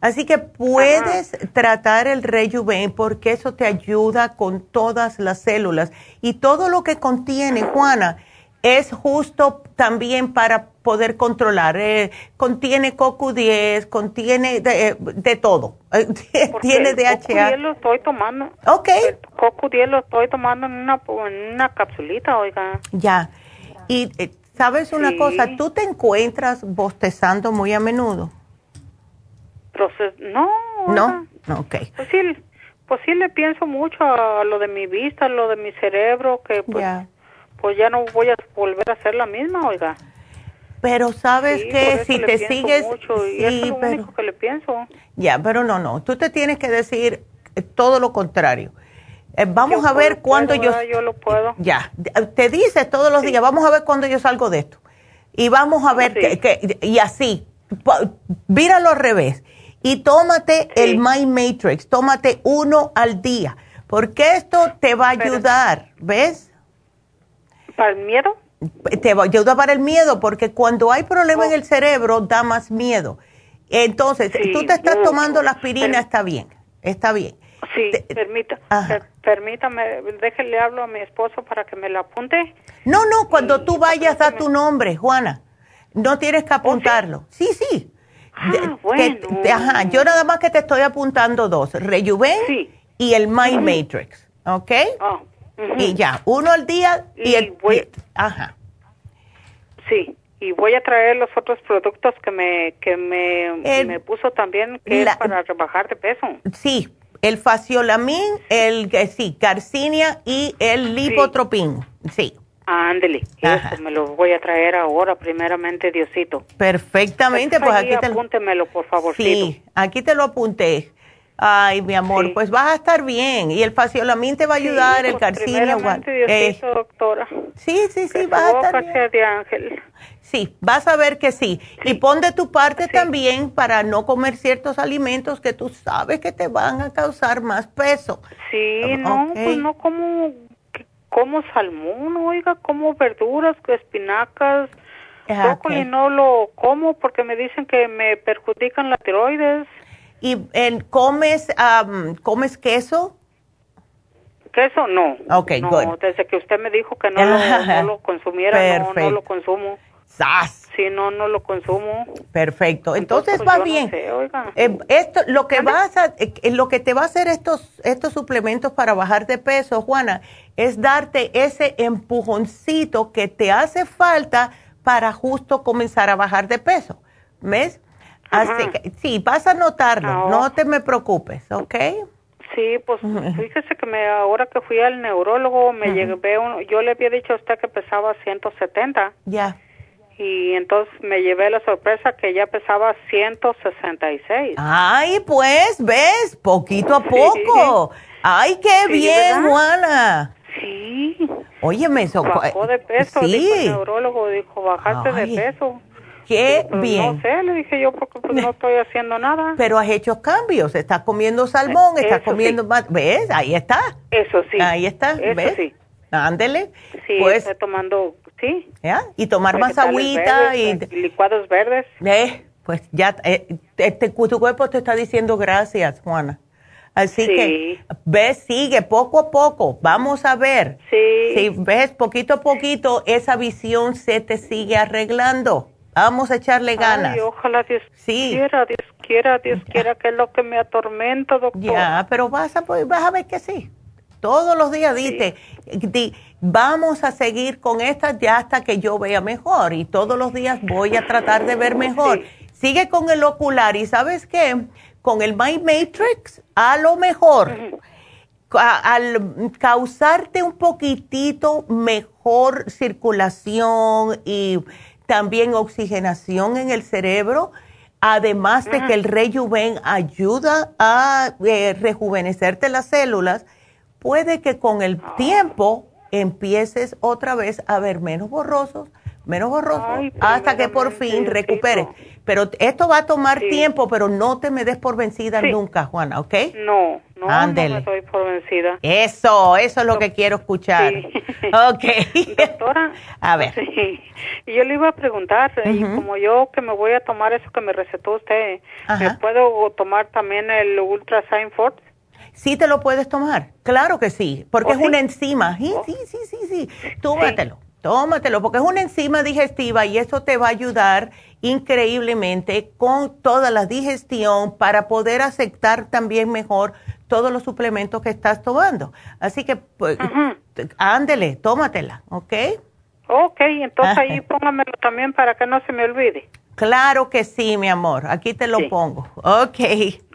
Speaker 3: Así que puedes tratar el Rejuven porque eso te ayuda con todas las células. Y todo lo que contiene, Juana, es justo también para poder controlar. Eh, contiene CoQ10, contiene de, eh, todo. [LAUGHS] tiene DHA.
Speaker 17: CoQ10 lo estoy tomando.
Speaker 3: Ok. El
Speaker 17: CoQ10 lo estoy tomando en una, en una capsulita, oiga.
Speaker 3: Ya. Y eh, sabes una cosa, tú te encuentras bostezando muy a menudo
Speaker 17: no.
Speaker 3: No, ok.
Speaker 17: Pues sí, pues sí le pienso mucho a lo de mi vista, a lo de mi cerebro, que pues, pues ya no voy a volver a ser la misma, oiga.
Speaker 3: Pero sabes que si te sigues...
Speaker 17: Mucho, y es lo único que le pienso.
Speaker 3: Ya, pero no, no, tú te tienes que decir todo lo contrario. Eh, vamos a ver cuándo yo...
Speaker 17: Yo lo puedo.
Speaker 3: Ya, te dices todos los días, vamos a ver cuándo yo salgo de esto. Y vamos a ver que, y así, míralo al revés y tómate el My Matrix, tómate uno al día, porque esto te va a ayudar, ¿ves?
Speaker 17: ¿Para el miedo?
Speaker 3: Te va a ayudar para el miedo, porque cuando hay problema en oh. el cerebro da más miedo. Entonces, tú te estás tomando la aspirina, está bien, está bien.
Speaker 17: Sí, permita, permítame, déjele hablo a mi esposo para que me lo apunte.
Speaker 3: No, no, cuando tú vayas a tu nombre, Juana, no tienes que ¿Oh, apuntarlo. sí, sí.
Speaker 17: Ah, bueno.
Speaker 3: ajá, yo nada más que te estoy apuntando dos, Rejuven y el My Matrix, ¿ok?
Speaker 17: Oh,
Speaker 3: y ya, uno al día y, el... ajá.
Speaker 17: Sí, y voy a traer los otros productos que me que me, me puso también que es para rebajar de peso.
Speaker 3: Sí, el faciolamin, el sí, Garcinia y el lipotropin, sí.
Speaker 17: Ándele, eso me lo voy a traer ahora, primeramente, Diosito.
Speaker 3: Perfectamente, pues, aquí te
Speaker 17: apúntemelo, por favor.
Speaker 3: Sí, aquí te lo apunté. Ay, mi amor, pues vas a estar bien. Y el faciolamin te va a ayudar, el carcinio.
Speaker 17: Eh, doctora.
Speaker 3: Sí, sí, sí, vas a estar bien.
Speaker 17: de ángel.
Speaker 3: Sí, vas a ver que sí. Y pon de tu parte también para no comer ciertos alimentos que tú sabes que te van a causar más peso.
Speaker 17: Sí, no, pues no como como salmón, oiga, como verduras, espinacas, ah, y no lo como porque me dicen que me perjudican la tiroides.
Speaker 3: ¿Y en, comes, comes queso?
Speaker 17: Queso no.
Speaker 3: Ok,
Speaker 17: no, Desde que usted me dijo que no, lo, no [LAUGHS] consumiera, no, no, lo consumo.
Speaker 3: ¡Sas!
Speaker 17: Sí, no, no lo consumo.
Speaker 3: Perfecto. Entonces, pues, va bien. Eh, esto, lo que vas a, eh, lo que te va a hacer estos, estos suplementos para bajar de peso, Juana, es darte ese empujoncito que te hace falta para justo comenzar a bajar de peso. ¿Ves? Así que, sí, vas a notarlo, ah, no te me preocupes, ¿ok?
Speaker 17: Sí, pues fíjese que me, ahora que fui al neurólogo me llevé, yo le había dicho a usted que pesaba 170.
Speaker 3: Ya
Speaker 17: y entonces me llevé la sorpresa que ya pesaba 166.
Speaker 3: Ay, pues, ves, poquito a poco. Ay, qué bien, Juana.
Speaker 17: Sí.
Speaker 3: Oye, me
Speaker 17: Bajó de peso, sí. dijo el neurólogo, dijo, bajaste de peso.
Speaker 3: Qué pues, bien.
Speaker 17: No sé, le dije yo, porque pues, no [LAUGHS] estoy haciendo nada.
Speaker 3: Pero has hecho cambios, estás comiendo salmón, estás comiendo más, ¿ves? Ahí está.
Speaker 17: Eso sí.
Speaker 3: Ahí está,
Speaker 17: Eso
Speaker 3: ¿ves?
Speaker 17: sí.
Speaker 3: Ándele.
Speaker 17: Sí,
Speaker 3: pues,
Speaker 17: tomando, sí.
Speaker 3: ¿Ya? Y tomar más agüita y...
Speaker 17: Licuados verdes.
Speaker 3: Eh, pues ya, eh, este, tu cuerpo te está diciendo gracias, Juana. Así que, ves, sigue poco a poco, vamos a ver.
Speaker 17: Sí.
Speaker 3: Si ves poquito a poquito, esa visión se te sigue arreglando. Vamos a echarle ganas.
Speaker 17: Ay, ojalá Dios
Speaker 3: sí.
Speaker 17: quiera, Dios quiera, Dios quiera, que es lo que me atormenta, doctor.
Speaker 3: Ya, pero vas a, vas a ver que sí. Todos los días dite, vamos a seguir con esta ya hasta que yo vea mejor y todos los días voy a tratar de ver mejor. Sigue con el ocular. Y sabes qué, con el My Matrix, a lo mejor, al causarte un poquitito mejor circulación y también oxigenación en el cerebro, además de que el rejuven ayuda a eh, rejuvenecerte las células, puede que con el
Speaker 17: Ah.
Speaker 3: tiempo empieces otra vez a ver menos borrosos, menos borrosos, hasta que por fin recuperes. Pero esto va a tomar tiempo, pero no te me des por vencida nunca, Juana, ¿ok?
Speaker 17: No, no,
Speaker 3: Ándele.
Speaker 17: no me doy por vencida.
Speaker 3: Eso, eso es lo que quiero escuchar. [LAUGHS] Ok. [LAUGHS]
Speaker 17: Doctora.
Speaker 3: A ver.
Speaker 17: Sí. Y yo le iba a preguntar, y
Speaker 3: Ujú.
Speaker 17: como yo que me voy a tomar eso que me recetó usted, ¿me puedo tomar también el Ultra Sign Force?
Speaker 3: Sí te lo puedes tomar, claro que sí, porque
Speaker 17: ¿Oh,
Speaker 3: es
Speaker 17: sí?
Speaker 3: una enzima. Sí, sí, sí, sí, sí. Tómatelo, tómatelo, porque es una enzima digestiva y eso te va a ayudar increíblemente con toda la digestión para poder aceptar también mejor todos los suplementos que estás tomando. Así que, pues, ándele, tómatela, ¿ok?
Speaker 17: Ok, entonces
Speaker 3: Ajá.
Speaker 17: ahí [LAUGHS] póngamelo también para que no se me olvide.
Speaker 3: Claro que sí, mi amor, aquí te lo
Speaker 17: Sí.
Speaker 3: pongo. Ok.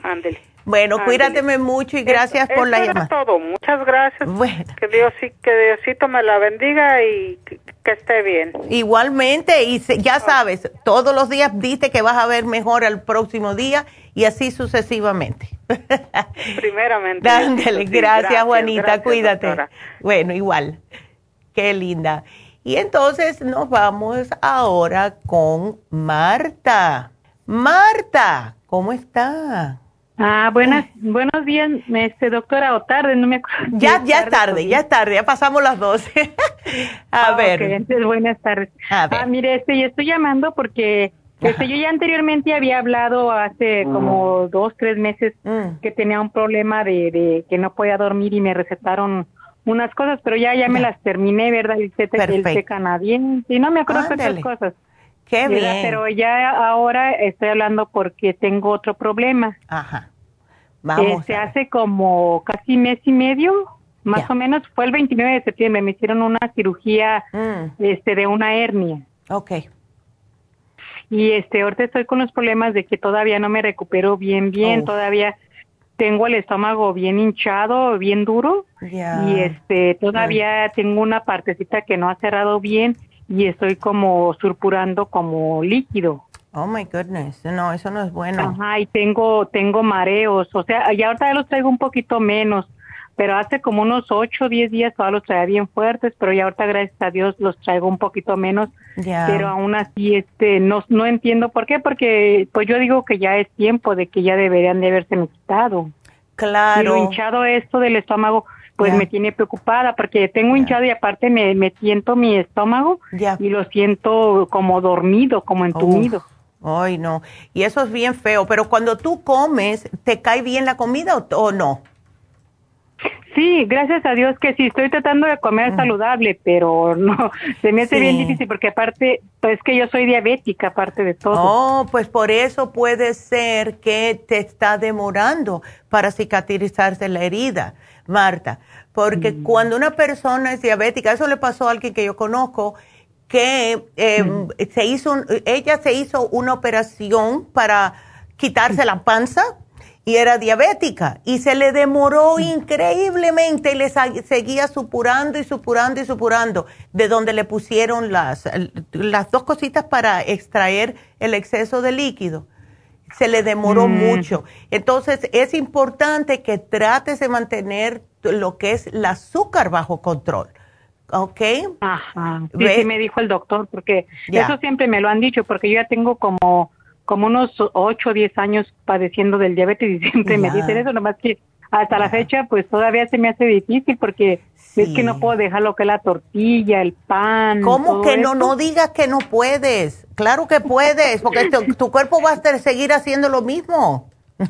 Speaker 17: Ándele.
Speaker 3: Bueno,
Speaker 17: Ándele.
Speaker 3: cuídateme mucho y gracias
Speaker 17: Eso-
Speaker 3: por la llamada.
Speaker 17: todo, muchas gracias.
Speaker 3: Bueno.
Speaker 17: Que Dios que Diosito me la bendiga y que, que esté bien.
Speaker 3: Igualmente, y se- ya sabes, todos los días dite que vas a ver mejor al próximo día y así sucesivamente. [LAUGHS]
Speaker 17: Primeramente. [LAUGHS]
Speaker 3: Dándole,
Speaker 17: Sí,
Speaker 3: gracias, Juanita,
Speaker 17: gracias,
Speaker 3: cuídate.
Speaker 17: doctora.
Speaker 3: Bueno, igual. Qué linda. Y entonces nos vamos ahora con Marta. Marta, ¿cómo está?
Speaker 18: Ah, buenas, buenos días, este, doctora, o tarde, no me acuerdo. [LAUGHS]
Speaker 3: Ya, ya es tarde, ya es tarde, ya pasamos las 12. [LAUGHS] a
Speaker 18: Ah,
Speaker 3: ver.
Speaker 18: ok, entonces, buenas tardes.
Speaker 3: A ver.
Speaker 18: Ah, mire, este, yo estoy llamando porque este, yo ya anteriormente había hablado hace como dos, tres meses
Speaker 3: Mm.
Speaker 18: que tenía un problema de, de que no podía dormir y me recetaron unas cosas, pero ya, ya me las terminé, ¿verdad? El té, el té canadiense, y no me acuerdo
Speaker 3: Ándale.
Speaker 18: cosas.
Speaker 3: Qué
Speaker 18: ¿verdad?
Speaker 3: bien.
Speaker 18: Pero ya ahora estoy hablando porque tengo otro problema.
Speaker 3: Ajá. Vamos.
Speaker 18: Este, hace como casi mes y medio, más
Speaker 3: Ya.
Speaker 18: o menos, fue el 29 de septiembre, me hicieron una cirugía
Speaker 3: Mm,
Speaker 18: este, de una hernia.
Speaker 3: ok.
Speaker 18: Y este, ahorita estoy con los problemas de que todavía no me recupero bien, bien,
Speaker 3: Uf.
Speaker 18: todavía tengo el estómago bien hinchado, bien duro,
Speaker 3: Ya.
Speaker 18: y este, todavía tengo una partecita que no ha cerrado bien y estoy como surpurando como líquido.
Speaker 3: Oh my goodness. No, eso no es bueno.
Speaker 18: Ajá, y tengo, tengo mareos, o sea, ya ahorita ya los traigo un poquito menos, pero hace como unos ocho o diez días todavía los traía bien fuertes, pero ya ahorita gracias a Dios los traigo un poquito menos,
Speaker 3: Ya.
Speaker 18: pero aún así este no, no entiendo por qué, porque pues yo digo que ya es tiempo de que ya deberían de haberse quitado. Y lo
Speaker 3: Claro.
Speaker 18: hinchado esto del estómago, pues
Speaker 3: Ya.
Speaker 18: me tiene preocupada, porque tengo hinchado y aparte me, me siento mi estómago
Speaker 3: Ya.
Speaker 18: y lo siento como dormido, como entumido.
Speaker 3: Ay, no. Y eso es bien feo. Pero cuando tú comes, ¿te cae bien la comida o, o no?
Speaker 18: Sí, gracias a Dios que sí, estoy tratando de comer saludable, pero no, [LAUGHS] se me hace
Speaker 3: Sí.
Speaker 18: bien difícil porque aparte, pues que yo soy diabética, aparte de todo.
Speaker 3: Oh, pues por eso puede ser que te está demorando para cicatrizarse la herida, Marta. Porque cuando una persona es diabética, eso le pasó a alguien que yo conozco, que eh, se hizo, ella se hizo una operación para quitarse la panza y era diabética y se le demoró increíblemente y le seguía supurando y supurando y supurando de donde le pusieron las, las dos cositas para extraer el exceso de líquido. Se le demoró mm. mucho. Entonces es importante que trates de mantener lo que es el azúcar bajo control. ¿Ok?
Speaker 18: Ajá. Sí, sí, me dijo el doctor, porque eso siempre me lo han dicho, porque yo ya tengo como como unos 8 o 10 años padeciendo del diabetes y siempre me dicen eso, nomás que hasta la fecha pues todavía se me hace difícil porque es que no puedo dejar lo que es la tortilla, el pan.
Speaker 3: ¿Cómo que no? No digas que no puedes. Claro que puedes, porque tu, cuerpo va a seguir haciendo lo mismo. [LAUGHS]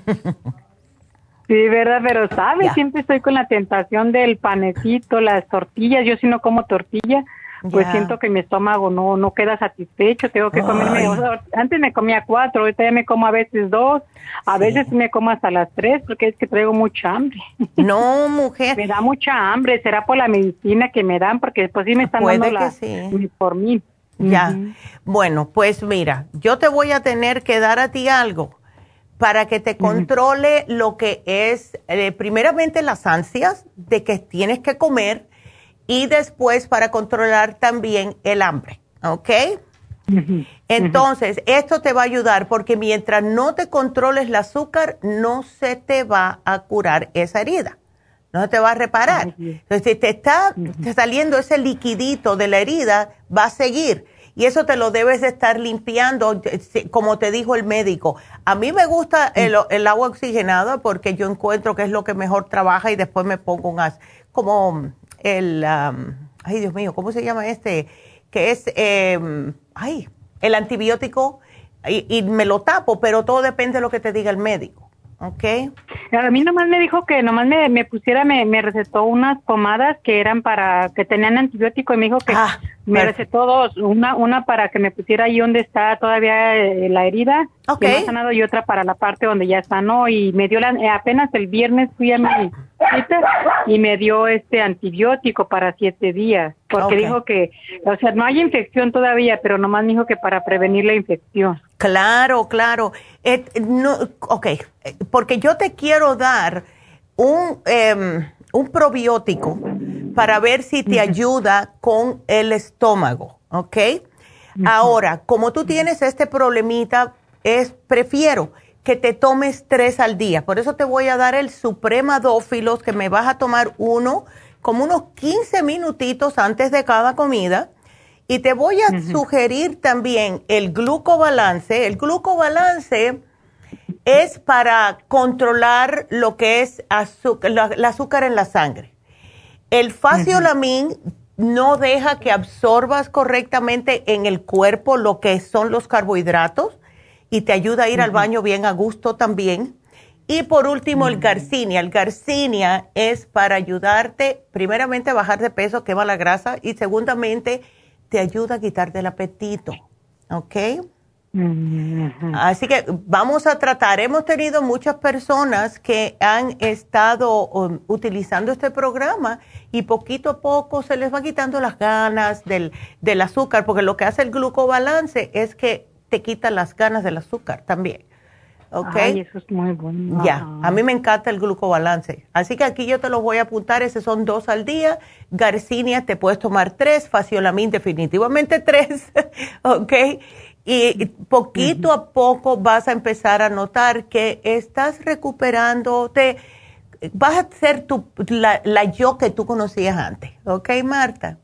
Speaker 18: Sí, verdad, pero sabes, siempre estoy con la tentación del panecito, las tortillas. Yo si no como tortilla, pues siento que mi estómago no no queda satisfecho, tengo que comerme, antes me comía cuatro, ahorita ya me como a veces dos, a veces me como hasta las tres porque es que traigo mucha hambre. [LAUGHS]
Speaker 3: No, mujer.
Speaker 18: me da mucha hambre, será por la medicina que me dan porque pues sí me están dando la por mí.
Speaker 3: Ya. Bueno, pues mira, yo te voy a tener que dar a ti algo para que te controle lo que es, eh, primeramente las ansias de que tienes que comer y después para controlar también el hambre, ¿ok? Entonces, esto te va a ayudar porque mientras no te controles el azúcar, no se te va a curar esa herida, no se te va a reparar. Entonces, si te está saliendo ese liquidito de la herida, va a seguir. Y eso te lo debes de estar limpiando, como te dijo el médico. A mí me gusta el, el agua oxigenada porque yo encuentro que es lo que mejor trabaja y después me pongo un como el, ay Dios mío, ¿cómo se llama este? Que es, em, ay, el antibiótico y, me lo tapo, pero todo depende de lo que te diga el médico. ¿Ok?
Speaker 18: A mí nomás me dijo que nomás me, me pusiera, me, me, recetó unas pomadas que eran para, que tenían antibiótico y me dijo que ah, me recetó dos, una, una para que me pusiera ahí donde está todavía eh, la herida, que no sanado, y otra para la parte donde ya sanó y me dio la, eh, apenas el viernes fui a mi y me dio este antibiótico para siete días, porque dijo que, o sea, no hay infección todavía, pero nomás dijo que para prevenir la infección.
Speaker 3: Claro, claro. no, ok, porque yo te quiero dar un, em, un probiótico para ver si te ayuda con el estómago, ¿ok? Ahora, como tú tienes este problemita, es prefiero que te tomes tres al día. Por eso te voy a dar el Supremadófilos, que me vas a tomar uno como unos 15 minutitos antes de cada comida. Y te voy a sugerir también el glucobalance. El glucobalance es para controlar lo que es azúcar, el azúcar en la sangre. El faciolamin no deja que absorbas correctamente en el cuerpo lo que son los carbohidratos y te ayuda a ir al baño bien a gusto también. Y por último, el garcinia. El garcinia es para ayudarte, primeramente, a bajar de peso, quema la grasa, y segundamente, te ayuda a quitarte el apetito. ¿Ok? Así que vamos a tratar. Hemos tenido muchas personas que han estado um, utilizando este programa y poquito a poco se les va quitando las ganas del, del azúcar, porque lo que hace el glucobalance es que te quita las ganas del azúcar también. ¿Ok?
Speaker 18: Ay, eso es muy bueno.
Speaker 3: Ya, a mí me encanta el glucobalance. Así que aquí yo te los voy a apuntar, esos son dos al día. Garcinia te puedes tomar tres, Faciolamin definitivamente tres, [LAUGHS] ¿ok? Y poquito a poco vas a empezar a notar que estás recuperándote, vas a ser tu, la, yo que tú conocías antes, ¿ok, Marta?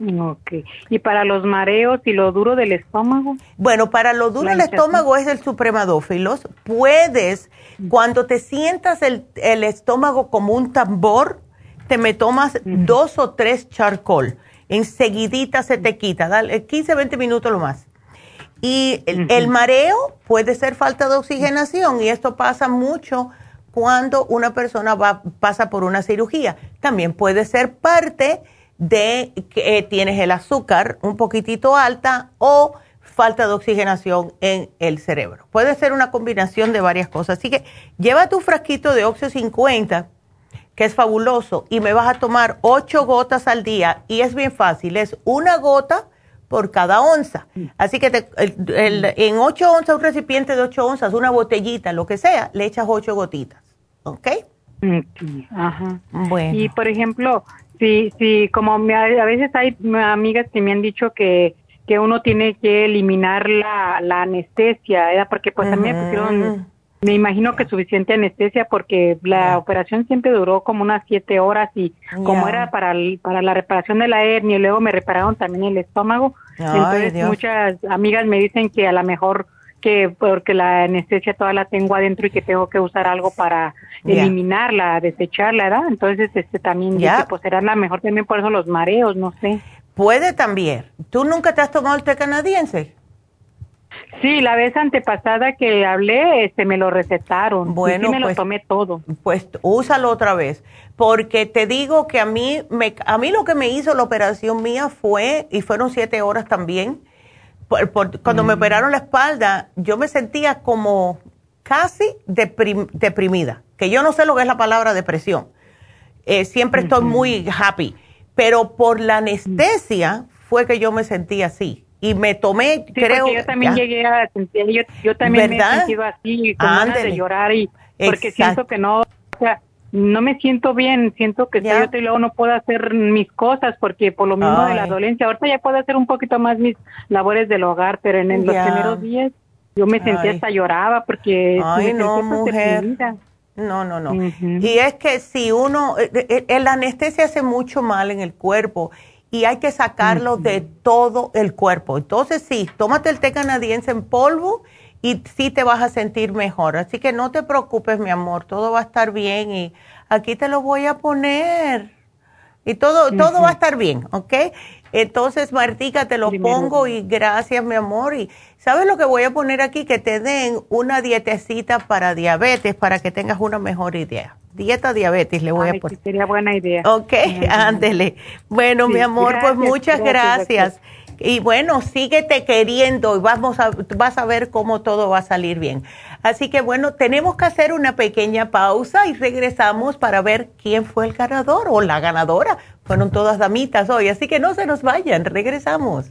Speaker 18: Ok. ¿Y para los mareos y lo duro del estómago?
Speaker 3: Bueno, para lo duro del estómago es el supremadófilos. Puedes, cuando te sientas el, estómago como un tambor, te me tomas dos o tres charcoal. Enseguidita se te quita. Dale 15, 20 minutos lo más. Y el, mareo puede ser falta de oxigenación y esto pasa mucho cuando una persona va, pasa por una cirugía. También puede ser parte de que tienes el azúcar un poquitito alta o falta de oxigenación en el cerebro. Puede ser una combinación de varias cosas. Así que lleva tu frasquito de Oxio 50, que es fabuloso, y me vas a tomar 8 gotas al día. Y es bien fácil, es una gota por cada onza. Así que en 8 onzas, un recipiente de 8 onzas, una botellita, lo que sea, le echas 8 gotitas. ¿Ok?
Speaker 18: Ajá. Bueno. Y por ejemplo, si, si como me, a veces hay amigas que me han dicho que, que uno tiene que eliminar la, la anestesia, ¿verdad? porque pues también me pusieron me imagino que suficiente anestesia porque la operación siempre duró como unas siete horas y como era para, para la reparación de la hernia y luego me repararon también el estómago. entonces muchas amigas me dicen que a lo mejor que porque la anestesia toda la tengo adentro y que tengo que usar algo para eliminarla, desecharla, ¿verdad? Entonces este también dice, pues será la mejor también por eso los mareos, no sé.
Speaker 3: Puede también. ¿Tú nunca te has tomado el té canadiense?
Speaker 18: Sí, la vez antepasada que hablé, este, me lo recetaron. Bueno, me lo pues, tomé todo.
Speaker 3: Pues úsalo otra vez, porque te digo que a mí, me, a mí lo que me hizo la operación mía fue, y fueron siete horas también, cuando me mm. operaron la espalda, yo me sentía como casi deprimida, que yo no sé lo que es la palabra depresión. Eh, siempre estoy muy happy, pero por la anestesia fue que yo me sentí así y me tomé, creo.
Speaker 18: Yo también llegué a sentir, yo, también me he sentido así, con ganas de llorar y porque siento que no, o sea, no me siento bien, siento que estoy y luego no puedo hacer mis cosas porque por lo mismo de la dolencia, ahorita ya puedo hacer un poquito más mis labores del hogar, pero en, los primeros días yo me sentía hasta lloraba porque
Speaker 3: Ay, no, mujer. No, no, no. Y es que si uno, el eh, eh, eh, la anestesia hace mucho mal en el cuerpo y hay que sacarlo de todo el cuerpo. Entonces sí, tómate el té canadiense en polvo y sí te vas a sentir mejor. Así que no te preocupes, mi amor, todo va a estar bien y aquí te lo voy a poner. Y todo, todo va a estar bien, ¿ok? Entonces, Martica, te lo pongo y gracias, mi amor. Y ¿sabes lo que voy a poner aquí? Que te den una dietecita para diabetes para que tengas una mejor idea dieta diabetes le voy a poner.
Speaker 18: sería buena idea.
Speaker 3: Ok, [LAUGHS] ándele. Bueno, mi amor, pues muchas gracias. Y bueno, síguete queriendo y vamos a, vas a ver cómo todo va a salir bien. Así que bueno, tenemos que hacer una pequeña pausa y regresamos para ver quién fue el ganador o la ganadora. Fueron todas damitas hoy, así que no se nos vayan, regresamos.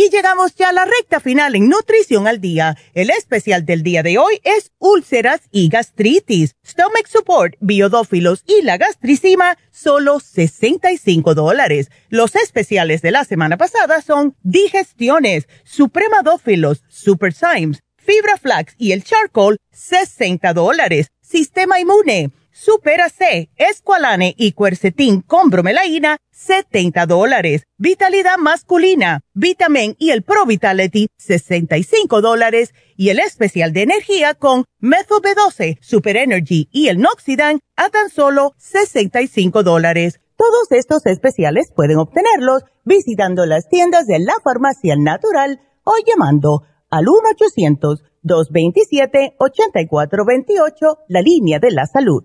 Speaker 7: Y llegamos ya a la recta final en Nutrición al Día. El especial del día de hoy es úlceras y gastritis, stomach support, biodófilos y la gastricima, solo 65 dólares. Los especiales de la semana pasada son digestiones, supremadófilos, super Symes, fibra flax y el charcoal, 60 dólares. Sistema inmune Supera C, Esqualane y Quercetin con bromelaína, 70 dólares. Vitalidad masculina, Vitamin y el Pro Vitality, 65 dólares. Y el especial de energía con Methyl B12, Super Energy y el Noxidan a tan solo 65 dólares. Todos estos especiales pueden obtenerlos visitando las tiendas de la farmacia natural o llamando al 1-800-227-8428, la línea de la salud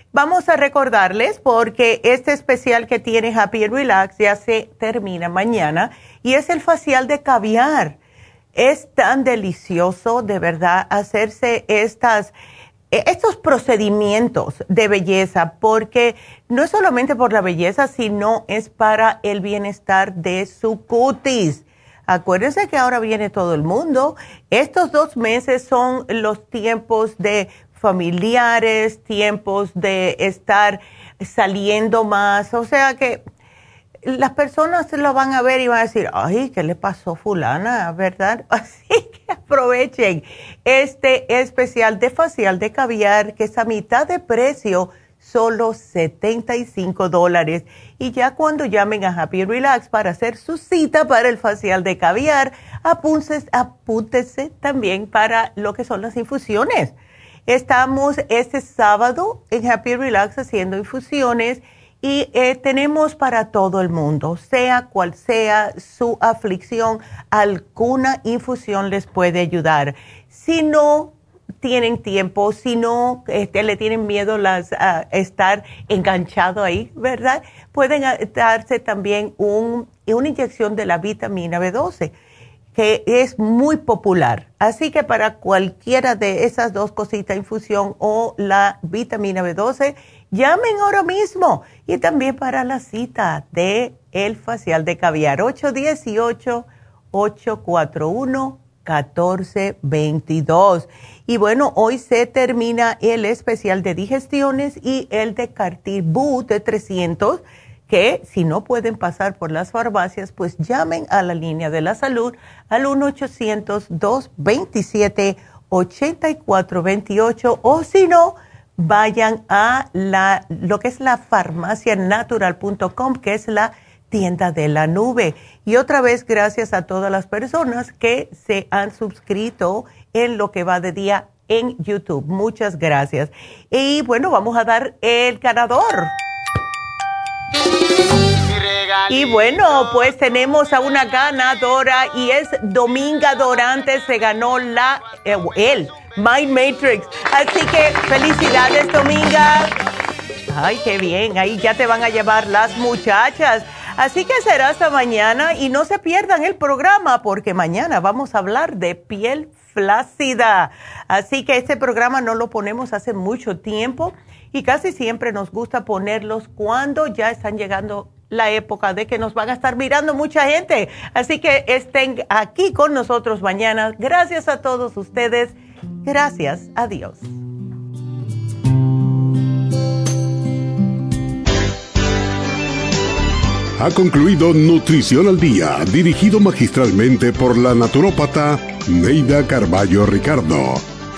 Speaker 3: vamos a recordarles porque este especial que tiene Happy Relax ya se termina mañana y es el facial de caviar. Es tan delicioso, de verdad, hacerse estas, e, estos procedimientos de belleza porque no es solamente por la belleza, sino es para el bienestar de su cutis Acuérdense que ahora viene todo el mundo. Estos dos meses son los tiempos de familiares, tiempos de estar saliendo más. O sea que las personas lo van a ver y van a decir, ay, ¿qué le pasó fulana? ¿Verdad? [LAUGHS] Así que aprovechen este especial de facial de caviar que es a mitad de precio solo 75 dólares. Y ya cuando llamen a Happy Relax para hacer su cita para el facial de caviar, apúntese, también para lo que son las infusiones. Estamos este sábado en Happy Relax haciendo infusiones y eh, tenemos para todo el mundo, sea cual sea su aflicción, alguna infusión les puede ayudar. Si no, tienen tiempo, si no este, le tienen miedo las, a estar enganchado ahí, ¿verdad? Pueden darse también un, una inyección de la vitamina B12, que es muy popular. Así que para cualquiera de esas dos cositas, infusión o la vitamina B12, llamen ahora mismo. Y también para la cita de el facial de caviar, 818 841 1422. Y bueno, hoy se termina el especial de digestiones y el de Cartibú de 300, que si no pueden pasar por las farmacias, pues llamen a la línea de la salud al 1-800-227-8428 o si no, vayan a la, lo que es la farmacianatural.com, que es la tienda de la nube. Y otra vez, gracias a todas las personas que se han suscrito en lo que va de día en YouTube. Muchas gracias. Y bueno, vamos a dar el ganador. Y bueno, pues tenemos a una ganadora y es Dominga Dorante, se ganó la, eh, el Mind Matrix. Así que felicidades Dominga. Ay, qué bien, ahí ya te van a llevar las muchachas. Así que será hasta mañana y no se pierdan el programa porque mañana vamos a hablar de piel flácida. Así que este programa no lo ponemos hace mucho tiempo y casi siempre nos gusta ponerlos cuando ya están llegando la época de que nos van a estar mirando mucha gente. Así que estén aquí con nosotros mañana. Gracias a todos ustedes. Gracias. Adiós.
Speaker 2: Ha concluido Nutrición al Día, dirigido magistralmente por la naturópata Neida Carballo Ricardo.